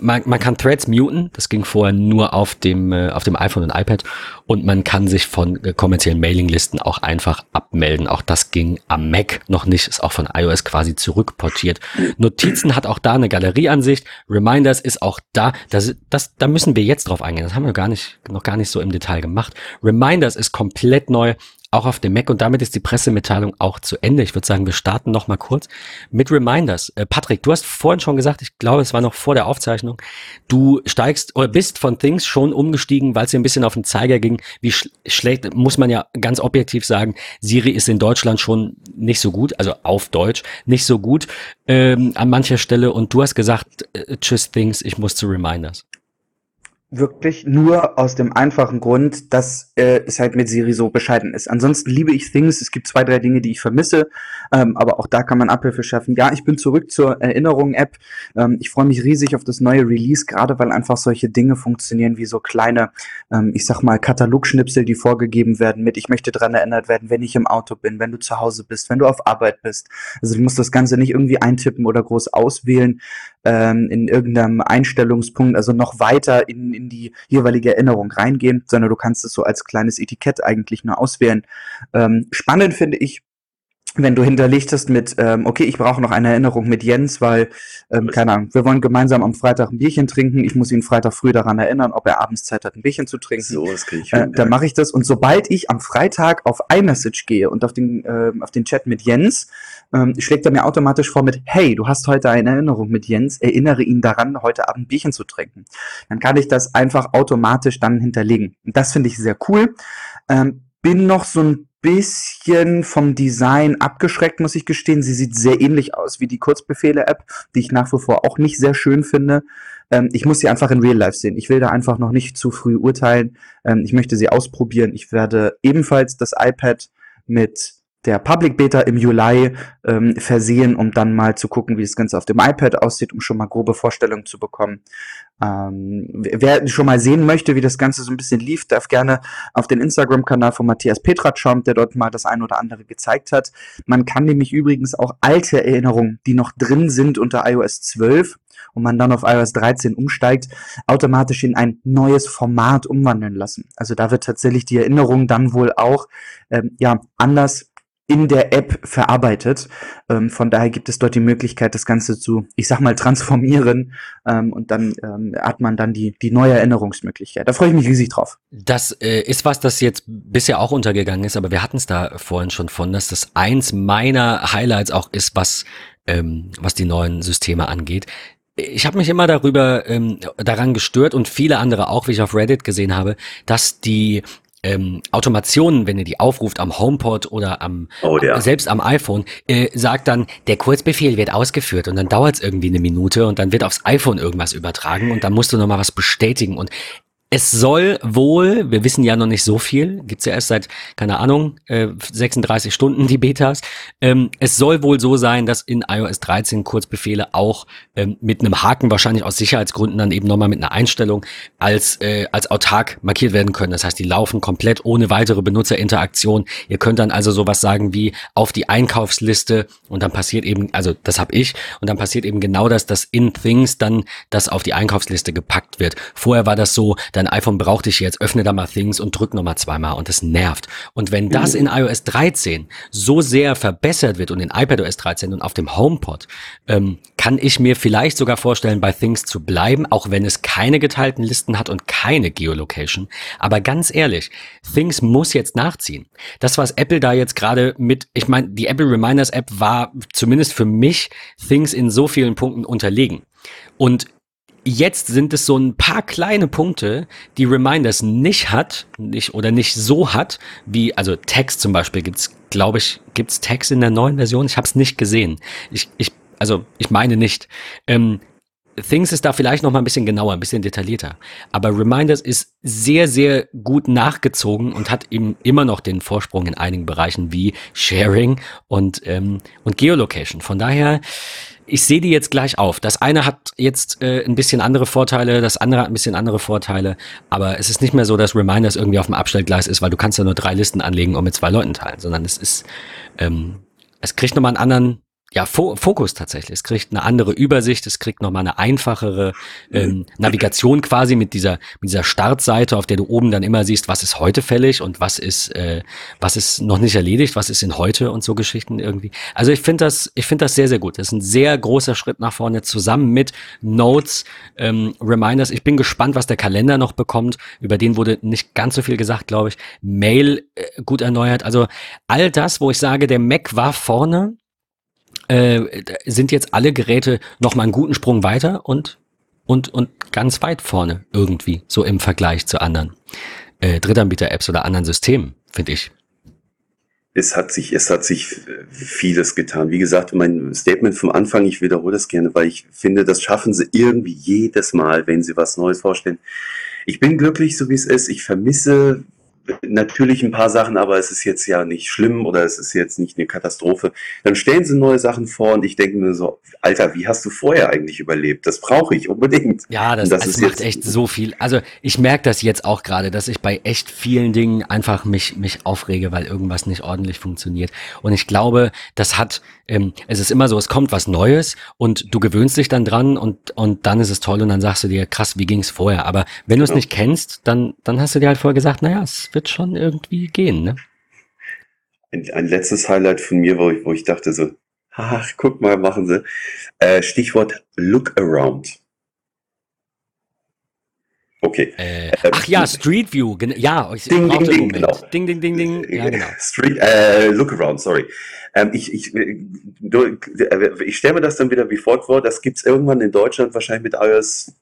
man, man kann Threads muten, das ging vorher nur auf dem, äh, auf dem iPhone und iPad und man kann sich von äh, kommerziellen Mailinglisten auch einfach abmelden. Auch das ging am Mac noch nicht, ist auch von iOS quasi zurückportiert. Notizen hat auch da eine Galerieansicht, Reminders ist auch da, das, das, da müssen wir jetzt drauf eingehen, das haben wir gar nicht, noch gar nicht so im Detail gemacht. Reminders ist komplett neu, auch auf dem Mac und damit ist die Pressemitteilung auch zu Ende. Ich würde sagen, wir starten noch mal kurz mit Reminders. Äh, Patrick, du hast vorhin schon gesagt, ich glaube, es war noch vor der Aufzeichnung, du steigst oder bist von Things schon umgestiegen, weil es dir ein bisschen auf den Zeiger ging. Wie sch schlecht, muss man ja ganz objektiv sagen, Siri ist in Deutschland schon nicht so gut, also auf Deutsch nicht so gut ähm, an mancher Stelle und du hast gesagt, äh, tschüss Things, ich muss zu Reminders. Wirklich nur aus dem einfachen Grund, dass äh, es halt mit Siri so bescheiden ist. Ansonsten liebe ich Things. Es gibt zwei, drei Dinge, die ich vermisse, ähm, aber auch da kann man Abhilfe schaffen. Ja, ich bin zurück zur Erinnerung-App. Ähm, ich freue mich riesig auf das neue Release, gerade weil einfach solche Dinge funktionieren wie so kleine, ähm, ich sag mal, Katalogschnipsel, die vorgegeben werden mit, ich möchte dran erinnert werden, wenn ich im Auto bin, wenn du zu Hause bist, wenn du auf Arbeit bist. Also du musst das Ganze nicht irgendwie eintippen oder groß auswählen ähm, in irgendeinem Einstellungspunkt, also noch weiter in in die jeweilige Erinnerung reingehen, sondern du kannst es so als kleines Etikett eigentlich nur auswählen. Ähm, spannend finde ich, wenn du hinterlegt hast mit, ähm, okay, ich brauche noch eine Erinnerung mit Jens, weil, ähm, keine Ahnung, wir wollen gemeinsam am Freitag ein Bierchen trinken. Ich muss ihn Freitag früh daran erinnern, ob er abends Zeit hat, ein Bierchen zu trinken. So, das kriege ich äh, hin, äh, Dann mache ich das. Und sobald ich am Freitag auf iMessage gehe und auf den, äh, auf den Chat mit Jens, ähm, schlägt er mir automatisch vor mit, hey, du hast heute eine Erinnerung mit Jens, erinnere ihn daran, heute Abend Bierchen zu trinken. Dann kann ich das einfach automatisch dann hinterlegen. Und das finde ich sehr cool. Ähm, bin noch so ein bisschen vom Design abgeschreckt, muss ich gestehen. Sie sieht sehr ähnlich aus wie die Kurzbefehle-App, die ich nach wie vor auch nicht sehr schön finde. Ähm, ich muss sie einfach in Real Life sehen. Ich will da einfach noch nicht zu früh urteilen. Ähm, ich möchte sie ausprobieren. Ich werde ebenfalls das iPad mit der Public Beta im Juli ähm, versehen, um dann mal zu gucken, wie das Ganze auf dem iPad aussieht, um schon mal grobe Vorstellungen zu bekommen. Ähm, wer schon mal sehen möchte, wie das Ganze so ein bisschen lief, darf gerne auf den Instagram-Kanal von Matthias Petrat schauen, der dort mal das ein oder andere gezeigt hat. Man kann nämlich übrigens auch alte Erinnerungen, die noch drin sind unter iOS 12 und man dann auf iOS 13 umsteigt, automatisch in ein neues Format umwandeln lassen. Also da wird tatsächlich die Erinnerung dann wohl auch ähm, ja anders in der App verarbeitet. Ähm, von daher gibt es dort die Möglichkeit, das Ganze zu, ich sag mal, transformieren ähm, und dann ähm, hat man dann die, die neue Erinnerungsmöglichkeit. Da freue ich mich riesig drauf. Das äh, ist was, das jetzt bisher auch untergegangen ist, aber wir hatten es da vorhin schon von, dass das eins meiner Highlights auch ist, was, ähm, was die neuen Systeme angeht ich habe mich immer darüber ähm, daran gestört und viele andere auch, wie ich auf Reddit gesehen habe, dass die ähm, Automationen, wenn ihr die aufruft am HomePod oder am oh, ja. selbst am iPhone, äh, sagt dann, der Kurzbefehl wird ausgeführt und dann dauert es irgendwie eine Minute und dann wird aufs iPhone irgendwas übertragen und dann musst du nochmal was bestätigen. Und es soll wohl, wir wissen ja noch nicht so viel, gibt's ja erst seit, keine Ahnung, äh, 36 Stunden die Betas. Ähm, es soll wohl so sein, dass in iOS 13 Kurzbefehle auch ähm, mit einem Haken, wahrscheinlich aus Sicherheitsgründen, dann eben nochmal mit einer Einstellung als, äh, als autark markiert werden können. Das heißt, die laufen komplett ohne weitere Benutzerinteraktion. Ihr könnt dann also sowas sagen wie auf die Einkaufsliste und dann passiert eben, also das habe ich, und dann passiert eben genau das, dass in Things dann das auf die Einkaufsliste gepackt wird. Vorher war das so, dein iPhone braucht dich jetzt, öffne da mal Things und drück nochmal zweimal und das nervt. Und wenn das in iOS 13 so sehr verbessert wird und in iPadOS 13 und auf dem HomePod, ähm, kann ich mir vielleicht sogar vorstellen, bei Things zu bleiben, auch wenn es keine geteilten Listen hat und keine Geolocation. Aber ganz ehrlich, Things muss jetzt nachziehen. Das, was Apple da jetzt gerade mit, ich meine, die Apple Reminders App war zumindest für mich Things in so vielen Punkten unterlegen. Und Jetzt sind es so ein paar kleine Punkte, die Reminders nicht hat, nicht oder nicht so hat, wie also Text zum Beispiel gibt's, glaube ich, gibt's Text in der neuen Version. Ich habe es nicht gesehen. Ich, ich, also ich meine nicht. Ähm, Things ist da vielleicht noch mal ein bisschen genauer, ein bisschen detaillierter. Aber Reminders ist sehr, sehr gut nachgezogen und hat eben immer noch den Vorsprung in einigen Bereichen wie Sharing und, ähm, und Geolocation. Von daher, ich sehe die jetzt gleich auf. Das eine hat jetzt äh, ein bisschen andere Vorteile, das andere hat ein bisschen andere Vorteile, aber es ist nicht mehr so, dass Reminders irgendwie auf dem Abstellgleis ist, weil du kannst ja nur drei Listen anlegen und mit zwei Leuten teilen, sondern es ist, ähm, es kriegt nochmal einen anderen ja, Fokus tatsächlich. Es kriegt eine andere Übersicht, es kriegt nochmal eine einfachere ähm, Navigation quasi mit dieser, mit dieser Startseite, auf der du oben dann immer siehst, was ist heute fällig und was ist, äh, was ist noch nicht erledigt, was ist in heute und so Geschichten irgendwie. Also ich finde das, ich finde das sehr, sehr gut. Das ist ein sehr großer Schritt nach vorne zusammen mit Notes, ähm, Reminders. Ich bin gespannt, was der Kalender noch bekommt. Über den wurde nicht ganz so viel gesagt, glaube ich. Mail äh, gut erneuert. Also all das, wo ich sage, der Mac war vorne, äh, sind jetzt alle Geräte noch mal einen guten Sprung weiter und und und ganz weit vorne irgendwie so im Vergleich zu anderen äh, Drittanbieter-Apps oder anderen Systemen, finde ich. Es hat sich, es hat sich vieles getan. Wie gesagt, mein Statement vom Anfang, ich wiederhole das gerne, weil ich finde, das schaffen sie irgendwie jedes Mal, wenn sie was Neues vorstellen. Ich bin glücklich, so wie es ist. Ich vermisse natürlich ein paar Sachen, aber es ist jetzt ja nicht schlimm oder es ist jetzt nicht eine Katastrophe. Dann stellen sie neue Sachen vor und ich denke mir so, Alter, wie hast du vorher eigentlich überlebt? Das brauche ich unbedingt. Ja, das, das, das macht echt so viel. Also ich merke das jetzt auch gerade, dass ich bei echt vielen Dingen einfach mich, mich aufrege, weil irgendwas nicht ordentlich funktioniert. Und ich glaube, das hat, ähm, es ist immer so, es kommt was Neues und du gewöhnst dich dann dran und, und dann ist es toll und dann sagst du dir, krass, wie ging es vorher? Aber wenn du es genau. nicht kennst, dann, dann hast du dir halt vorher gesagt, naja, es wird schon irgendwie gehen, ne? Ein, ein letztes Highlight von mir, wo ich, wo ich dachte so, ach, guck mal, machen sie. Äh, Stichwort Look Around. Okay. Äh, ähm, ach ja, Street View. Ja, ich ding, ding, ding, genau. ding, ding, ding, ding. Ja, genau. Street, äh, look around, sorry. Ähm, ich ich, du, ich stelle mir das dann wieder wie folgt vor. Das gibt's irgendwann in Deutschland wahrscheinlich mit iOS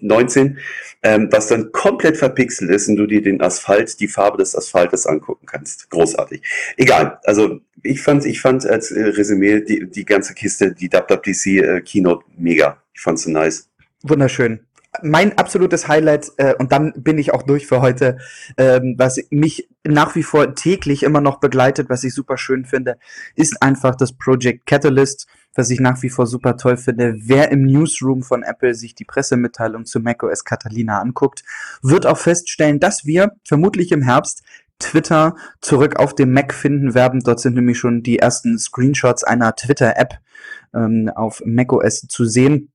19, ähm, was dann komplett verpixelt ist und du dir den Asphalt, die Farbe des Asphaltes angucken kannst. Großartig. Egal. Also ich fand, ich fand als äh, Resümee die, die ganze Kiste, die WWDC äh, Keynote mega. Ich fand sie nice. Wunderschön. Mein absolutes Highlight, äh, und dann bin ich auch durch für heute, ähm, was mich nach wie vor täglich immer noch begleitet, was ich super schön finde, ist einfach das Project Catalyst was ich nach wie vor super toll finde. Wer im Newsroom von Apple sich die Pressemitteilung zu macOS Catalina anguckt, wird auch feststellen, dass wir vermutlich im Herbst Twitter zurück auf dem Mac finden werden. Dort sind nämlich schon die ersten Screenshots einer Twitter-App ähm, auf macOS zu sehen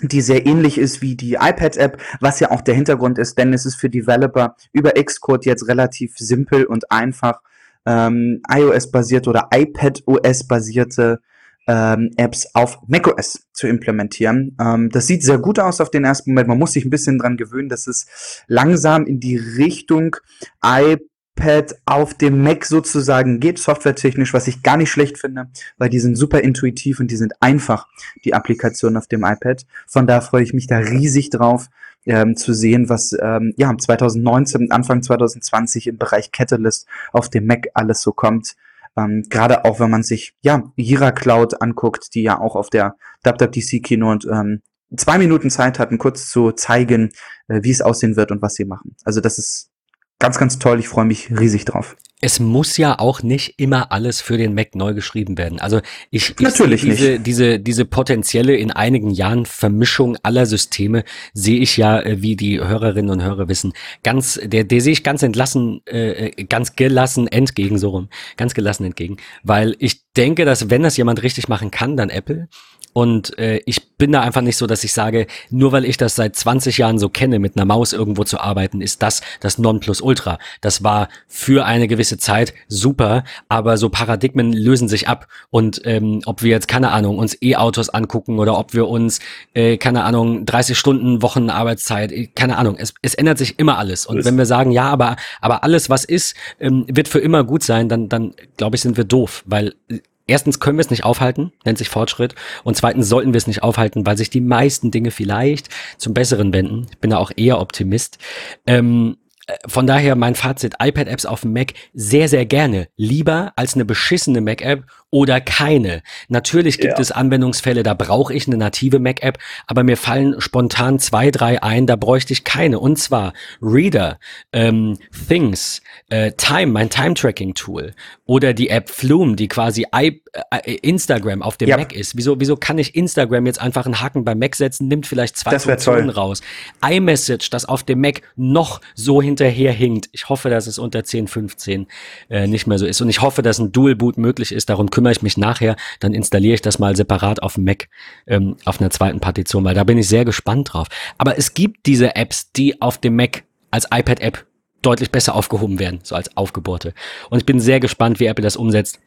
die sehr ähnlich ist wie die iPad-App, was ja auch der Hintergrund ist, denn es ist für Developer über Xcode jetzt relativ simpel und einfach ähm, iOS-basierte oder iPad-OS-basierte ähm, Apps auf macOS zu implementieren. Ähm, das sieht sehr gut aus auf den ersten Moment. Man muss sich ein bisschen dran gewöhnen, dass es langsam in die Richtung iPad auf dem Mac sozusagen geht, softwaretechnisch, was ich gar nicht schlecht finde, weil die sind super intuitiv und die sind einfach, die Applikationen auf dem iPad. Von da freue ich mich da riesig drauf, ähm, zu sehen, was ähm, ja 2019, Anfang 2020 im Bereich Catalyst auf dem Mac alles so kommt. Ähm, Gerade auch, wenn man sich ja Jira Cloud anguckt, die ja auch auf der WWDC Keynote ähm, zwei Minuten Zeit hatten, kurz zu zeigen, äh, wie es aussehen wird und was sie machen. Also das ist ganz, ganz toll. Ich freue mich riesig drauf es muss ja auch nicht immer alles für den Mac neu geschrieben werden. Also ich, ich Natürlich diese, nicht. diese, diese potenzielle in einigen Jahren Vermischung aller Systeme sehe ich ja, äh, wie die Hörerinnen und Hörer wissen, ganz, der, der sehe ich ganz entlassen, äh, äh, ganz gelassen entgegen, so rum, ganz gelassen entgegen. Weil ich denke, dass wenn das jemand richtig machen kann, dann Apple. Und äh, ich bin da einfach nicht so, dass ich sage, nur weil ich das seit 20 Jahren so kenne, mit einer Maus irgendwo zu arbeiten, ist das das Nonplusultra. Das war für eine gewisse Zeit super, aber so Paradigmen lösen sich ab. Und ähm, ob wir jetzt, keine Ahnung, uns E-Autos angucken oder ob wir uns, äh, keine Ahnung, 30 Stunden Wochen Arbeitszeit, äh, keine Ahnung, es, es ändert sich immer alles. Und wenn wir sagen, ja, aber, aber alles, was ist, ähm, wird für immer gut sein, dann, dann glaube ich, sind wir doof, weil Erstens können wir es nicht aufhalten, nennt sich Fortschritt. Und zweitens sollten wir es nicht aufhalten, weil sich die meisten Dinge vielleicht zum Besseren wenden. Ich bin da auch eher Optimist. Ähm, äh, von daher mein Fazit, iPad-Apps auf dem Mac sehr, sehr gerne. Lieber als eine beschissene Mac-App oder keine. Natürlich gibt ja. es Anwendungsfälle, da brauche ich eine native Mac-App, aber mir fallen spontan zwei, drei ein, da bräuchte ich keine. Und zwar Reader, ähm, Things, äh, Time, mein Time-Tracking-Tool oder die App Flume, die quasi I äh, Instagram auf dem ja. Mac ist. Wieso, wieso kann ich Instagram jetzt einfach einen Haken beim Mac setzen, nimmt vielleicht zwei Funktionen raus. iMessage, das auf dem Mac noch so hinterher hinkt. Ich hoffe, dass es unter 10, 15 äh, nicht mehr so ist. Und ich hoffe, dass ein Dual Boot möglich ist. Darum kümmere kümmere ich mich nachher, dann installiere ich das mal separat auf dem Mac ähm, auf einer zweiten Partition, weil da bin ich sehr gespannt drauf. Aber es gibt diese Apps, die auf dem Mac als iPad-App deutlich besser aufgehoben werden, so als Aufgebohrte. Und ich bin sehr gespannt, wie Apple das umsetzt.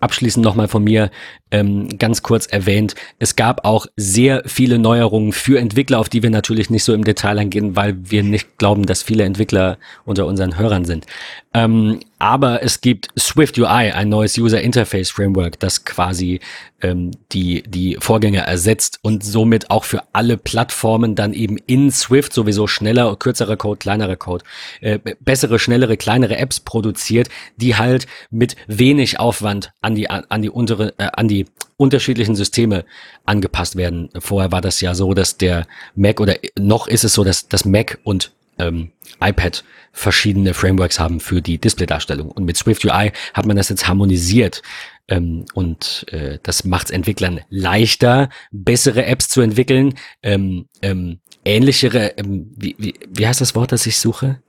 Abschließend nochmal von mir ähm, ganz kurz erwähnt, es gab auch sehr viele Neuerungen für Entwickler, auf die wir natürlich nicht so im Detail eingehen, weil wir nicht glauben, dass viele Entwickler unter unseren Hörern sind. Ähm, aber es gibt Swift UI, ein neues User Interface Framework, das quasi ähm, die, die Vorgänger ersetzt und somit auch für alle Plattformen dann eben in Swift sowieso schneller, kürzerer Code, kleinerer Code, äh, bessere, schnellere, kleinere Apps produziert, die halt mit wenig Aufwand an die, an die untere, äh, an die unterschiedlichen Systeme angepasst werden. Vorher war das ja so, dass der Mac oder noch ist es so, dass das Mac und ähm, iPad verschiedene Frameworks haben für die Displaydarstellung. Und mit Swift UI hat man das jetzt harmonisiert. Ähm, und äh, das macht es Entwicklern leichter, bessere Apps zu entwickeln, ähm, ähm, ähnlichere, ähm, wie, wie, wie heißt das Wort, das ich suche?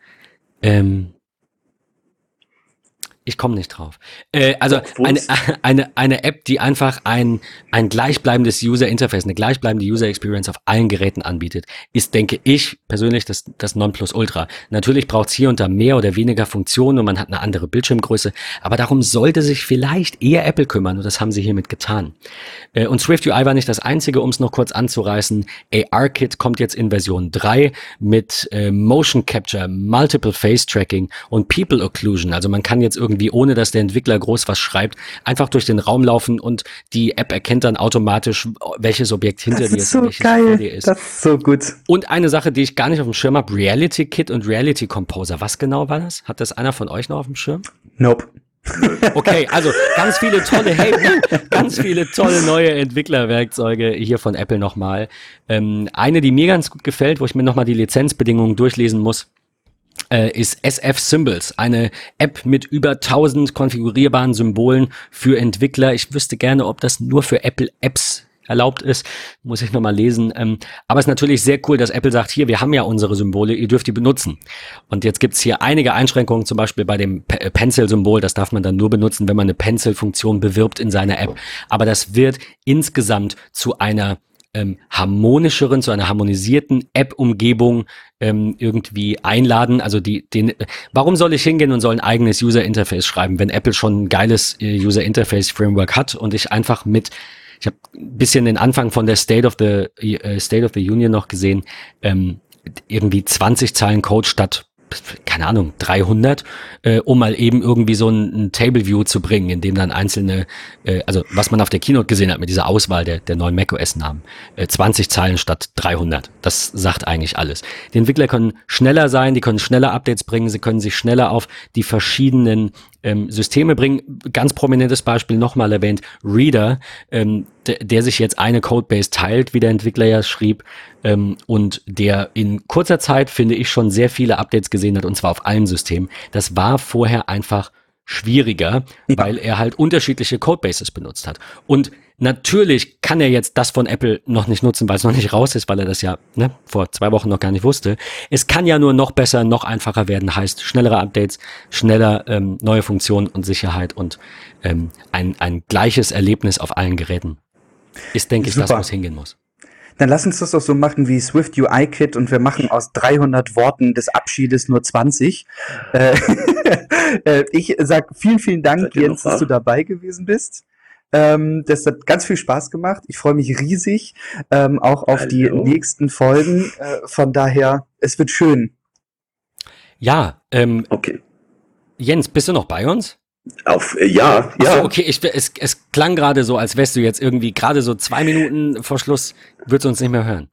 Ähm, ich komme nicht drauf. Äh, also eine, <laughs> eine, eine App, die einfach ein, ein gleichbleibendes User Interface, eine gleichbleibende User Experience auf allen Geräten anbietet, ist, denke ich persönlich, das, das Nonplusultra. Natürlich braucht es hier und da mehr oder weniger Funktionen und man hat eine andere Bildschirmgröße, aber darum sollte sich vielleicht eher Apple kümmern und das haben sie hiermit getan. Äh, und Swift UI war nicht das einzige, um es noch kurz anzureißen. ARKit kommt jetzt in Version 3 mit äh, Motion Capture, Multiple Face Tracking und People Occlusion. Also man kann jetzt irgendwie irgendwie, ohne dass der Entwickler groß was schreibt, einfach durch den Raum laufen und die App erkennt dann automatisch, welches Objekt hinter das dir ist. So geil. ist. Das ist so gut. Und eine Sache, die ich gar nicht auf dem Schirm habe, Reality Kit und Reality Composer. Was genau war das? Hat das einer von euch noch auf dem Schirm? Nope. Okay, also ganz viele tolle, hey, ganz viele tolle neue Entwicklerwerkzeuge hier von Apple nochmal. Ähm, eine, die mir ganz gut gefällt, wo ich mir nochmal die Lizenzbedingungen durchlesen muss, ist SF Symbols, eine App mit über 1000 konfigurierbaren Symbolen für Entwickler. Ich wüsste gerne, ob das nur für Apple Apps erlaubt ist, muss ich nochmal lesen. Ähm, aber es ist natürlich sehr cool, dass Apple sagt, hier, wir haben ja unsere Symbole, ihr dürft die benutzen. Und jetzt gibt's hier einige Einschränkungen, zum Beispiel bei dem äh, Pencil-Symbol, das darf man dann nur benutzen, wenn man eine Pencil-Funktion bewirbt in seiner App. Aber das wird insgesamt zu einer ähm, harmonischeren, zu einer harmonisierten App-Umgebung ähm, irgendwie einladen. Also die, den, warum soll ich hingehen und soll ein eigenes User Interface schreiben, wenn Apple schon ein geiles äh, User Interface Framework hat und ich einfach mit ich habe ein bisschen den Anfang von der State of the äh, State of the Union noch gesehen, ähm, irgendwie 20 Zeilen Code statt keine Ahnung, 300, äh, um mal eben irgendwie so ein, ein Table View zu bringen, in dem dann einzelne, äh, also was man auf der Keynote gesehen hat mit dieser Auswahl der, der neuen macOS-Namen, äh, 20 Zeilen statt 300. Das sagt eigentlich alles. Die Entwickler können schneller sein, die können schneller Updates bringen, sie können sich schneller auf die verschiedenen ähm, Systeme bringen. Ganz prominentes Beispiel nochmal erwähnt, Reader, ähm, der sich jetzt eine Codebase teilt, wie der Entwickler ja schrieb, ähm, und der in kurzer Zeit, finde ich, schon sehr viele Updates gesehen hat, und zwar auf allen Systemen. Das war vorher einfach schwieriger, ja. weil er halt unterschiedliche Codebases benutzt hat. Und natürlich kann er jetzt das von Apple noch nicht nutzen, weil es noch nicht raus ist, weil er das ja ne, vor zwei Wochen noch gar nicht wusste. Es kann ja nur noch besser, noch einfacher werden, heißt schnellere Updates, schneller ähm, neue Funktionen und Sicherheit und ähm, ein, ein gleiches Erlebnis auf allen Geräten. Ist, denke ich, das, wo es hingehen muss. Dann lass uns das doch so machen wie Swift UI Kit und wir machen aus 300 Worten des Abschiedes nur 20. Äh, <laughs> äh, ich sag vielen, vielen Dank, Jens, dass du dabei gewesen bist. Ähm, das hat ganz viel Spaß gemacht. Ich freue mich riesig ähm, auch auf Hallo. die nächsten Folgen. Äh, von daher, es wird schön. Ja, ähm, okay. Jens, bist du noch bei uns? Auf, äh, ja, ja. So, okay, ich, es, es klang gerade so, als wärst du jetzt irgendwie gerade so zwei Minuten vor Schluss, würdest du uns nicht mehr hören.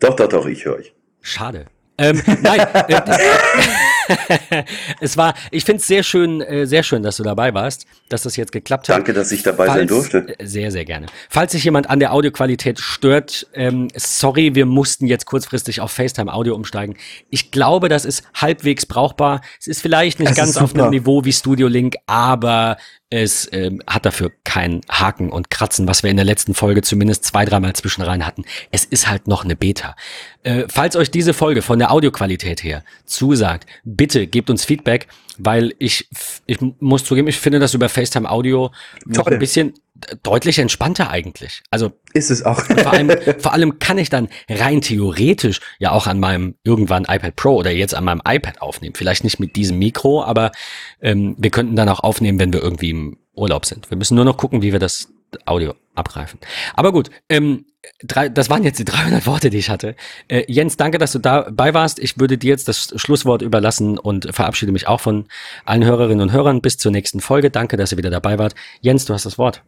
Doch, doch, doch, ich höre euch. Schade. Ähm, nein, äh, <laughs> <laughs> es war, ich finde es sehr schön, äh, sehr schön, dass du dabei warst, dass das jetzt geklappt hat. Danke, dass ich dabei Falls, sein durfte. Äh, sehr, sehr gerne. Falls sich jemand an der Audioqualität stört, ähm, sorry, wir mussten jetzt kurzfristig auf FaceTime Audio umsteigen. Ich glaube, das ist halbwegs brauchbar. Es ist vielleicht nicht es ganz auf einem Niveau wie Studio Link, aber es ähm, hat dafür keinen Haken und Kratzen, was wir in der letzten Folge zumindest zwei, dreimal zwischenrein hatten. Es ist halt noch eine Beta. Äh, falls euch diese Folge von der Audioqualität her zusagt, bitte gebt uns Feedback weil ich, ich muss zugeben, ich finde das über FaceTime Audio noch Toll. ein bisschen deutlich entspannter eigentlich. Also ist es auch. vor, allem, <laughs> vor allem kann ich dann rein theoretisch ja auch an meinem irgendwann iPad Pro oder jetzt an meinem iPad aufnehmen. Vielleicht nicht mit diesem Mikro, aber ähm, wir könnten dann auch aufnehmen, wenn wir irgendwie im Urlaub sind. Wir müssen nur noch gucken, wie wir das Audio abgreifen. Aber gut, ähm, drei, das waren jetzt die <laughs> 300 Worte, die ich hatte. Äh, Jens, danke, dass du dabei warst. Ich würde dir jetzt das Schlusswort überlassen und verabschiede mich auch von allen Hörerinnen und Hörern. Bis zur nächsten Folge. Danke, dass ihr wieder dabei wart. Jens, du hast das Wort.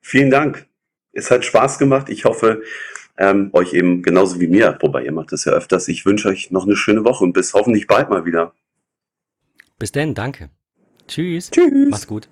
Vielen Dank. Es hat Spaß gemacht. Ich hoffe, ähm, euch eben genauso wie mir, wobei ihr macht das ja öfters. Ich wünsche euch noch eine schöne Woche und bis hoffentlich bald mal wieder. Bis denn, danke. Tschüss. Tschüss. Mach's gut.